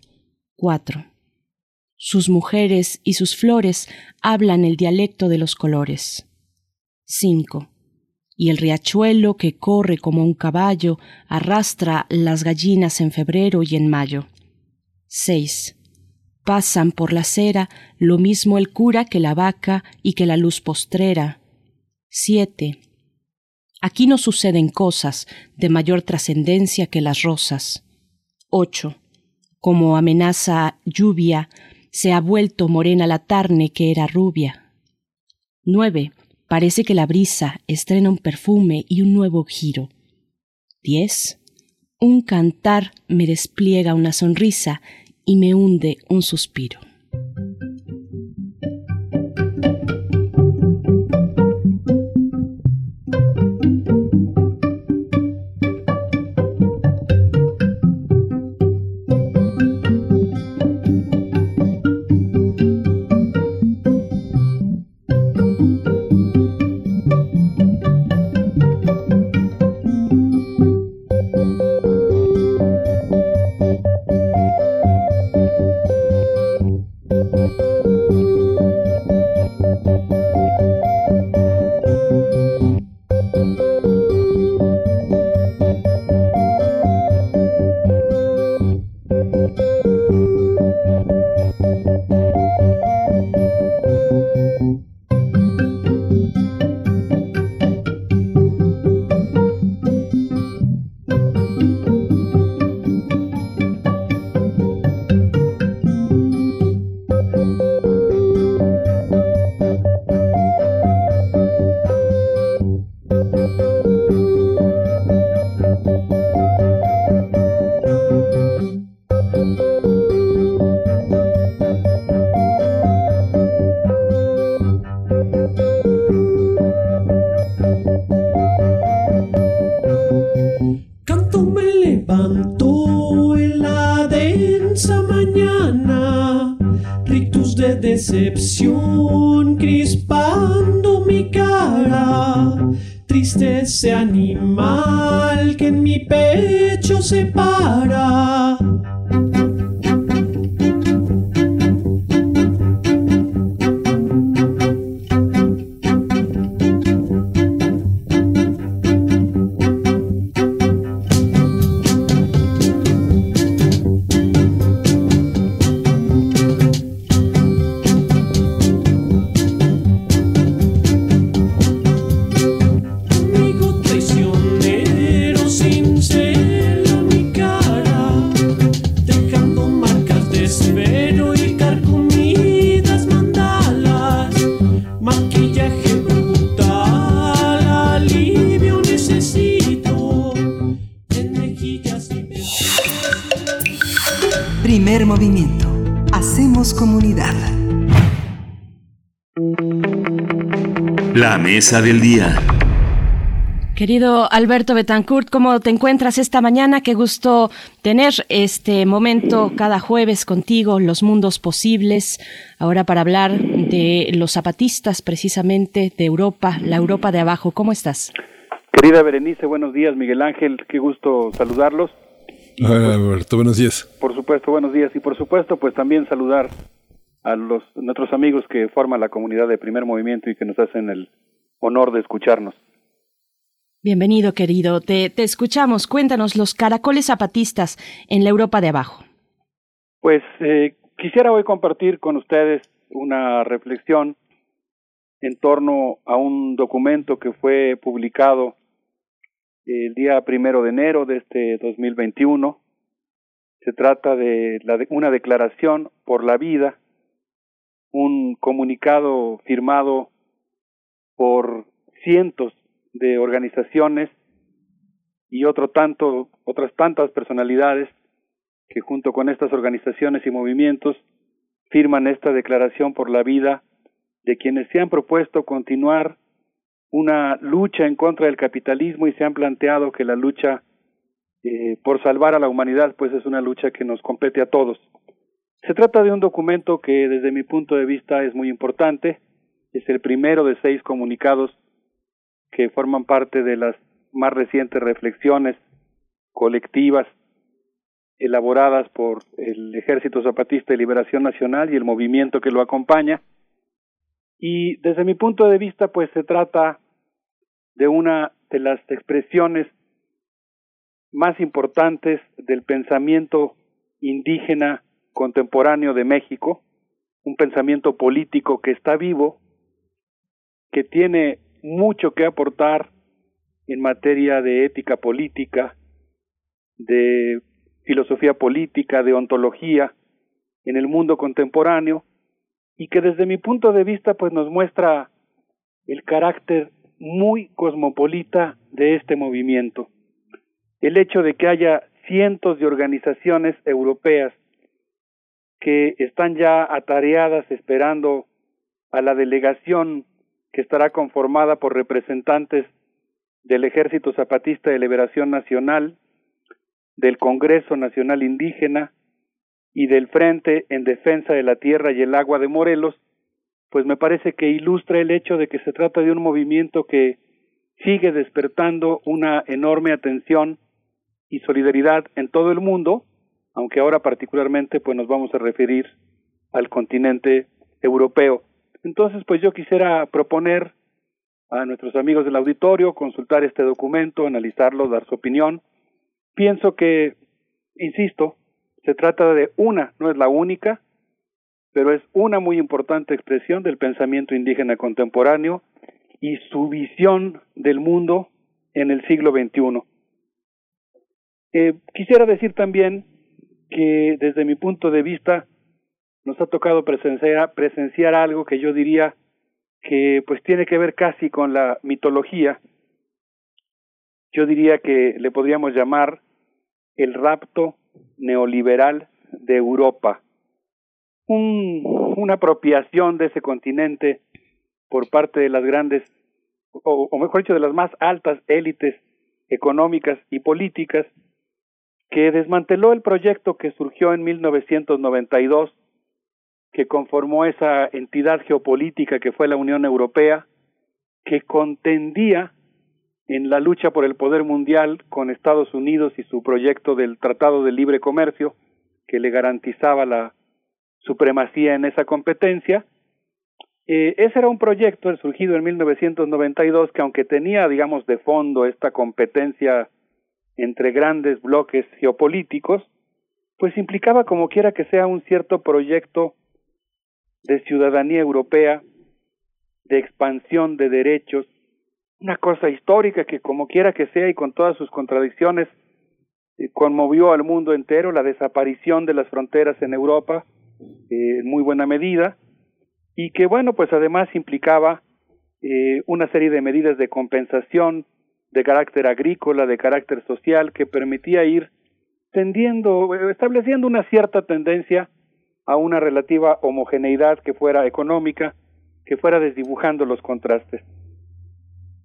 4. Sus mujeres y sus flores hablan el dialecto de los colores. 5. Y el riachuelo que corre como un caballo arrastra las gallinas en febrero y en mayo. 6. Pasan por la acera lo mismo el cura que la vaca y que la luz postrera. 7. Aquí no suceden cosas de mayor trascendencia que las rosas. 8. Como amenaza lluvia, se ha vuelto morena la tarne que era rubia. 9. Parece que la brisa estrena un perfume y un nuevo giro. 10. Un cantar me despliega una sonrisa y me hunde un suspiro. Mesa del día. Querido Alberto Betancourt, ¿cómo te encuentras esta mañana? Qué gusto tener este momento cada jueves contigo, los mundos posibles, ahora para hablar de los zapatistas precisamente de Europa, la Europa de abajo. ¿Cómo estás? Querida Berenice, buenos días. Miguel Ángel, qué gusto saludarlos. Hola, Alberto, buenos días. Por supuesto, buenos días. Y por supuesto, pues también saludar a los nuestros amigos que forman la comunidad de primer movimiento y que nos hacen el honor de escucharnos. Bienvenido, querido. Te, te escuchamos. Cuéntanos los caracoles zapatistas en la Europa de abajo. Pues eh, quisiera hoy compartir con ustedes una reflexión en torno a un documento que fue publicado el día primero de enero de este 2021. Se trata de, la de una declaración por la vida, un comunicado firmado por cientos de organizaciones y otro tanto, otras tantas personalidades que junto con estas organizaciones y movimientos firman esta declaración por la vida de quienes se han propuesto continuar una lucha en contra del capitalismo y se han planteado que la lucha eh, por salvar a la humanidad pues es una lucha que nos compete a todos. Se trata de un documento que desde mi punto de vista es muy importante, es el primero de seis comunicados que forman parte de las más recientes reflexiones colectivas elaboradas por el Ejército Zapatista de Liberación Nacional y el movimiento que lo acompaña. Y desde mi punto de vista, pues se trata de una de las expresiones más importantes del pensamiento indígena contemporáneo de México, un pensamiento político que está vivo que tiene mucho que aportar en materia de ética política, de filosofía política, de ontología en el mundo contemporáneo y que desde mi punto de vista pues nos muestra el carácter muy cosmopolita de este movimiento. El hecho de que haya cientos de organizaciones europeas que están ya atareadas esperando a la delegación que estará conformada por representantes del Ejército Zapatista de Liberación Nacional, del Congreso Nacional Indígena y del Frente en Defensa de la Tierra y el Agua de Morelos, pues me parece que ilustra el hecho de que se trata de un movimiento que sigue despertando una enorme atención y solidaridad en todo el mundo, aunque ahora particularmente pues nos vamos a referir al continente europeo. Entonces, pues yo quisiera proponer a nuestros amigos del auditorio consultar este documento, analizarlo, dar su opinión. Pienso que, insisto, se trata de una, no es la única, pero es una muy importante expresión del pensamiento indígena contemporáneo y su visión del mundo en el siglo XXI. Eh, quisiera decir también que desde mi punto de vista nos ha tocado presenciar, presenciar algo que yo diría que pues tiene que ver casi con la mitología. Yo diría que le podríamos llamar el rapto neoliberal de Europa. Un, una apropiación de ese continente por parte de las grandes, o, o mejor dicho, de las más altas élites económicas y políticas, que desmanteló el proyecto que surgió en 1992 que conformó esa entidad geopolítica que fue la Unión Europea, que contendía en la lucha por el poder mundial con Estados Unidos y su proyecto del Tratado de Libre Comercio, que le garantizaba la supremacía en esa competencia. Eh, ese era un proyecto surgido en 1992 que aunque tenía, digamos, de fondo esta competencia entre grandes bloques geopolíticos, pues implicaba como quiera que sea un cierto proyecto de ciudadanía europea, de expansión de derechos, una cosa histórica que como quiera que sea y con todas sus contradicciones eh, conmovió al mundo entero, la desaparición de las fronteras en Europa, eh, en muy buena medida, y que bueno, pues además implicaba eh, una serie de medidas de compensación de carácter agrícola, de carácter social, que permitía ir tendiendo, estableciendo una cierta tendencia a una relativa homogeneidad que fuera económica, que fuera desdibujando los contrastes.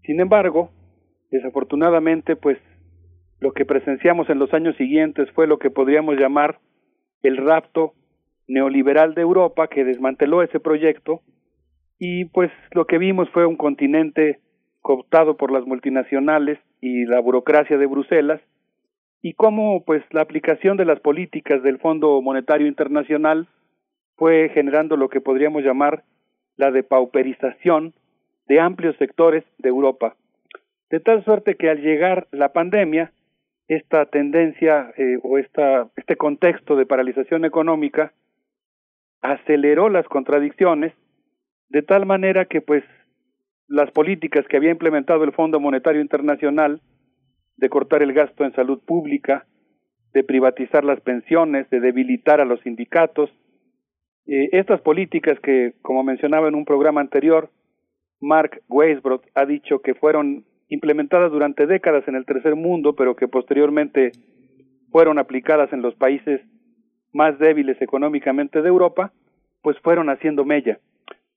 Sin embargo, desafortunadamente, pues lo que presenciamos en los años siguientes fue lo que podríamos llamar el rapto neoliberal de Europa que desmanteló ese proyecto y pues lo que vimos fue un continente cooptado por las multinacionales y la burocracia de Bruselas y cómo pues la aplicación de las políticas del Fondo Monetario Internacional fue generando lo que podríamos llamar la depauperización de amplios sectores de Europa. De tal suerte que al llegar la pandemia, esta tendencia eh, o esta, este contexto de paralización económica aceleró las contradicciones de tal manera que pues las políticas que había implementado el Fondo Monetario Internacional de cortar el gasto en salud pública, de privatizar las pensiones, de debilitar a los sindicatos. Eh, estas políticas que, como mencionaba en un programa anterior, Mark Weisbrot ha dicho que fueron implementadas durante décadas en el tercer mundo, pero que posteriormente fueron aplicadas en los países más débiles económicamente de Europa, pues fueron haciendo mella.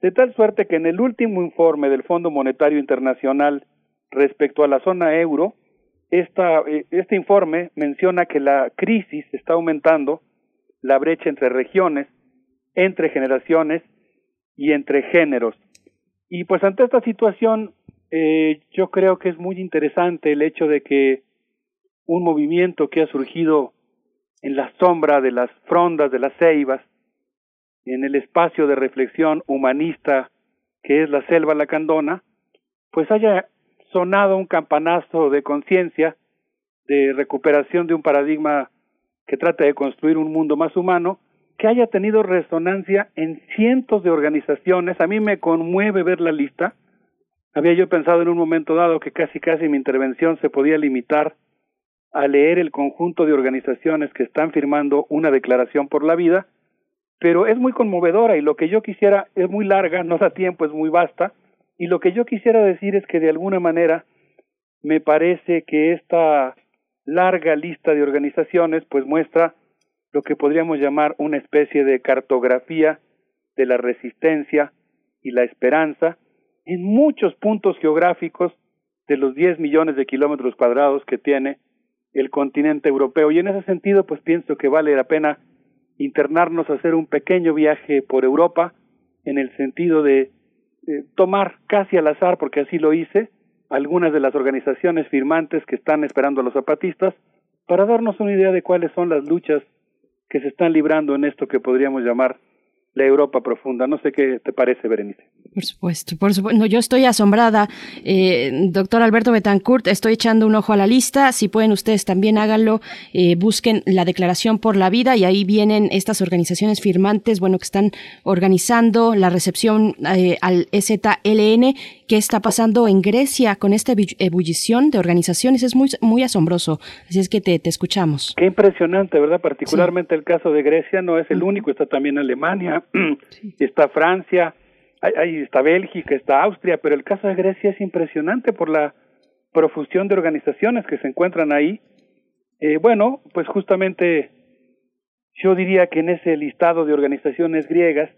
De tal suerte que en el último informe del Fondo Monetario Internacional respecto a la zona euro, eh, este informe menciona que la crisis está aumentando la brecha entre regiones, entre generaciones y entre géneros. Y pues ante esta situación, eh, yo creo que es muy interesante el hecho de que un movimiento que ha surgido en la sombra de las frondas de las ceibas, en el espacio de reflexión humanista que es la selva lacandona, pues haya sonado un campanazo de conciencia, de recuperación de un paradigma que trata de construir un mundo más humano, que haya tenido resonancia en cientos de organizaciones. A mí me conmueve ver la lista. Había yo pensado en un momento dado que casi casi mi intervención se podía limitar a leer el conjunto de organizaciones que están firmando una declaración por la vida, pero es muy conmovedora y lo que yo quisiera es muy larga, no da tiempo, es muy vasta, y lo que yo quisiera decir es que de alguna manera me parece que esta larga lista de organizaciones pues muestra lo que podríamos llamar una especie de cartografía de la resistencia y la esperanza en muchos puntos geográficos de los 10 millones de kilómetros cuadrados que tiene el continente europeo. Y en ese sentido, pues pienso que vale la pena internarnos a hacer un pequeño viaje por Europa en el sentido de eh, tomar casi al azar, porque así lo hice, algunas de las organizaciones firmantes que están esperando a los zapatistas para darnos una idea de cuáles son las luchas que se están librando en esto que podríamos llamar la Europa profunda. No sé qué te parece, Berenice. Por supuesto, por supuesto. No, yo estoy asombrada. Eh, doctor Alberto Betancourt, estoy echando un ojo a la lista. Si pueden ustedes también háganlo. Eh, busquen la Declaración por la Vida y ahí vienen estas organizaciones firmantes, bueno, que están organizando la recepción eh, al EZLN. ¿Qué está pasando en Grecia con esta ebullición de organizaciones? Es muy, muy asombroso. Así es que te, te escuchamos. Qué impresionante, ¿verdad? Particularmente el caso de Grecia no es el único. Está también Alemania, está Francia, ahí está Bélgica, está Austria, pero el caso de Grecia es impresionante por la profusión de organizaciones que se encuentran ahí. Eh, bueno, pues justamente yo diría que en ese listado de organizaciones griegas,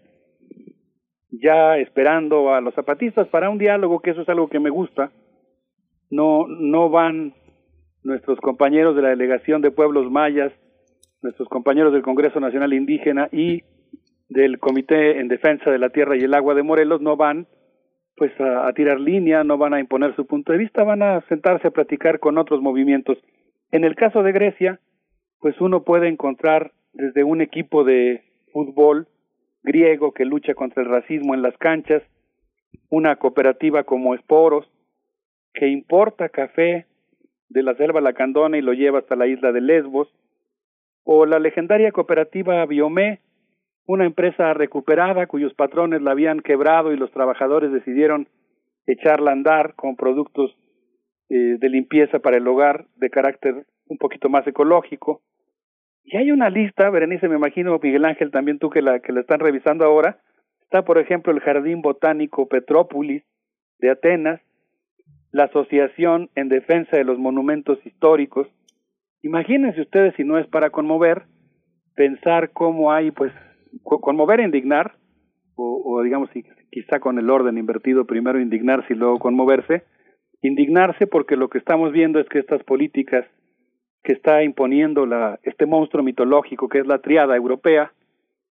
ya esperando a los zapatistas para un diálogo, que eso es algo que me gusta, no, no van nuestros compañeros de la delegación de pueblos mayas, nuestros compañeros del Congreso Nacional Indígena y del Comité en Defensa de la Tierra y el Agua de Morelos no van pues a, tirar línea, no van a imponer su punto de vista, van a sentarse a platicar con otros movimientos. En el caso de Grecia, pues uno puede encontrar desde un equipo de fútbol griego que lucha contra el racismo en las canchas, una cooperativa como Esporos, que importa café de la selva lacandona y lo lleva hasta la isla de Lesbos, o la legendaria cooperativa Biomé, una empresa recuperada cuyos patrones la habían quebrado y los trabajadores decidieron echarla a andar con productos eh, de limpieza para el hogar de carácter un poquito más ecológico. Y hay una lista, Berenice, me imagino, Miguel Ángel, también tú que la, que la están revisando ahora, está por ejemplo el Jardín Botánico Petrópolis de Atenas, la Asociación en Defensa de los Monumentos Históricos. Imagínense ustedes si no es para conmover, pensar cómo hay, pues, conmover e indignar, o, o digamos, quizá con el orden invertido, primero indignarse y luego conmoverse, indignarse porque lo que estamos viendo es que estas políticas que está imponiendo la, este monstruo mitológico que es la triada europea,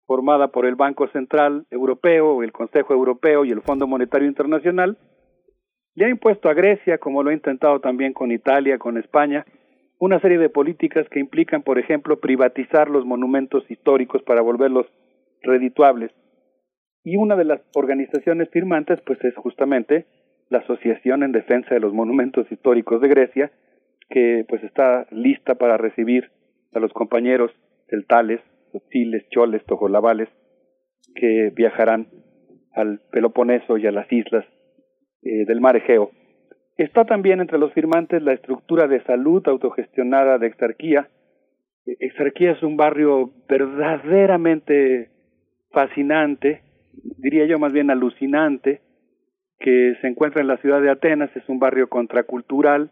formada por el Banco Central Europeo, el Consejo Europeo y el Fondo Monetario Internacional, le ha impuesto a Grecia, como lo ha intentado también con Italia, con España, una serie de políticas que implican, por ejemplo, privatizar los monumentos históricos para volverlos redituables. Y una de las organizaciones firmantes, pues es justamente la Asociación en Defensa de los Monumentos Históricos de Grecia, que pues está lista para recibir a los compañeros celtales, chiles, choles, tojolabales, que viajarán al Peloponeso y a las islas eh, del mar Egeo. Está también entre los firmantes la estructura de salud autogestionada de Exarquía. Exarquía es un barrio verdaderamente fascinante, diría yo más bien alucinante, que se encuentra en la ciudad de Atenas, es un barrio contracultural,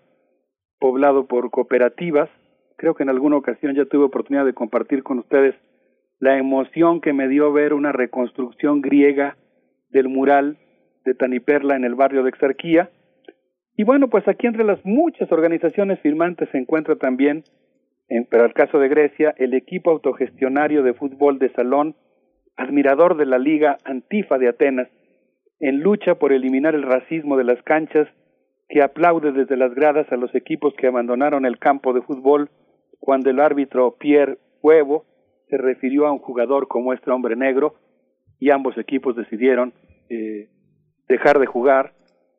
poblado por cooperativas. Creo que en alguna ocasión ya tuve oportunidad de compartir con ustedes la emoción que me dio ver una reconstrucción griega del mural de Taniperla en el barrio de Exarquía. Y bueno, pues aquí entre las muchas organizaciones firmantes se encuentra también, en, el caso de Grecia, el equipo autogestionario de fútbol de salón, admirador de la Liga Antifa de Atenas, en lucha por eliminar el racismo de las canchas que aplaude desde las gradas a los equipos que abandonaron el campo de fútbol cuando el árbitro Pierre Huevo se refirió a un jugador como este hombre negro y ambos equipos decidieron eh, dejar de jugar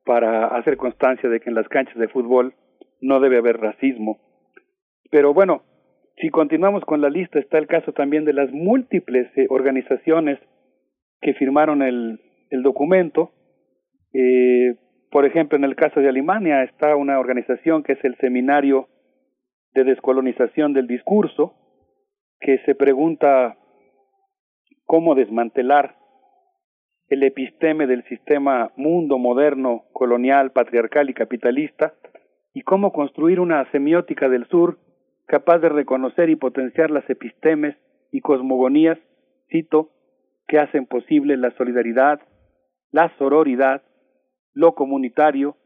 para hacer constancia de que en las canchas de fútbol no debe haber racismo. Pero bueno, si continuamos con la lista, está el caso también de las múltiples eh, organizaciones que firmaron el, documento. Eh, por ejemplo, en el caso de Alemania está una organización que es el Seminario de Descolonización del Discurso, que se pregunta cómo desmantelar el episteme del sistema mundo moderno, colonial, patriarcal y capitalista, y cómo construir una semiótica del sur capaz de reconocer y potenciar las epistemes y cosmogonías, cito, que hacen posible la solidaridad, la sororidad, lo comunitario,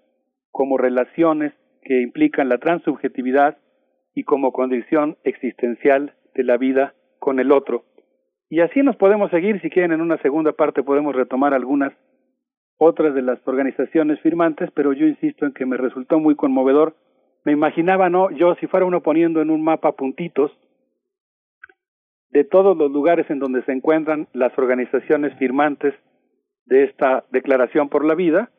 como relaciones que implican la transubjetividad y como condición existencial de la vida con el otro. Y así nos podemos seguir, si quieren en una segunda parte podemos retomar algunas otras de las organizaciones firmantes, pero yo insisto en que me resultó muy conmovedor. Me imaginaba, ¿no? Yo si fuera uno poniendo en un mapa puntitos de todos los lugares en donde se encuentran las organizaciones firmantes de esta declaración por la vida,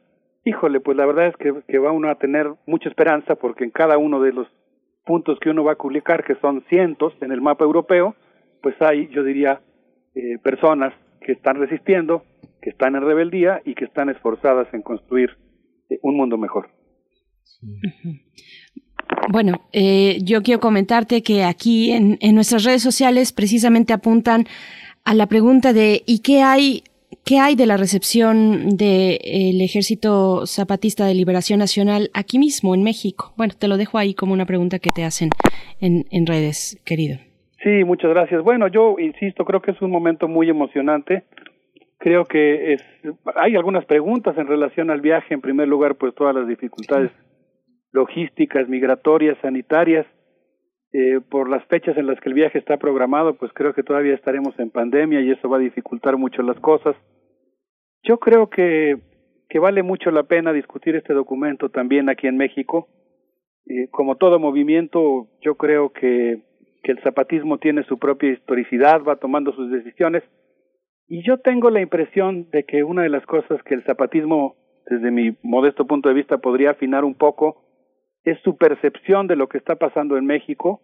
híjole, pues la verdad es que, que va uno a tener mucha esperanza porque en cada uno de los puntos que uno va a publicar, que son cientos en el mapa europeo, pues hay, yo diría, eh, personas que están resistiendo, que están en rebeldía y que están esforzadas en construir eh, un mundo mejor. Bueno, eh, yo quiero comentarte que aquí en, en nuestras redes sociales precisamente apuntan a la pregunta de ¿y qué hay ¿Qué hay de la recepción del Ejército Zapatista de Liberación Nacional aquí mismo, en México? Bueno, te lo dejo ahí como una pregunta que te hacen en, en redes, querido. Sí, muchas gracias. Bueno, yo insisto, creo que es un momento muy emocionante. Creo que es, hay algunas preguntas en relación al viaje. En primer lugar, pues todas las dificultades logísticas, migratorias, sanitarias. eh, por las fechas en las que el viaje está programado, pues creo que todavía estaremos en pandemia y eso va a dificultar mucho las cosas. Yo creo que, que vale mucho la pena discutir este documento también aquí en México. Como todo movimiento, yo creo que, que el zapatismo tiene su propia historicidad, va tomando sus decisiones, y yo tengo la impresión de que una de las cosas que el zapatismo, desde mi modesto punto de vista, podría afinar un poco, es su percepción de lo que está pasando en México.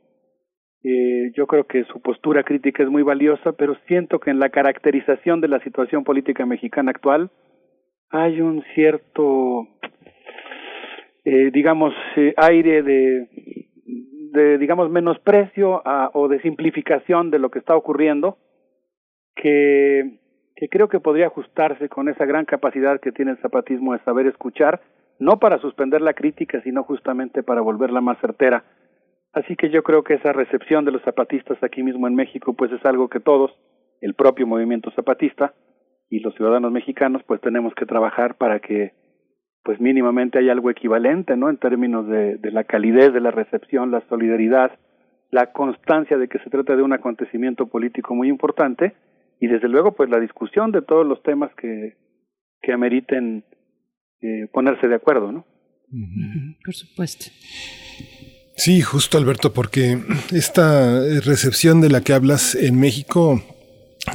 Eh, yo creo que su postura crítica es muy valiosa, pero siento que en la caracterización de la situación política mexicana actual hay un cierto, eh, digamos, eh, aire de, digamos, menosprecio a, o de simplificación de lo que está ocurriendo, que creo que podría ajustarse con esa gran capacidad que tiene el zapatismo de saber escuchar no para suspender la crítica, sino justamente para volverla más certera. Así que yo creo que esa recepción de los zapatistas aquí mismo en México, pues es algo que todos, el propio movimiento zapatista y los ciudadanos mexicanos, pues tenemos que trabajar para que, pues mínimamente haya algo equivalente, ¿no? En términos de, de la calidez de la recepción, la solidaridad, la constancia de que se trata de un acontecimiento político muy importante y desde luego, pues la discusión de todos los temas que, que ameriten eh, ponerse de acuerdo, ¿no? Por supuesto. Sí, justo Alberto, porque esta recepción de la que hablas en México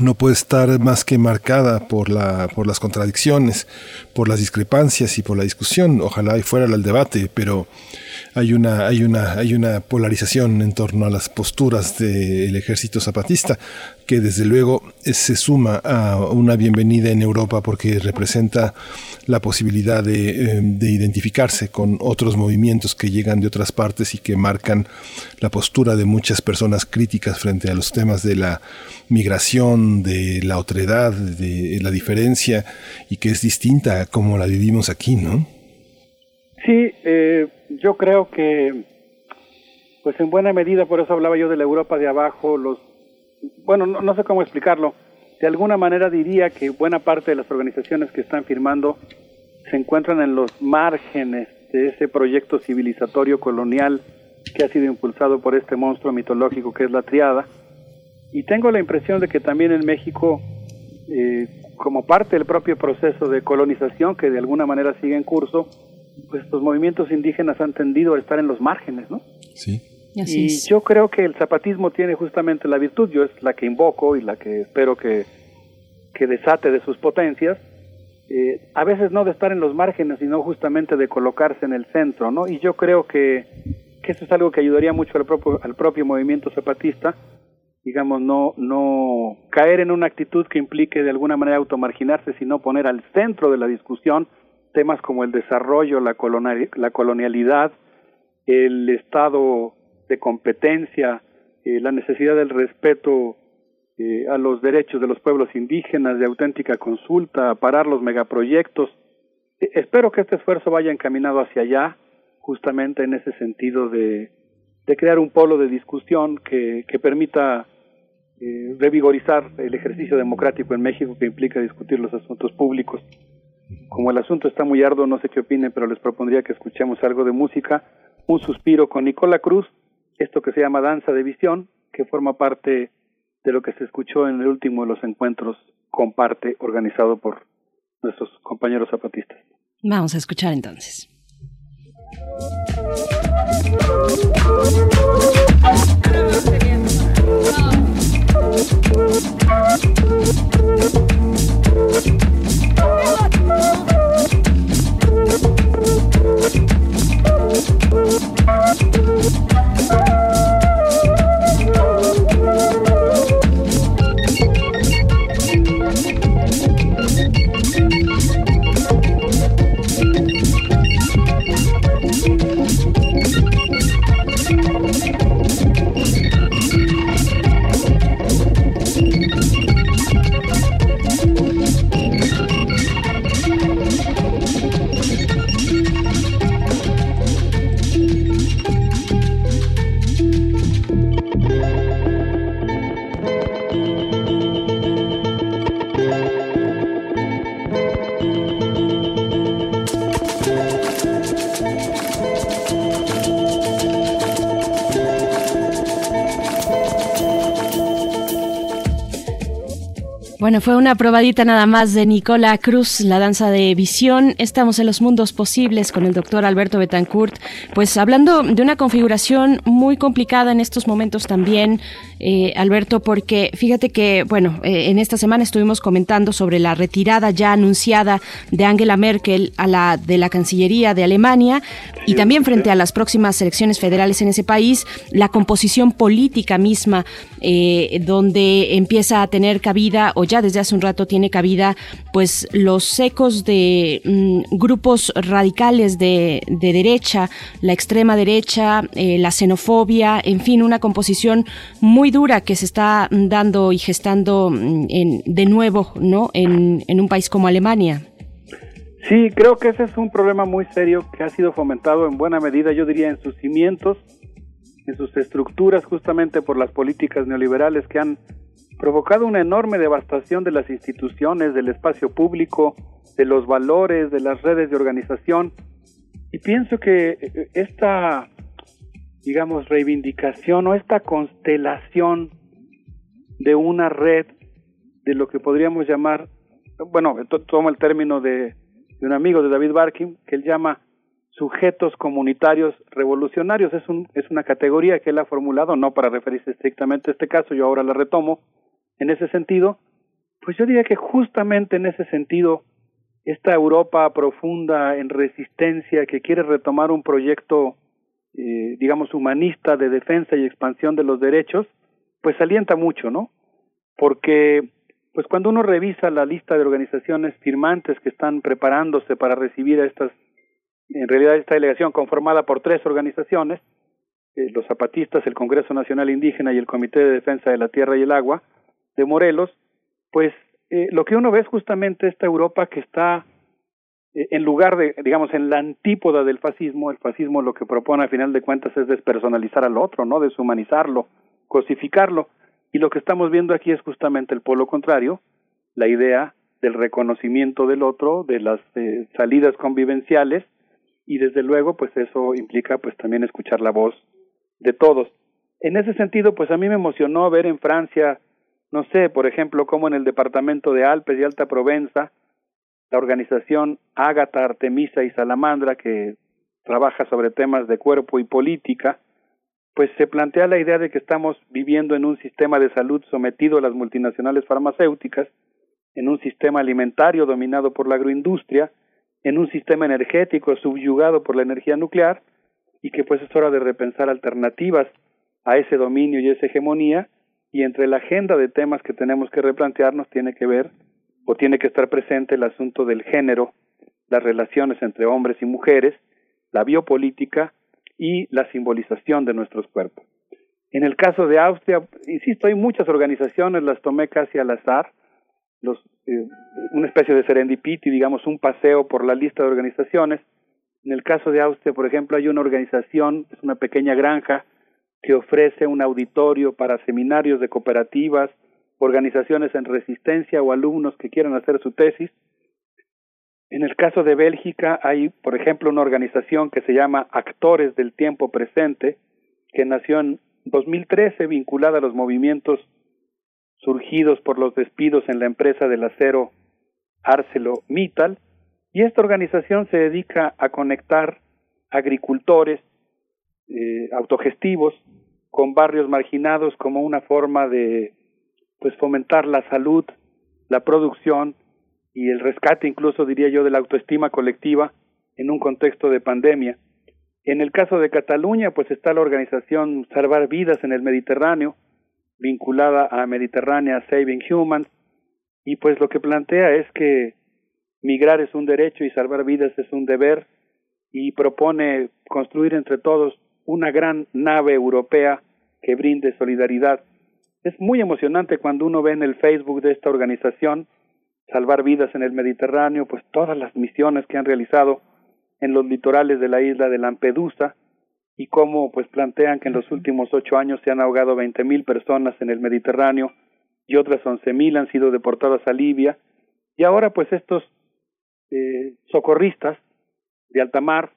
no puede estar más que marcada por la por las contradicciones, por las discrepancias y por la discusión. Ojalá y fuera el debate, pero hay una, hay una, hay una polarización en torno a las posturas del ejército zapatista, que desde luego se suma a una bienvenida en Europa porque representa la posibilidad de, eh, de, identificarse con otros movimientos que llegan de otras partes y que marcan la postura de muchas personas críticas frente a los temas de la migración, de la otredad, de la diferencia y que es distinta a como la vivimos aquí, ¿no? Sí, eh, yo creo que, pues en buena medida, por eso hablaba yo de la Europa de abajo, los, bueno, no, no sé cómo explicarlo, de alguna manera diría que buena parte de las organizaciones que están firmando se encuentran en los márgenes de ese proyecto civilizatorio colonial que ha sido impulsado por este monstruo mitológico que es la triada. Y tengo la impresión de que también en México, eh, como parte del propio proceso de colonización que de alguna manera sigue en curso, pues los movimientos indígenas han tendido a estar en los márgenes, ¿no? Sí. Y yo creo que el zapatismo tiene justamente la virtud, yo es la que invoco y la que espero que, que desate de sus potencias, eh, a veces no de estar en los márgenes, sino justamente de colocarse en el centro, ¿no? Y yo creo que, que eso es algo que ayudaría mucho al propio, al propio movimiento zapatista, digamos, no, no caer en una actitud que implique de alguna manera automarginarse, sino poner al centro de la discusión temas como el desarrollo, la, la colonialidad, el estado de competencia, eh, la necesidad del respeto eh, a los derechos de los pueblos indígenas, de auténtica consulta, parar los megaproyectos. Eh, espero que este esfuerzo vaya encaminado hacia allá, justamente en ese sentido de, crear un polo de discusión que, que permita revigorizar el ejercicio democrático en México que implica discutir los asuntos públicos. Como el asunto está muy arduo, no sé qué opinen, pero les propondría que escuchemos algo de música. Un suspiro con Nicola Cruz, esto que se llama danza de visión, que forma parte de lo que se escuchó en el último de los encuentros comparte organizado por nuestros compañeros zapatistas. Vamos a escuchar entonces. Bueno, fue una probadita nada más de Nicola Cruz, la danza de visión. Estamos en los mundos posibles con el doctor Alberto Betancourt, pues hablando de una configuración muy complicada en estos momentos también, eh, Alberto, porque fíjate que, bueno, eh, en esta semana estuvimos comentando sobre la retirada ya anunciada de Angela Merkel a la de la Cancillería de Alemania y también frente a las próximas elecciones federales en ese país, la composición política misma, eh, donde empieza a tener cabida o ya desde hace un rato tiene cabida pues los ecos de mm, grupos radicales de, derecha, la extrema derecha, eh, la xenofobia, en fin, una composición muy dura que se está dando y gestando mm, de nuevo ¿no? en, en un país como Alemania. Sí, creo que ese es un problema muy serio que ha sido fomentado en buena medida, yo diría, en sus cimientos, en sus estructuras, justamente por las políticas neoliberales que han provocado una enorme devastación de las instituciones, del espacio público, de los valores, de las redes de organización. Y pienso que eh, esta, digamos, reivindicación o esta constelación de una red de lo que podríamos llamar, bueno, tomo el término de, un amigo de David Barkin, que él llama sujetos comunitarios revolucionarios. Es, un, es una categoría que él ha formulado, no para referirse estrictamente a este caso, yo ahora la retomo, en ese sentido, pues yo diría que justamente en ese sentido, esta Europa profunda en resistencia que quiere retomar un proyecto, eh, digamos, humanista de defensa y expansión de los derechos, pues alienta mucho, ¿no? Porque, pues cuando uno revisa la lista de organizaciones firmantes que están preparándose para recibir a estas, en realidad esta delegación conformada por tres organizaciones, eh, los zapatistas, el Congreso Nacional Indígena y el Comité de Defensa de la Tierra y el Agua, de Morelos, pues eh, lo que uno ve es justamente esta Europa que está eh, en lugar de, digamos, en la antípoda del fascismo, el fascismo lo que propone a final de cuentas es despersonalizar al otro, ¿no? Deshumanizarlo, cosificarlo. Y lo que estamos viendo aquí es justamente el polo contrario, la idea del reconocimiento del otro, de las eh, salidas convivenciales, y desde luego, pues eso implica pues también escuchar la voz de todos. En ese sentido, pues a mí me emocionó ver en Francia no sé, por ejemplo, como en el departamento de Alpes y Alta Provenza, la organización Ágata, Artemisa y Salamandra, que trabaja sobre temas de cuerpo y política, pues se plantea la idea de que estamos viviendo en un sistema de salud sometido a las multinacionales farmacéuticas, en un sistema alimentario dominado por la agroindustria, en un sistema energético subyugado por la energía nuclear, y que pues es hora de repensar alternativas a ese dominio y esa hegemonía, y entre la agenda de temas que tenemos que replantearnos tiene que ver o tiene que estar presente el asunto del género, las relaciones entre hombres y mujeres, la biopolítica y la simbolización de nuestros cuerpos. En el caso de Austria, insisto, hay muchas organizaciones, las tomé casi al azar, los, eh, una especie de serendipity, digamos, un paseo por la lista de organizaciones. En el caso de Austria, por ejemplo, hay una organización, es una pequeña granja que ofrece un auditorio para seminarios de cooperativas, organizaciones en resistencia o alumnos que quieran hacer su tesis. En el caso de Bélgica hay, por ejemplo, una organización que se llama Actores del Tiempo Presente, que nació en 2013 vinculada a los movimientos surgidos por los despidos en la empresa del acero ArcelorMittal, y esta organización se dedica a conectar agricultores eh, autogestivos con barrios marginados como una forma de pues fomentar la salud, la producción y el rescate incluso diría yo de la autoestima colectiva en un contexto de pandemia. En el caso de Cataluña pues está la organización Salvar Vidas en el Mediterráneo vinculada a Mediterránea Saving Humans y pues lo que plantea es que migrar es un derecho y salvar vidas es un deber y propone construir entre todos una gran nave europea que brinde solidaridad. Es muy emocionante cuando uno ve en el Facebook de esta organización Salvar Vidas en el Mediterráneo, pues todas las misiones que han realizado en los litorales de la isla de Lampedusa y cómo pues plantean que en los últimos ocho años se han ahogado veinte mil personas en el Mediterráneo y otras once mil han sido deportadas a Libia y ahora pues estos eh, socorristas de alta mar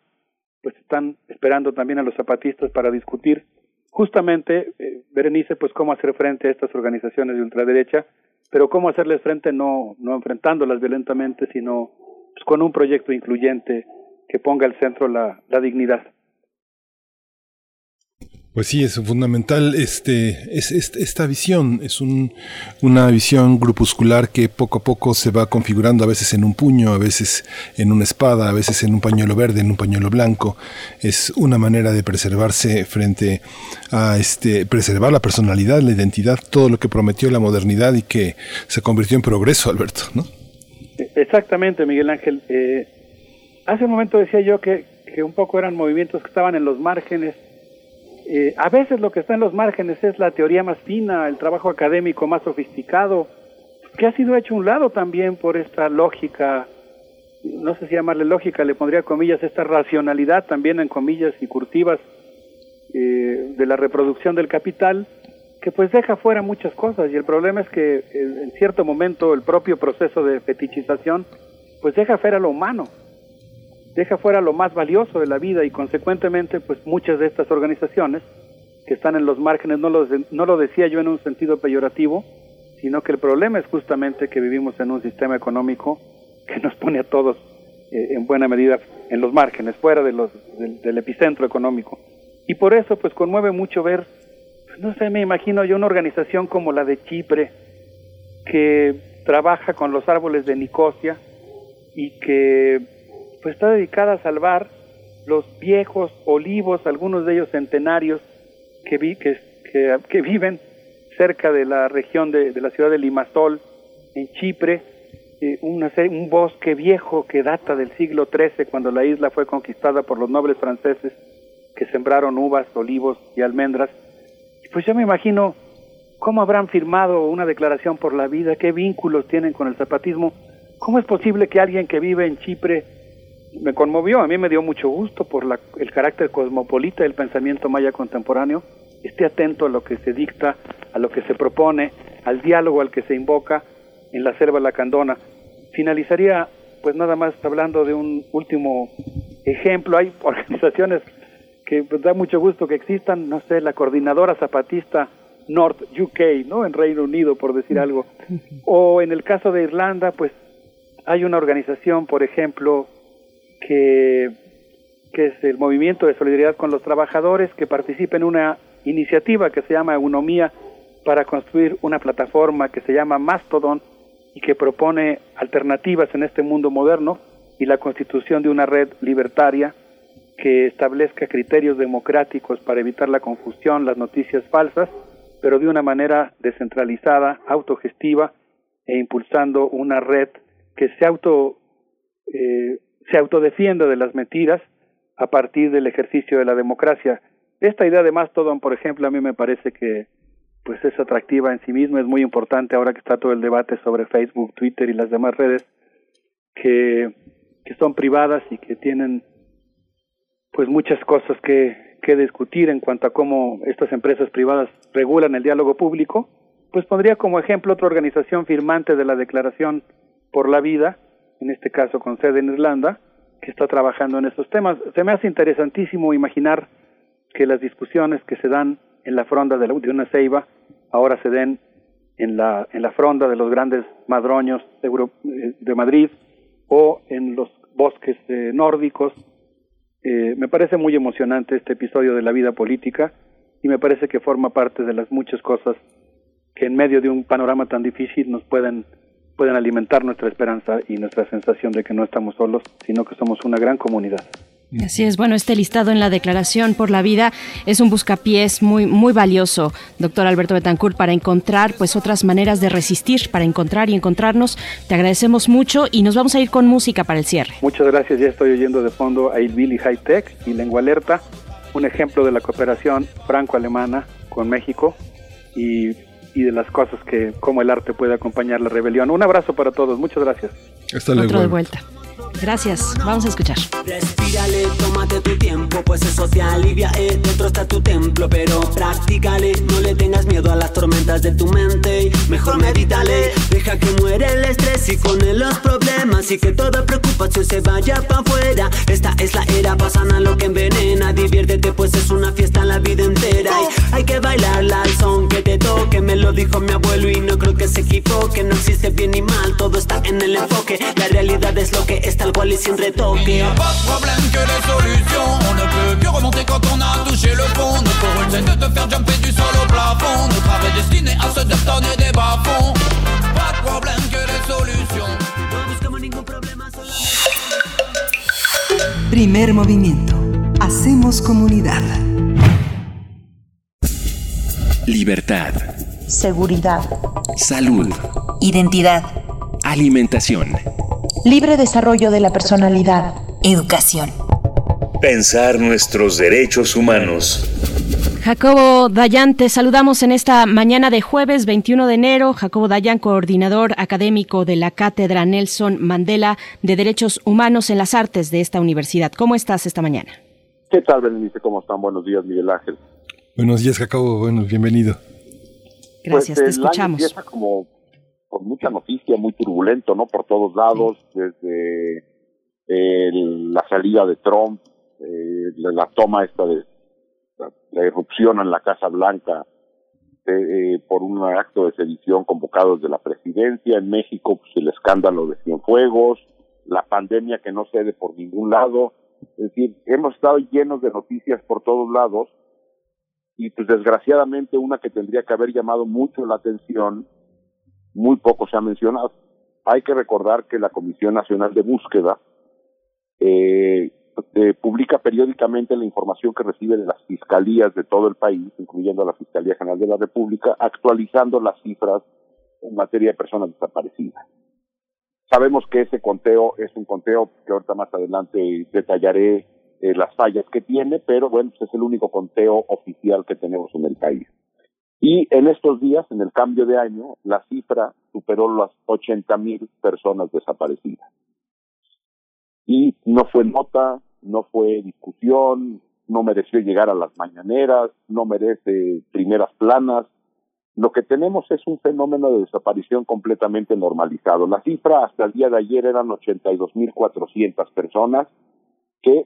pues están esperando también a los zapatistas para discutir justamente, eh, Berenice, pues cómo hacer frente a estas organizaciones de ultraderecha pero cómo hacerles frente no, no enfrentándolas violentamente, sino pues, con un proyecto incluyente que ponga al centro la, la dignidad. Pues sí, es fundamental este, es, esta visión, es un, una visión grupuscular que poco a poco se va configurando a veces en un puño, a veces en una espada, a veces en un pañuelo verde, en un pañuelo blanco. Es una manera de preservarse frente a este, preservar la personalidad, la identidad, todo lo que prometió la modernidad y que se convirtió en progreso, Alberto, ¿no? Exactamente, Miguel Ángel. Eh, hace un momento decía yo que, que un poco eran movimientos que estaban en los márgenes eh, a veces lo que está en los márgenes es la teoría más fina, el trabajo académico más sofisticado, que ha sido hecho un lado también por esta lógica, no sé si llamarle lógica, le pondría comillas, esta racionalidad también en comillas y curtivas eh, de la reproducción del capital, que pues deja fuera muchas cosas. Y el problema es que eh, en cierto momento el propio proceso de fetichización pues deja fuera lo humano deja fuera lo más valioso de la vida y consecuentemente pues muchas de estas organizaciones que están en los márgenes, no lo, no lo decía yo en un sentido peyorativo, sino que el problema es justamente que vivimos en un sistema económico que nos pone a todos eh, en buena medida en los márgenes, fuera de los, del, epicentro económico. Y por eso pues conmueve mucho ver, pues, no sé, me imagino yo una organización como la de Chipre, que trabaja con los árboles de Nicosia y que pues está dedicada a salvar los viejos olivos, algunos de ellos centenarios, que, vi, que, viven cerca de la región de, la ciudad de Limassol, en Chipre, eh, un bosque viejo que data del siglo XIII, cuando la isla fue conquistada por los nobles franceses que sembraron uvas, olivos y almendras. Pues yo me imagino cómo habrán firmado una declaración por la vida, qué vínculos tienen con el zapatismo. ¿Cómo es posible que alguien que vive en Chipre me conmovió, a mí me dio mucho gusto por la, el carácter cosmopolita del pensamiento maya contemporáneo, esté atento a lo que se dicta, a lo que se propone, al diálogo al que se invoca en la selva lacandona. Finalizaría pues nada más hablando de un último ejemplo, hay organizaciones que pues, da mucho gusto que existan, no sé, la coordinadora zapatista North UK, ¿no? En Reino Unido, por decir algo. O en el caso de Irlanda, pues hay una organización, por ejemplo, que, es el movimiento de solidaridad con los trabajadores, que participa en una iniciativa que se llama Eunomía para construir una plataforma que se llama Mastodon y que propone alternativas en este mundo moderno y la constitución de una red libertaria que establezca criterios democráticos para evitar la confusión, las noticias falsas, pero de una manera descentralizada, autogestiva e impulsando una red que se auto eh, se autodefiende de las mentiras a partir del ejercicio de la democracia. Esta idea de Mastodon, por ejemplo, a mí me parece que pues es atractiva en sí misma, es muy importante ahora que está todo el debate sobre Facebook, Twitter y las demás redes que, que son privadas y que tienen pues muchas cosas que, que discutir en cuanto a cómo estas empresas privadas regulan el diálogo público, pues pondría como ejemplo otra organización firmante de la Declaración por la Vida, en este caso con sede en Irlanda, que está trabajando en estos temas. Se me hace interesantísimo imaginar que las discusiones que se dan en la fronda de, una ceiba ahora se den en la, en la fronda de los grandes madroños de, de Madrid o en los bosques eh, nórdicos. Eh, me parece muy emocionante este episodio de la vida política y me parece que forma parte de las muchas cosas que en medio de un panorama tan difícil nos pueden pueden alimentar nuestra esperanza y nuestra sensación de que no estamos solos, sino que somos una gran comunidad. Así es, bueno, este listado en la Declaración por la Vida es un buscapiés muy, muy valioso, doctor Alberto Betancourt, para encontrar pues otras maneras de resistir, para encontrar y encontrarnos. Te agradecemos mucho y nos vamos a ir con música para el cierre. Muchas gracias, ya estoy oyendo de fondo a Ilvili High Tech y Lengua Alerta, un ejemplo de la cooperación franco-alemana con México y y de las cosas que como el arte puede acompañar la rebelión. Un abrazo para todos, muchas gracias. Hasta luego. Otro de vuelta. Gracias, vamos a escuchar. Respírale, tómate tu tiempo, pues eso te alivia, eh, dentro está tu templo, pero practícale, no le tengas miedo a las tormentas de tu mente, mejor medítale, deja que muere el estrés y con él los problemas y que toda preocupación se vaya para afuera, esta es la era, pasana lo que envenena, diviértete pues es una fiesta la vida entera, hay que bailarla al son que te toque. Me lo dijo mi abuelo y no creo que se equivoque. No existe bien ni mal, todo está en el enfoque. La realidad es lo que es tal cual y sin retoque. a pas de problème que les solutions. On ne peut que remonter quand on a touché le fond. Notre rôle c'est de te faire jumper du sol au plafond. Notre art est destiné à se détonner des bas-fonds. Pas de problème que les solutions. No buscamos ningún problema, solo. Primer movimiento. Hacemos comunidad. Libertad. Seguridad. Salud. Identidad. Alimentación. Libre desarrollo de la personalidad. Educación. Pensar nuestros derechos humanos. Jacobo Dayan, te saludamos en esta mañana de jueves 21 de enero. Jacobo Dayan, coordinador académico de la Cátedra Nelson Mandela de Derechos Humanos en las Artes de esta universidad. ¿Cómo estás esta mañana? ¿Qué tal, Berenice? ¿Cómo están? Buenos días, Miguel Ángel. Buenos días, Jacobo. Bueno, bienvenido. Gracias, Pues, te año escuchamos. empieza como con mucha noticia, muy turbulento, ¿no? Por todos lados, desde eh, la salida de Trump, eh, la, toma esta de la, la irrupción en la Casa Blanca eh, eh, por un acto de sedición convocado desde la presidencia. En México, pues, el escándalo de Cienfuegos, la pandemia que no cede por ningún lado. Es decir, hemos estado llenos de noticias por todos lados y pues desgraciadamente una que tendría que haber llamado mucho la atención, muy poco se ha mencionado. Hay que recordar que la Comisión Nacional de Búsqueda eh, eh, publica periódicamente la información que recibe de las fiscalías de todo el país, incluyendo la Fiscalía General de la República, actualizando las cifras en materia de personas desaparecidas. Sabemos que ese conteo es un conteo que ahorita más adelante detallaré eh, las fallas que tiene, pero bueno, pues es el único conteo oficial que tenemos en el país. Y en estos días, en el cambio de año, la cifra superó las 80 mil personas desaparecidas. Y no fue nota, no fue discusión, no mereció llegar a las mañaneras, no merece primeras planas. Lo que tenemos es un fenómeno de desaparición completamente normalizado. La cifra hasta el día de ayer eran 82.400 personas que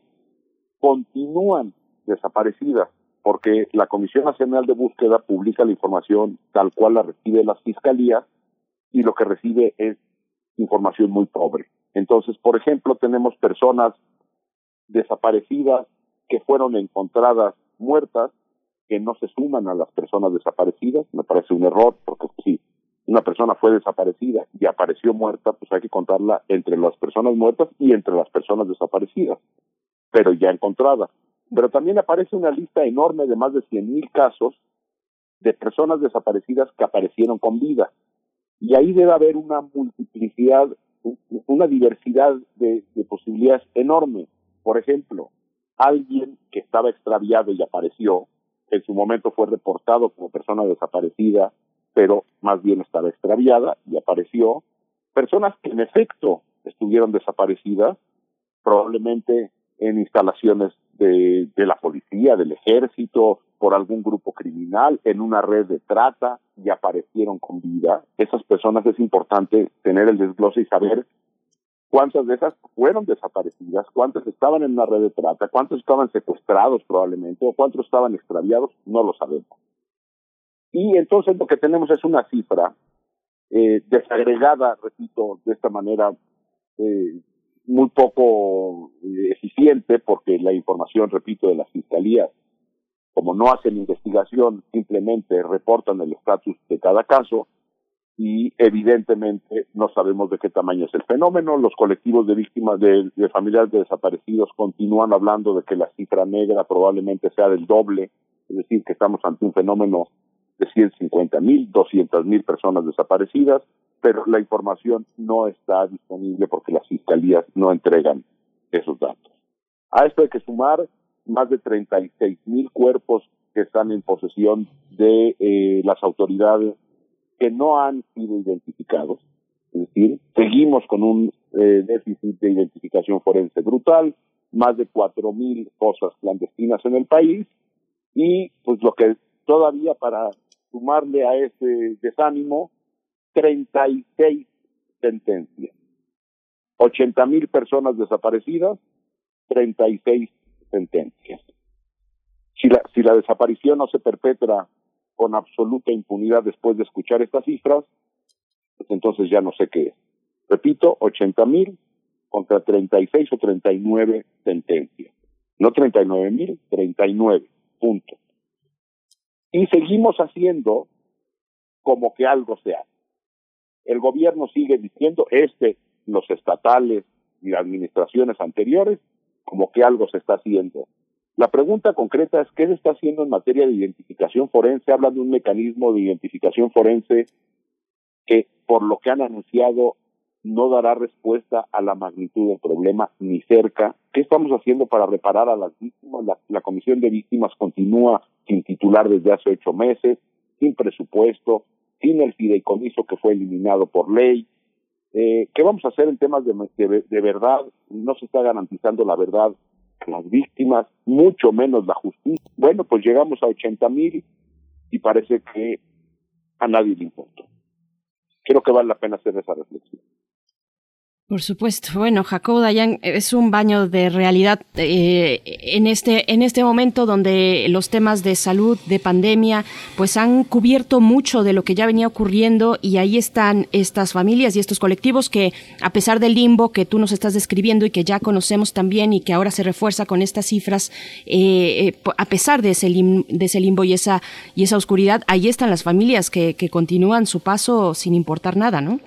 continúan desaparecidas porque la Comisión Nacional de Búsqueda publica la información tal cual la recibe las fiscalías y lo que recibe es información muy pobre. Entonces, por ejemplo, tenemos personas desaparecidas que fueron encontradas muertas que no se suman a las personas desaparecidas. Me parece un error porque si una persona fue desaparecida y apareció muerta, pues hay que contarla entre las personas muertas y entre las personas desaparecidas, pero ya encontradas. Pero también aparece una lista enorme de más de 100.000 casos de personas desaparecidas que aparecieron con vida. Y ahí debe haber una multiplicidad, una diversidad de, de posibilidades enorme. Por ejemplo, alguien que estaba extraviado y apareció, en su momento fue reportado como persona desaparecida, pero más bien estaba extraviada y apareció. Personas que en efecto estuvieron desaparecidas, probablemente en instalaciones de, de la policía, del ejército, por algún grupo criminal, en una red de trata y aparecieron con vida. Esas personas es importante tener el desglose y saber cuántas de esas fueron desaparecidas, cuántas estaban en una red de trata, cuántos estaban secuestrados probablemente, o cuántos estaban extraviados, no lo sabemos. Y entonces lo que tenemos es una cifra eh, desagregada, repito, de esta manera eh, muy poco eh, eficiente, porque la información, repito, de las fiscalías, como no hacen investigación, simplemente reportan el estatus de cada caso, y evidentemente no sabemos de qué tamaño es el fenómeno. Los colectivos de víctimas de, de, familiares de desaparecidos continúan hablando de que la cifra negra probablemente sea del doble, es decir, que estamos ante un fenómeno de 150 mil, 200 mil personas desaparecidas, pero la información no está disponible porque las fiscalías no entregan esos datos. A esto hay que sumar más de 36 mil cuerpos que están en posesión de eh, las autoridades que no han sido identificados. Es decir, seguimos con un eh, déficit de identificación forense brutal, más de cuatro mil fosas clandestinas en el país y pues lo que todavía para sumarle a ese desánimo, 36 sentencias. 80 mil personas desaparecidas, 36 sentencias. Si la, si la desaparición no se perpetra con absoluta impunidad después de escuchar estas cifras, pues entonces ya no sé qué es. Repito, 80 mil contra 36 o 39 sentencias. No 39 mil, 39, punto. Y seguimos haciendo como que algo se hace. El gobierno sigue diciendo, este, los estatales y las administraciones anteriores, como que algo se está haciendo. La pregunta concreta es, ¿qué se está haciendo en materia de identificación forense? Hablan de un mecanismo de identificación forense que, por lo que han anunciado, no dará respuesta a la magnitud del problema ni cerca. ¿Qué estamos haciendo para reparar a las víctimas? La, la Comisión de Víctimas continúa sin titular desde hace ocho meses, sin presupuesto, sin el fideicomiso que fue eliminado por ley. Eh, ¿Qué vamos a hacer en temas de, de, de verdad? No se está garantizando la verdad a las víctimas, mucho menos la justicia. Bueno, pues llegamos a 80 mil y parece que a nadie le importa. Creo que vale la pena hacer esa reflexión. Por supuesto. Bueno, Jacobo Dayan es un baño de realidad eh, en este en este momento donde los temas de salud, de pandemia, pues han cubierto mucho de lo que ya venía ocurriendo y ahí están estas familias y estos colectivos que a pesar del limbo que tú nos estás describiendo y que ya conocemos también y que ahora se refuerza con estas cifras, eh, eh, a pesar de ese, lim, de ese limbo y esa y esa oscuridad, ahí están las familias que, que continúan su paso sin importar nada, ¿no?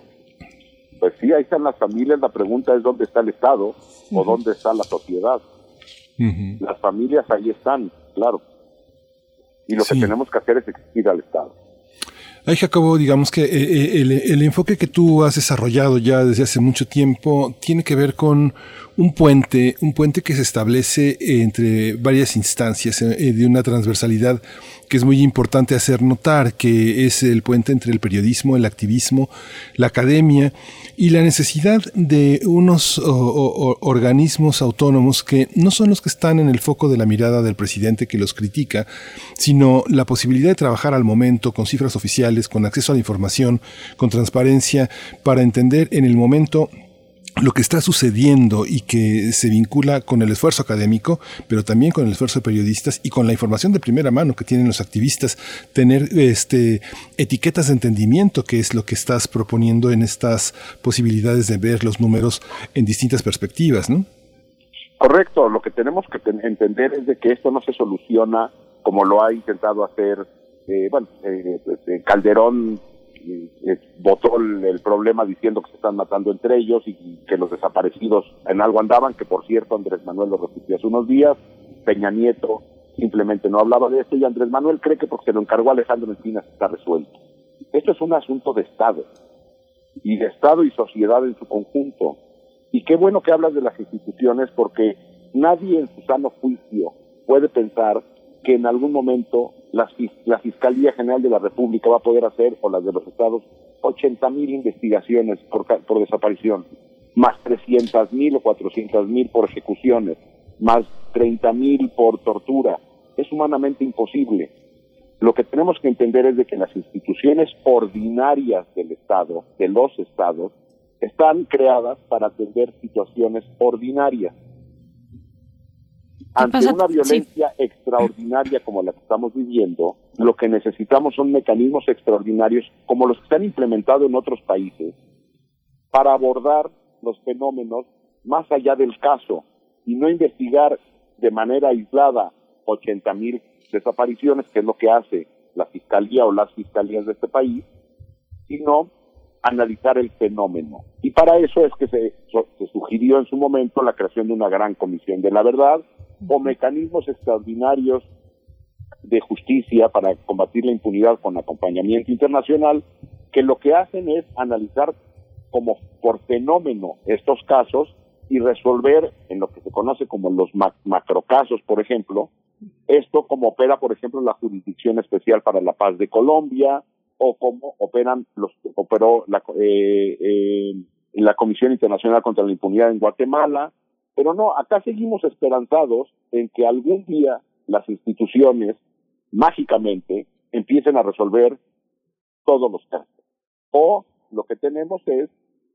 Pues sí, ahí están las familias, la pregunta es dónde está el Estado uh -huh. o dónde está la sociedad. Uh -huh. Las familias ahí están, claro. Y lo sí. que tenemos que hacer es exigir al Estado. Ay, Jacobo, digamos que eh, el, el, enfoque que tú has desarrollado ya desde hace mucho tiempo tiene que ver con un puente, un puente que se establece entre varias instancias eh, de una transversalidad que es muy importante hacer notar, que es el puente entre el periodismo, el activismo, la academia y la necesidad de unos organismos autónomos que no son los que están en el foco de la mirada del presidente que los critica, sino la posibilidad de trabajar al momento con cifras oficiales, con acceso a la información, con transparencia, para entender en el momento lo que está sucediendo y que se vincula con el esfuerzo académico, pero también con el esfuerzo de periodistas y con la información de primera mano que tienen los activistas, tener este etiquetas de entendimiento, que es lo que estás proponiendo en estas posibilidades de ver los números en distintas perspectivas, ¿no? Correcto, lo que tenemos que entender es de que esto no se soluciona como lo ha intentado hacer, eh, bueno, eh, Calderón votó el, problema diciendo que se están matando entre ellos y, y, que los desaparecidos en algo andaban, que por cierto Andrés Manuel lo repitió hace unos días, Peña Nieto simplemente no hablaba de esto y Andrés Manuel cree que porque se lo encargó Alejandro Encinas está resuelto. Esto es un asunto de Estado y de Estado y sociedad en su conjunto. Y qué bueno que hablas de las instituciones porque nadie en su sano juicio puede pensar que en algún momento la, la, Fiscalía General de la República va a poder hacer, o las de los estados, 80 mil investigaciones por, por desaparición, más 300 mil o 400 mil por ejecuciones, más 30 mil por tortura. Es humanamente imposible. Lo que tenemos que entender es de que las instituciones ordinarias del Estado, de los estados, están creadas para atender situaciones ordinarias ante una violencia sí. extraordinaria como la que estamos viviendo, lo que necesitamos son mecanismos extraordinarios como los que se han implementado en otros países para abordar los fenómenos más allá del caso y no investigar de manera aislada 80 mil desapariciones, que es lo que hace la fiscalía o las fiscalías de este país, sino analizar el fenómeno. Y para eso es que se, se sugirió en su momento la creación de una gran comisión de la verdad, o mecanismos extraordinarios de justicia para combatir la impunidad con acompañamiento internacional, que lo que hacen es analizar como por fenómeno estos casos y resolver en lo que se conoce como los mac macrocasos, por ejemplo, esto como opera, por ejemplo, la Jurisdicción Especial para la Paz de Colombia o como operan los operó la, eh, eh, la Comisión Internacional contra la Impunidad en Guatemala, pero no, acá seguimos esperanzados en que algún día las instituciones mágicamente empiecen a resolver todos los casos. O lo que tenemos es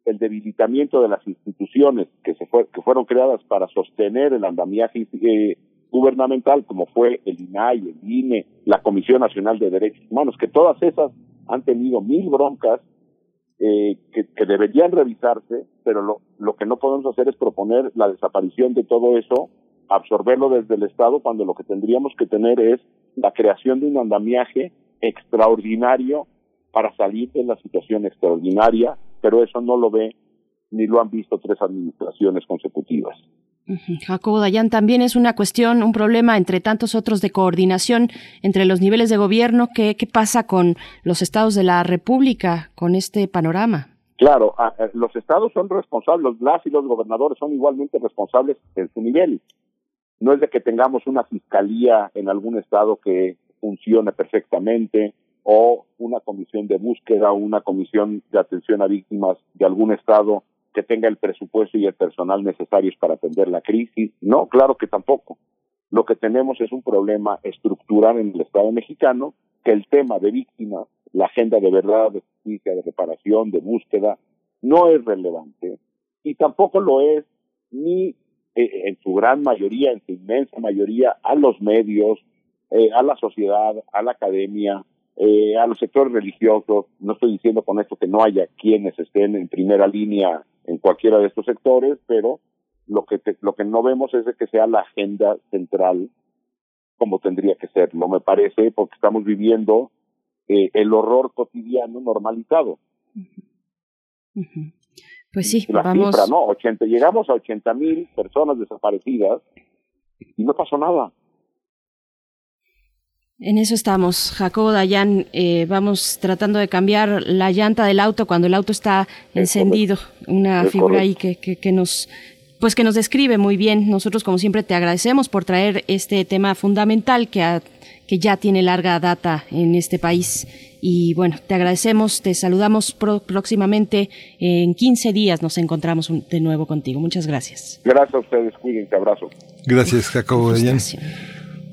el debilitamiento de las instituciones que, se fue, que fueron creadas para sostener el andamiaje eh, gubernamental, como fue el INAI, el INE, la Comisión Nacional de Derechos Humanos, que todas esas han tenido mil broncas eh, que, que, deberían revisarse, pero lo, lo que no podemos hacer es proponer la desaparición de todo eso, absorberlo desde el Estado, cuando lo que tendríamos que tener es la creación de un andamiaje extraordinario para salir de la situación extraordinaria, pero eso no lo ve ni lo han visto tres administraciones consecutivas. Jacobo Dayan, también es una cuestión, un problema entre tantos otros de coordinación entre los niveles de gobierno. ¿Qué, qué pasa con los estados de la República con este panorama? Claro, los estados son responsables, las y los gobernadores son igualmente responsables en su nivel. No es de que tengamos una fiscalía en algún estado que funcione perfectamente o una comisión de búsqueda o una comisión de atención a víctimas de algún estado que tenga el presupuesto y el personal necesarios para atender la crisis. No, claro que tampoco. Lo que tenemos es un problema estructural en el Estado mexicano, que el tema de víctimas, la agenda de verdad, de justicia, de reparación, de búsqueda, no es relevante y tampoco lo es ni eh, en su gran mayoría, en su inmensa mayoría, a los medios, eh, a la sociedad, a la academia, eh, a los sectores religiosos. No estoy diciendo con esto que no haya quienes estén en primera línea en cualquiera de estos sectores, pero lo que lo que no vemos es de que sea la agenda central como tendría que ser. No me parece porque estamos viviendo eh, el horror cotidiano normalizado. Pues sí, la vamos. cifra, ¿no? 80, llegamos a 80 mil personas desaparecidas y no pasó nada. En eso estamos, Jacobo Dayan. Eh, vamos tratando de cambiar la llanta del auto cuando el auto está encendido. Una Es figura ahí que, que, que nos pues que nos describe muy bien. Nosotros, como siempre, te agradecemos por traer este tema fundamental que, ha- que ya tiene larga data en este país. Y bueno, te agradecemos, te saludamos pro- próximamente. En 15 días nos encontramos un- de nuevo contigo. Muchas gracias. Gracias a ustedes, cuídense, abrazo. Gracias, Jacobo Dayan.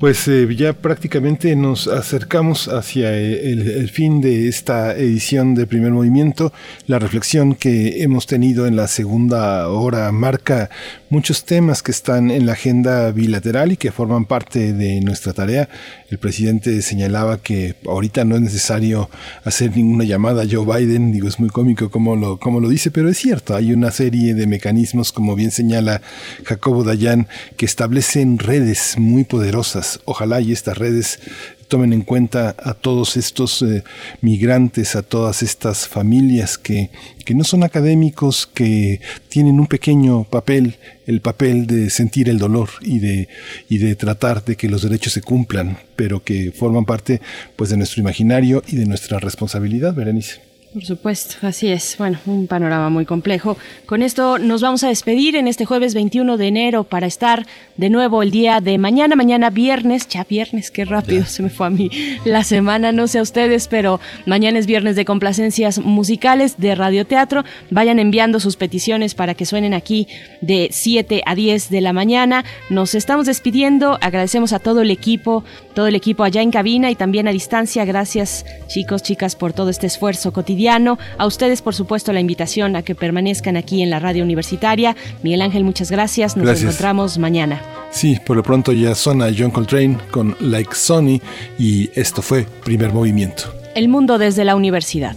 Pues eh, ya prácticamente nos acercamos hacia eh, el, el fin de esta edición de Primer Movimiento. La reflexión que hemos tenido en la segunda hora marca muchos temas que están en la agenda bilateral y que forman parte de nuestra tarea. El presidente señalaba que ahorita no es necesario hacer ninguna llamada a Joe Biden. Digo, es muy cómico como lo, lo dice, pero es cierto. Hay una serie de mecanismos, como bien señala Jacobo Dayan, que establecen redes muy poderosas. Ojalá y estas redes tomen en cuenta a todos estos eh, migrantes, a todas estas familias que, que no son académicos, que tienen un pequeño papel, el papel de sentir el dolor y de, y de tratar de que los derechos se cumplan, pero que forman parte pues de nuestro imaginario y de nuestra responsabilidad, Berenice. Por supuesto, así es. Bueno, un panorama muy complejo. Con esto nos vamos a despedir en este jueves 21 de enero para estar de nuevo el día de mañana, mañana viernes, ya viernes, qué rápido se me fue a mí la semana, no sé a ustedes, pero mañana es viernes de complacencias musicales de radioteatro. Vayan enviando sus peticiones para que suenen aquí de 7 a 10 de la mañana. Nos estamos despidiendo, agradecemos a todo el equipo, todo el equipo allá en cabina y también a distancia. Gracias chicos, chicas, por todo este esfuerzo cotidiano. A ustedes, por supuesto, la invitación a que permanezcan aquí en la radio universitaria. Miguel Ángel, muchas gracias. Nos Gracias. encontramos mañana. Sí, por lo pronto ya suena John Coltrane con Like Sony y esto fue Primer Movimiento. El mundo desde la universidad.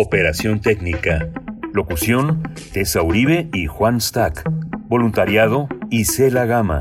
operación técnica. Locución, Tessa Uribe y Juan Stack. Voluntariado, Isela Gama.